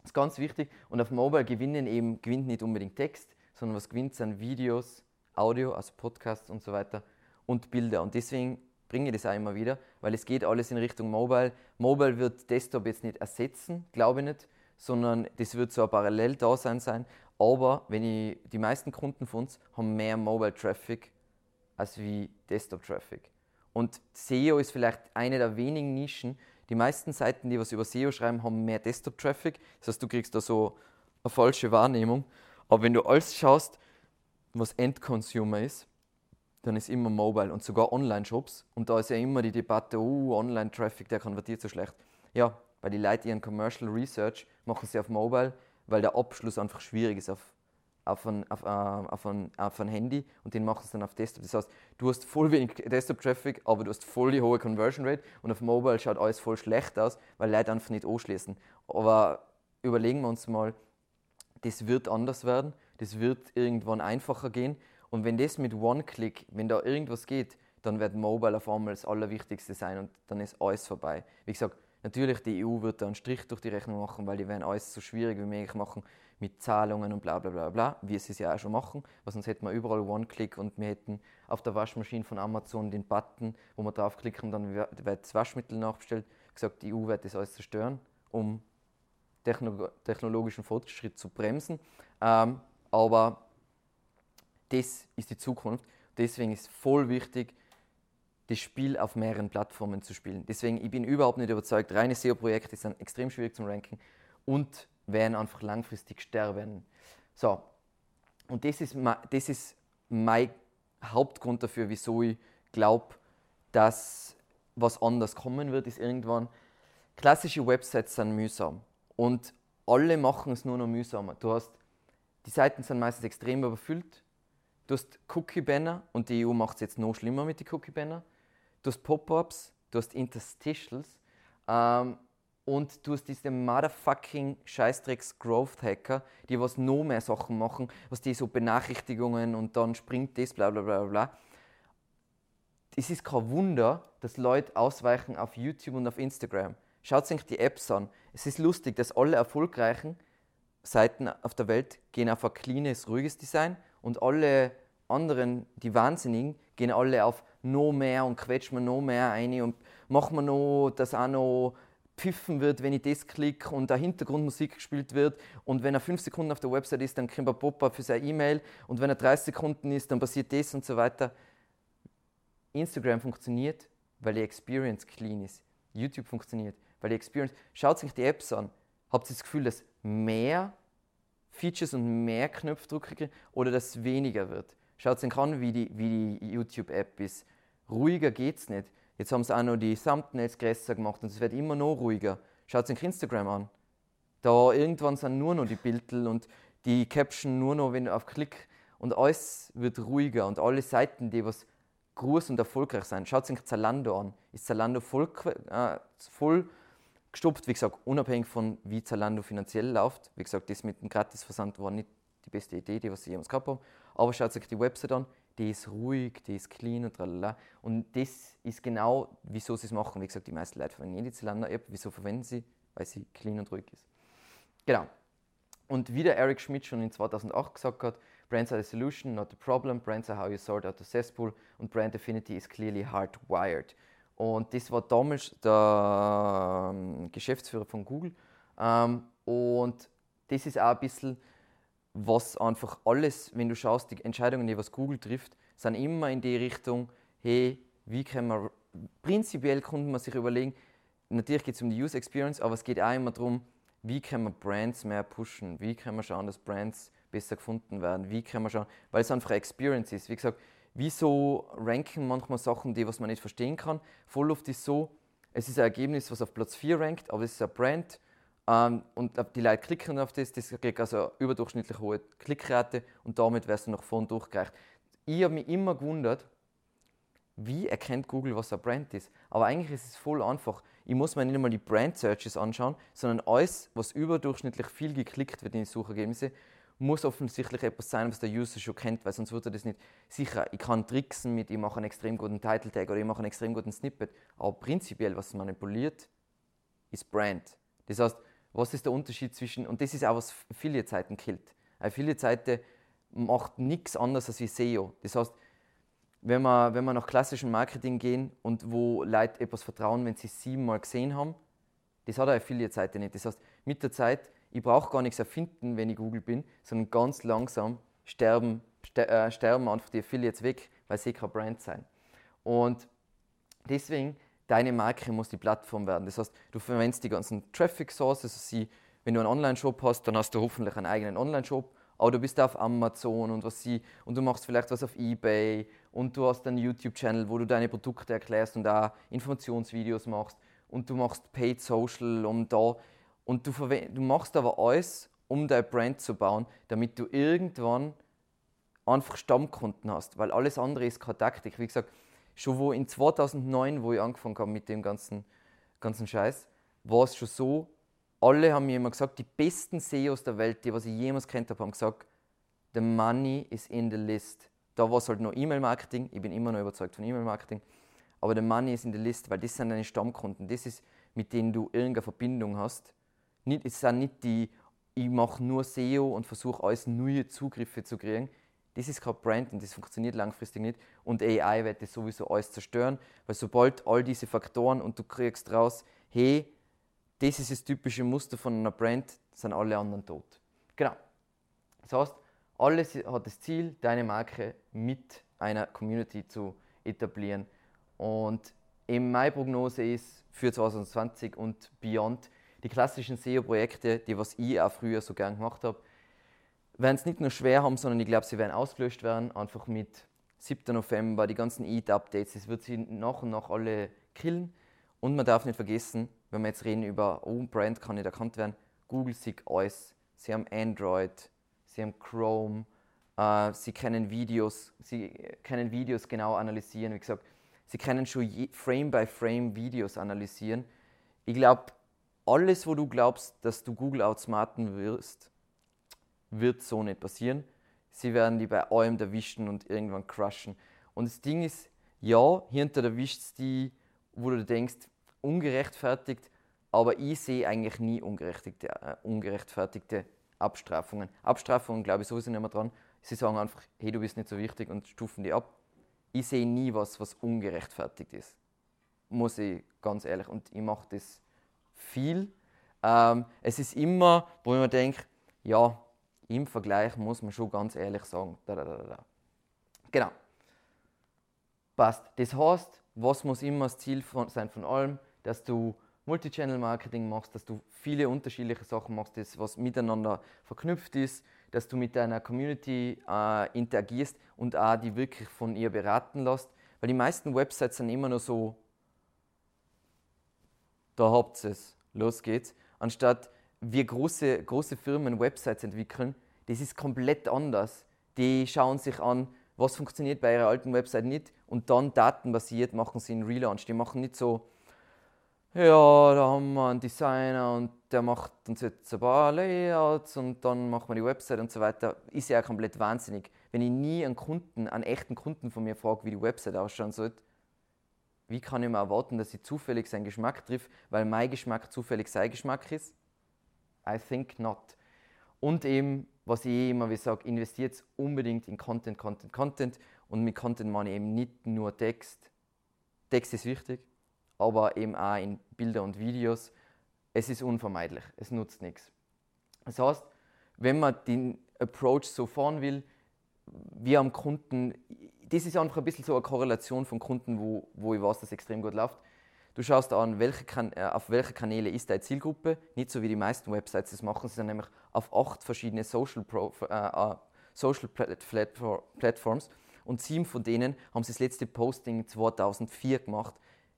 ist ganz wichtig. Und auf Mobile gewinnen eben, gewinnt nicht unbedingt Text, sondern was gewinnt sind Videos, Audio, also Podcasts und so weiter und Bilder. Und deswegen bringe ich das auch immer wieder, weil es geht alles in Richtung Mobile. Mobile wird Desktop jetzt nicht ersetzen, glaube ich nicht, sondern das wird so ein Parallel-Dasein sein. Aber wenn ich, die meisten Kunden von uns haben mehr Mobile-Traffic als wie Desktop-Traffic. Und SEO ist vielleicht eine der wenigen Nischen. Die meisten Seiten, die was über SEO schreiben, haben mehr Desktop-Traffic. Das heißt, du kriegst da so eine falsche Wahrnehmung. Aber wenn du alles schaust, was End-Consumer ist, dann ist immer Mobile und sogar Online-Shops. Und da ist ja immer die Debatte, oh, Online-Traffic, der konvertiert so schlecht. Ja, weil die Leute ihren Commercial Research machen sie auf Mobile, weil der Abschluss einfach schwierig ist auf, auf, ein, auf, äh, auf, ein, auf ein Handy und den machen sie dann auf Desktop. Das heißt, du hast voll wenig Desktop-Traffic, aber du hast voll die hohe Conversion Rate und auf Mobile schaut alles voll schlecht aus, weil Leute einfach nicht anschließen. Aber überlegen wir uns mal, das wird anders werden, das wird irgendwann einfacher gehen und wenn das mit One-Click, wenn da irgendwas geht, dann wird Mobile auf einmal das Allerwichtigste sein und dann ist alles vorbei. Wie gesagt, natürlich die EU wird da einen Strich durch die Rechnung machen, weil die werden alles so schwierig wie möglich machen mit Zahlungen und bla bla bla bla, wie sie es ja auch schon machen, weil sonst hätten wir überall One-Click und wir hätten auf der Waschmaschine von Amazon den Button, wo wir draufklicken, dann wird das Waschmittel nachbestellt. Gesagt, die EU wird das alles zerstören, um technologischen Fortschritt zu bremsen. Ähm, aber das ist die Zukunft. Deswegen ist voll wichtig, das Spiel auf mehreren Plattformen zu spielen. Deswegen, ich bin überhaupt nicht überzeugt, reine SEO-Projekte sind extrem schwierig zum Ranken und werden einfach langfristig sterben. So, und das ist, das ist mein Hauptgrund dafür, wieso ich glaube, dass was anders kommen wird, ist irgendwann, klassische Websites sind mühsam und alle machen es nur noch mühsamer. Du hast, die Seiten sind meistens extrem überfüllt, Du hast Cookie-Banner und die EU macht es jetzt noch schlimmer mit den Cookie-Banner. Du hast Pop-ups, du hast Interstitials ähm, und du hast diese motherfucking Scheißdrecks Growth Hacker, die was noch mehr Sachen machen, was die so Benachrichtigungen und dann springt das, bla bla bla bla. Es ist kein Wunder, dass Leute ausweichen auf YouTube und auf Instagram. Schaut euch die Apps an. Es ist lustig, dass alle erfolgreichen Seiten auf der Welt gehen auf ein cleanes, ruhiges Design und alle anderen, die Wahnsinnigen, gehen alle auf noch mehr und quetschen mir noch mehr ein und machen wir noch, dass auch noch pfiffen wird, wenn ich das klicke und da Hintergrundmusik gespielt wird und wenn er fünf Sekunden auf der Website ist, dann kriegt er Pop-up für seine E-Mail und wenn er 30 Sekunden ist, dann passiert das und so weiter. Instagram funktioniert, weil die Experience clean ist. YouTube funktioniert, weil die Experience. Schaut sich die Apps an. Habt ihr das Gefühl, dass mehr Features und mehr Knopfdrucke kriegen oder dass es weniger wird. Schaut euch an, wie die, wie die YouTube-App ist. Ruhiger geht es nicht. Jetzt haben sie auch noch die Thumbnails größer gemacht und es wird immer noch ruhiger. Schaut euch Instagram an. Da irgendwann sind nur noch die Bilder und die Caption nur noch, wenn auf Klick und alles wird ruhiger und alle Seiten, die was groß und erfolgreich sind. Schaut sich Zalando an. Ist Zalando voll, äh, voll gestoppt, wie gesagt, unabhängig von wie Zalando finanziell läuft. Wie gesagt, das mit dem Gratisversand war nicht die beste Idee, die was sie jemals gehabt haben. Aber schaut euch die Website an, die ist ruhig, die ist clean und tralala. Und das ist genau, wieso sie es machen. Wie gesagt, die meisten Leute verwenden die Zalando-App. Wieso verwenden sie? Weil sie clean und ruhig ist. Genau. Und wie der Eric Schmidt schon in 2008 gesagt hat, Brands are the solution, not the problem. Brands are how you sort out the cesspool. Und Brand Affinity is clearly hardwired. Und das war damals der ähm, Geschäftsführer von Google. Ähm, und das ist auch ein bisschen, was einfach alles, wenn du schaust, die Entscheidungen, die was Google trifft, sind immer in die Richtung, hey, wie kann man, prinzipiell konnte man sich überlegen, natürlich geht es um die User Experience, aber es geht auch immer darum, wie kann man Brands mehr pushen, wie kann man schauen, dass Brands besser gefunden werden, wie kann man schauen, weil es einfach eine Experience ist. Wie gesagt, wieso ranken manchmal Sachen, die was man nicht verstehen kann. Voll oft ist so, es ist ein Ergebnis, was auf Platz 4 rankt, aber es ist ein Brand ähm, und die Leute klicken auf das, das kriegt also eine überdurchschnittlich hohe Klickrate und damit wirst du nach vorne durchgereicht. Ich habe mich immer gewundert, wie erkennt Google, was ein Brand ist. Aber eigentlich ist es voll einfach. Ich muss mir nicht einmal die Brand Searches anschauen, sondern alles, was überdurchschnittlich viel geklickt wird in die Suchergebnisse, muss offensichtlich etwas sein, was der User schon kennt, weil sonst würde er das nicht. Sicher, ich kann tricksen mit, ich mache einen extrem guten Title Tag oder ich mache einen extrem guten Snippet, aber prinzipiell, was manipuliert, ist Brand. Das heißt, was ist der Unterschied zwischen, und das ist auch, was Affiliate-Seiten killt. Eine Affiliate-Seite macht nichts anderes als wie SEO. Das heißt, wenn wir, wenn wir nach klassischem Marketing gehen und wo Leute etwas vertrauen, wenn sie es siebenmal gesehen haben, das hat eine Affiliate-Seite nicht. Das heißt, mit der Zeit, ich brauche gar nichts erfinden, wenn ich Google bin, sondern ganz langsam sterben, ster äh, sterben einfach die Affiliates weg, weil sie kein Brand sein. Und deswegen deine Marke muss die Plattform werden. Das heißt, du verwendest die ganzen Traffic Sources. Also sie, wenn du einen Online-Shop hast, dann hast du hoffentlich einen eigenen Online-Shop. Aber du bist auf Amazon und was sie und du machst vielleicht was auf eBay und du hast einen YouTube-Channel, wo du deine Produkte erklärst und auch Informationsvideos machst und du machst Paid Social, um da und du, du machst aber alles, um dein Brand zu bauen, damit du irgendwann einfach Stammkunden hast, weil alles andere ist keine Taktik. Wie gesagt, schon wo in 2009, wo ich angefangen habe mit dem ganzen, ganzen Scheiß, war es schon so, alle haben mir immer gesagt, die besten SEOs der Welt, die was ich jemals kennt habe, haben gesagt, the money is in the list. Da war es halt noch E-Mail-Marketing, ich bin immer noch überzeugt von E-Mail-Marketing, aber the money is in the list, weil das sind deine Stammkunden, das ist, mit denen du irgendeine Verbindung hast. Nicht, es sind nicht die, ich mache nur SEO und versuche alles neue Zugriffe zu kriegen, das ist kein Brand und das funktioniert langfristig nicht. Und AI wird das sowieso alles zerstören, weil sobald all diese Faktoren und du kriegst raus, hey, das ist das typische Muster von einer Brand, sind alle anderen tot. Genau. Das heißt, alles hat das Ziel, deine Marke mit einer Community zu etablieren. Und eben meine Prognose ist für 2020 und beyond die klassischen SEO-Projekte, die was ich auch früher so gern gemacht habe, werden es nicht nur schwer haben, sondern ich glaube, sie werden ausgelöscht werden, einfach mit 7. November, die ganzen EAT-Updates, es wird sie nach und nach alle killen. Und man darf nicht vergessen, wenn wir jetzt reden über, oh, Brand kann nicht erkannt werden, Google sieht alles. Sie haben Android, sie haben Chrome, äh, sie können Videos, sie können Videos genau analysieren. Wie gesagt, sie können schon Frame by Frame Videos analysieren. Ich glaube, alles, wo du glaubst, dass du Google outsmarten wirst, wird so nicht passieren. Sie werden die bei allem erwischen und irgendwann crushen. Und das Ding ist, ja, hinter erwischt die, wo du denkst, ungerechtfertigt, aber ich sehe eigentlich nie ungerechtfertigte, äh, ungerechtfertigte Abstrafungen. Abstrafungen glaube ich sowieso nicht mehr dran. Sie sagen einfach, hey, du bist nicht so wichtig und stufen die ab. Ich sehe nie was, was ungerechtfertigt ist. Muss ich ganz ehrlich. Und ich mache das viel. Ähm, es ist immer, wo ich mir denke, ja, im Vergleich muss man schon ganz ehrlich sagen. Da, da, da, genau. Passt. Das heißt, was muss immer das Ziel von, sein von allem, dass du Multichannel-Marketing machst, dass du viele unterschiedliche Sachen machst, das was miteinander verknüpft ist, dass du mit deiner Community äh, interagierst und auch die wirklich von ihr beraten lässt. Weil die meisten Websites sind immer nur so, da habt ihr es, los geht's. Anstatt wir große, große Firmen Websites entwickeln, das ist komplett anders. Die schauen sich an, was funktioniert bei ihrer alten Website nicht und dann datenbasiert machen sie einen Relaunch. Die machen nicht so, ja, da haben wir einen Designer und der macht uns jetzt ein paar Layouts und dann machen wir die Website und so weiter. Ist ja komplett wahnsinnig. Wenn ich nie einen Kunden, einen echten Kunden von mir frage, wie die Website ausschauen sollte, wie kann ich mir erwarten, dass ich zufällig seinen Geschmack trifft, weil mein Geschmack zufällig sein Geschmack ist? I think not. Und eben, was ich immer wie sage, investiert unbedingt in Content, Content, Content. Und mit Content meine ich eben nicht nur Text. Text ist wichtig, aber eben auch in Bilder und Videos. Es ist unvermeidlich, es nutzt nichts. Das heißt, wenn man den Approach so fahren will, wir am Kunden, das ist einfach ein bisschen so eine Korrelation von Kunden, wo, wo ich weiß, dass es extrem gut läuft. Du schaust an, welche kan äh, auf welche Kanäle ist deine Zielgruppe, nicht so wie die meisten Websites das machen, sie sind nämlich auf acht verschiedene Social, Pro, äh, äh Social Platforms und sieben von denen haben sie das letzte Posting 2004 gemacht.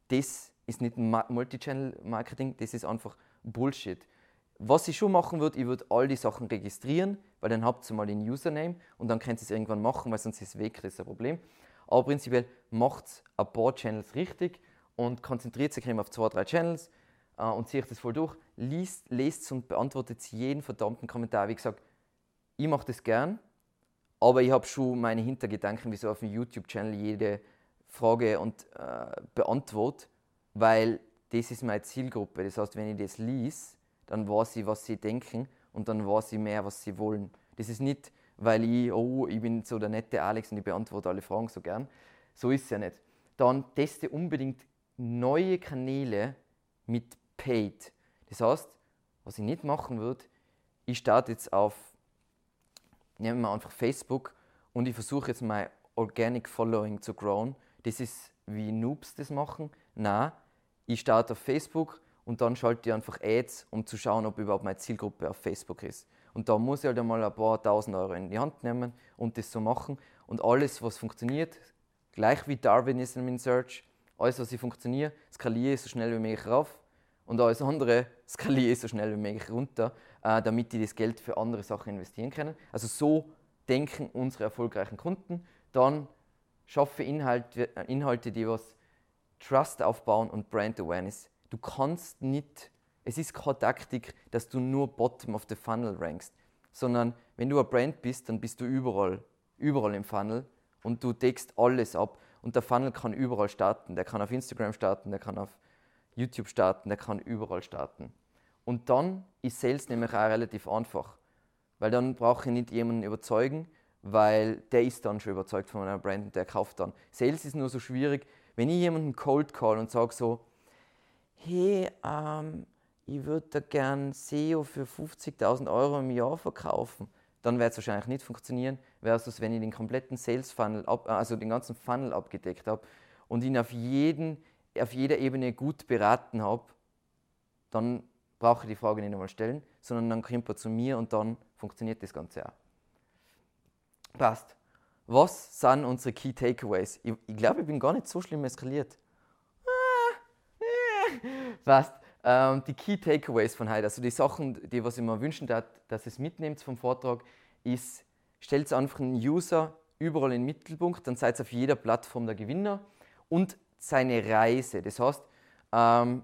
Das ist nicht Multichannel-Marketing, das ist einfach Bullshit. Was ich schon machen würde, ich würde all die Sachen registrieren, weil dann habt ihr mal den Username und dann könnt ihr es irgendwann machen, weil sonst ist es weg, das ist ein Problem. Aber prinzipiell macht ein paar Channels richtig und konzentriert sich auf zwei, drei Channels äh, und zieht das voll durch, liest, lest und beantwortet jeden verdammten Kommentar. Wie gesagt, ich mache das gern, aber ich habe schon meine Hintergedanken, wieso auf dem YouTube-Channel jede Frage und äh, beantworte, weil das ist meine Zielgruppe. Das heißt, wenn ich das lies, dann weiß ich, was sie denken und dann weiß ich mehr, was sie wollen. Das ist nicht, weil ich, oh, ich bin so der nette Alex und ich beantworte alle Fragen so gern. So ist es ja nicht. Dann teste unbedingt neue Kanäle mit Paid. Das heißt, was ich nicht machen würde, ich starte jetzt auf, nehmen wir einfach Facebook und ich versuche jetzt mein Organic Following zu growen. Das ist wie Noobs das machen. Nein, ich starte auf Facebook und dann schalte ich einfach Ads, um zu schauen, ob überhaupt meine Zielgruppe auf Facebook ist. Und da muss ich halt einmal ein paar tausend Euro in die Hand nehmen und das so machen. Und alles, was funktioniert, gleich wie Darwinism in Search, alles, was ich funktioniere, skaliere ich so schnell wie möglich rauf und alles andere skaliere ich so schnell wie möglich runter, äh, damit die das Geld für andere Sachen investieren können. Also so denken unsere erfolgreichen Kunden. Dann schaffe Inhalte, Inhalte die was Trust aufbauen und Brand Awareness. Du kannst nicht, es ist keine Taktik, dass du nur Bottom of the Funnel rankst, sondern wenn du ein Brand bist, dann bist du überall, überall im Funnel und du deckst alles ab. Und der Funnel kann überall starten. Der kann auf Instagram starten, der kann auf YouTube starten, der kann überall starten. Und dann ist Sales nämlich auch relativ einfach, weil dann brauche ich nicht jemanden überzeugen, weil der ist dann schon überzeugt von einer Brand und der kauft dann. Sales ist nur so schwierig, wenn ich jemanden cold call und sage so, hey, ähm, ich würde da gern SEO für 50.000 Euro im Jahr verkaufen dann wird es wahrscheinlich nicht funktionieren, versus wenn ich den kompletten Sales Funnel, ab, also den ganzen Funnel abgedeckt habe und ihn auf, jeden, auf jeder Ebene gut beraten habe, dann brauche ich die Frage nicht einmal stellen, sondern dann kommt er zu mir und dann funktioniert das Ganze auch. Passt. Was sind unsere Key Takeaways? Ich, ich glaube, ich bin gar nicht so schlimm eskaliert. Passt. Ähm, die Key Takeaways von heute, also die Sachen, die was ich mir wünschen darf, dass es mitnehmt vom Vortrag, ist, stellt einfach einen User überall in den Mittelpunkt, dann seid ihr auf jeder Plattform der Gewinner und seine Reise. Das heißt, ähm,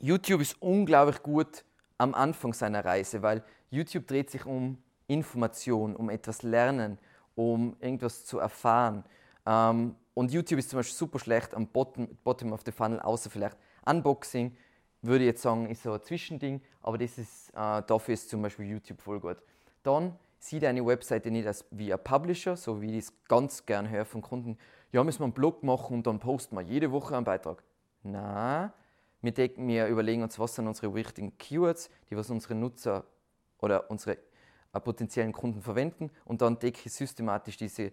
YouTube ist unglaublich gut am Anfang seiner Reise, weil YouTube dreht sich um Information, um etwas lernen, um irgendwas zu erfahren. Ähm, und YouTube ist zum Beispiel super schlecht am Bottom, Bottom of the Funnel, außer vielleicht Unboxing, würde ich jetzt sagen, ist so ein Zwischending, aber das ist, äh, dafür ist zum Beispiel YouTube voll gut. Dann sieh deine Webseite nicht als wie ein Publisher, so wie ich es ganz gern höre von Kunden. Ja, müssen wir einen Blog machen und dann posten wir jede Woche einen Beitrag. Na, wir, wir überlegen uns, was sind unsere wichtigen Keywords, die was unsere Nutzer oder unsere äh, potenziellen Kunden verwenden und dann decke ich systematisch diese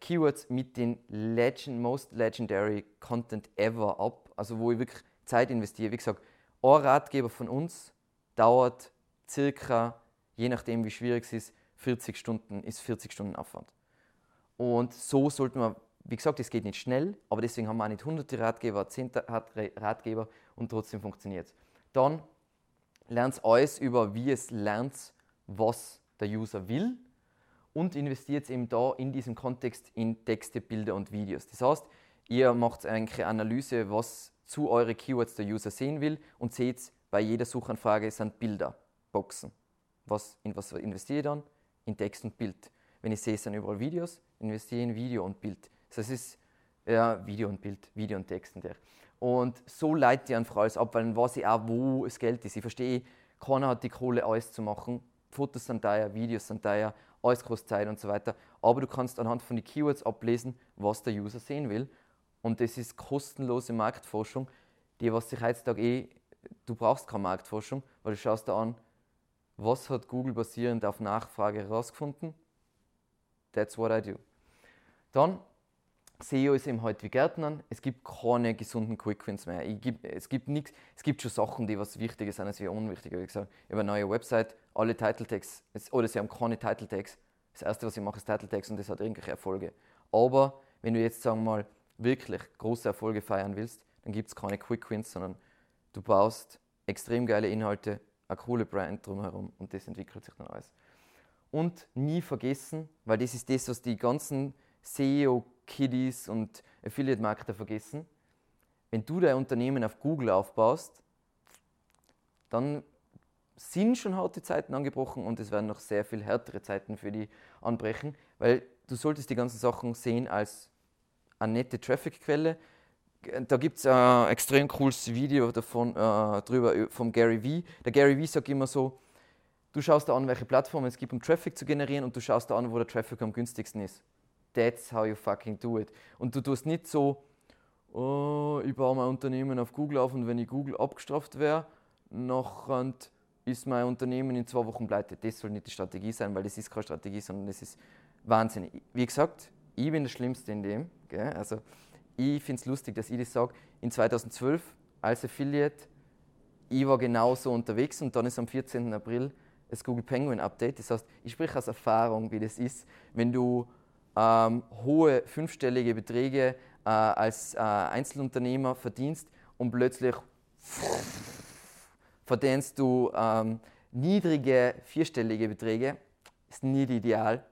Keywords mit den legend, most legendary Content ever ab, also wo ich wirklich Zeit investiere. Wie gesagt, ein Ratgeber von uns dauert circa, je nachdem wie schwierig es ist, 40 Stunden, ist 40 Stunden Aufwand. Und so sollte man, wie gesagt, es geht nicht schnell, aber deswegen haben wir auch nicht hunderte Ratgeber, 10 Ratgeber und trotzdem funktioniert es. Dann lernt alles über, wie es lernt, was der User will und investiert eben da in diesem Kontext in Texte, Bilder und Videos. Das heißt, ihr macht eigentlich eine Analyse, was zu euren Keywords der User sehen will und seht, bei jeder Suchanfrage sind Bilder, Boxen. Was, in was investiere ich dann? In Text und Bild. Wenn ich sehe, es sind überall Videos, investiere ich in Video und Bild. Das es ist ja, Video und Bild, Video und Text und der. Und so leitet ich einfach alles ab, weil dann weiß ich auch, wo das Geld ist. Ich verstehe, keiner hat die Kohle, alles zu machen. Fotos sind teuer, Videos sind teuer, alles kostet Zeit und so weiter. Aber du kannst anhand von den Keywords ablesen, was der User sehen will. Und das ist kostenlose Marktforschung, die was sich heutzutage eh, du brauchst keine Marktforschung, weil du schaust da an, was hat Google basierend auf Nachfrage herausgefunden. That's what I do. Dann SEO ist eben heute wie Gärtnern. Es gibt keine gesunden Quickwins mehr. Geb, es, gibt nix, es gibt schon Sachen, die was wichtiger sind als wie unwichtiger. Wie gesagt, ich habe eine neue Website, alle Title Tags, oder sie haben keine Title Tags. Das erste, was ich mache, ist Title Tags und das hat irgendwelche Erfolge. Aber wenn du jetzt, sagen wir mal, wirklich große Erfolge feiern willst, dann gibt es keine Quickwins, sondern du baust extrem geile Inhalte, eine coole Brand drumherum und das entwickelt sich dann alles. Und nie vergessen, weil das ist das, was die ganzen SEO Kiddies und Affiliate-Marketer vergessen. Wenn du dein Unternehmen auf Google aufbaust, dann sind schon harte Zeiten angebrochen und es werden noch sehr viel härtere Zeiten für die anbrechen, weil du solltest die ganzen Sachen sehen als eine nette Traffic-Quelle. Da gibt es ein extrem cooles Video davon, äh, drüber vom Gary Vee. Der Gary Vee sagt immer so, du schaust da an, welche Plattformen es gibt, um Traffic zu generieren und du schaust da an, wo der Traffic am günstigsten ist that's how you fucking do it. Und du tust nicht so, oh, ich baue mein Unternehmen auf Google auf und wenn ich Google abgestraft wäre, nachher ist mein Unternehmen in zwei Wochen pleite. Das soll nicht die Strategie sein, weil das ist keine Strategie, sondern das ist Wahnsinn. Wie gesagt, ich bin der Schlimmste in dem. Gell? Also, ich finde es lustig, dass ich das sage. In 2012 als Affiliate, ich war genauso unterwegs und dann ist am 14. April das Google Penguin Update. Das heißt, ich spreche aus Erfahrung, wie das ist, wenn du ähm, hohe fünfstellige Beträge äh, als äh, Einzelunternehmer verdienst und plötzlich verdienst du ähm, niedrige vierstellige Beträge. Ist nicht ideal.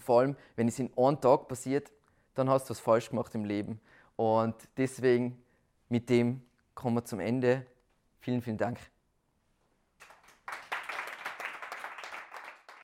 Vor allem, wenn es in einem Tag passiert, dann hast du was falsch gemacht im Leben. Und deswegen mit dem kommen wir zum Ende. Vielen, vielen Dank.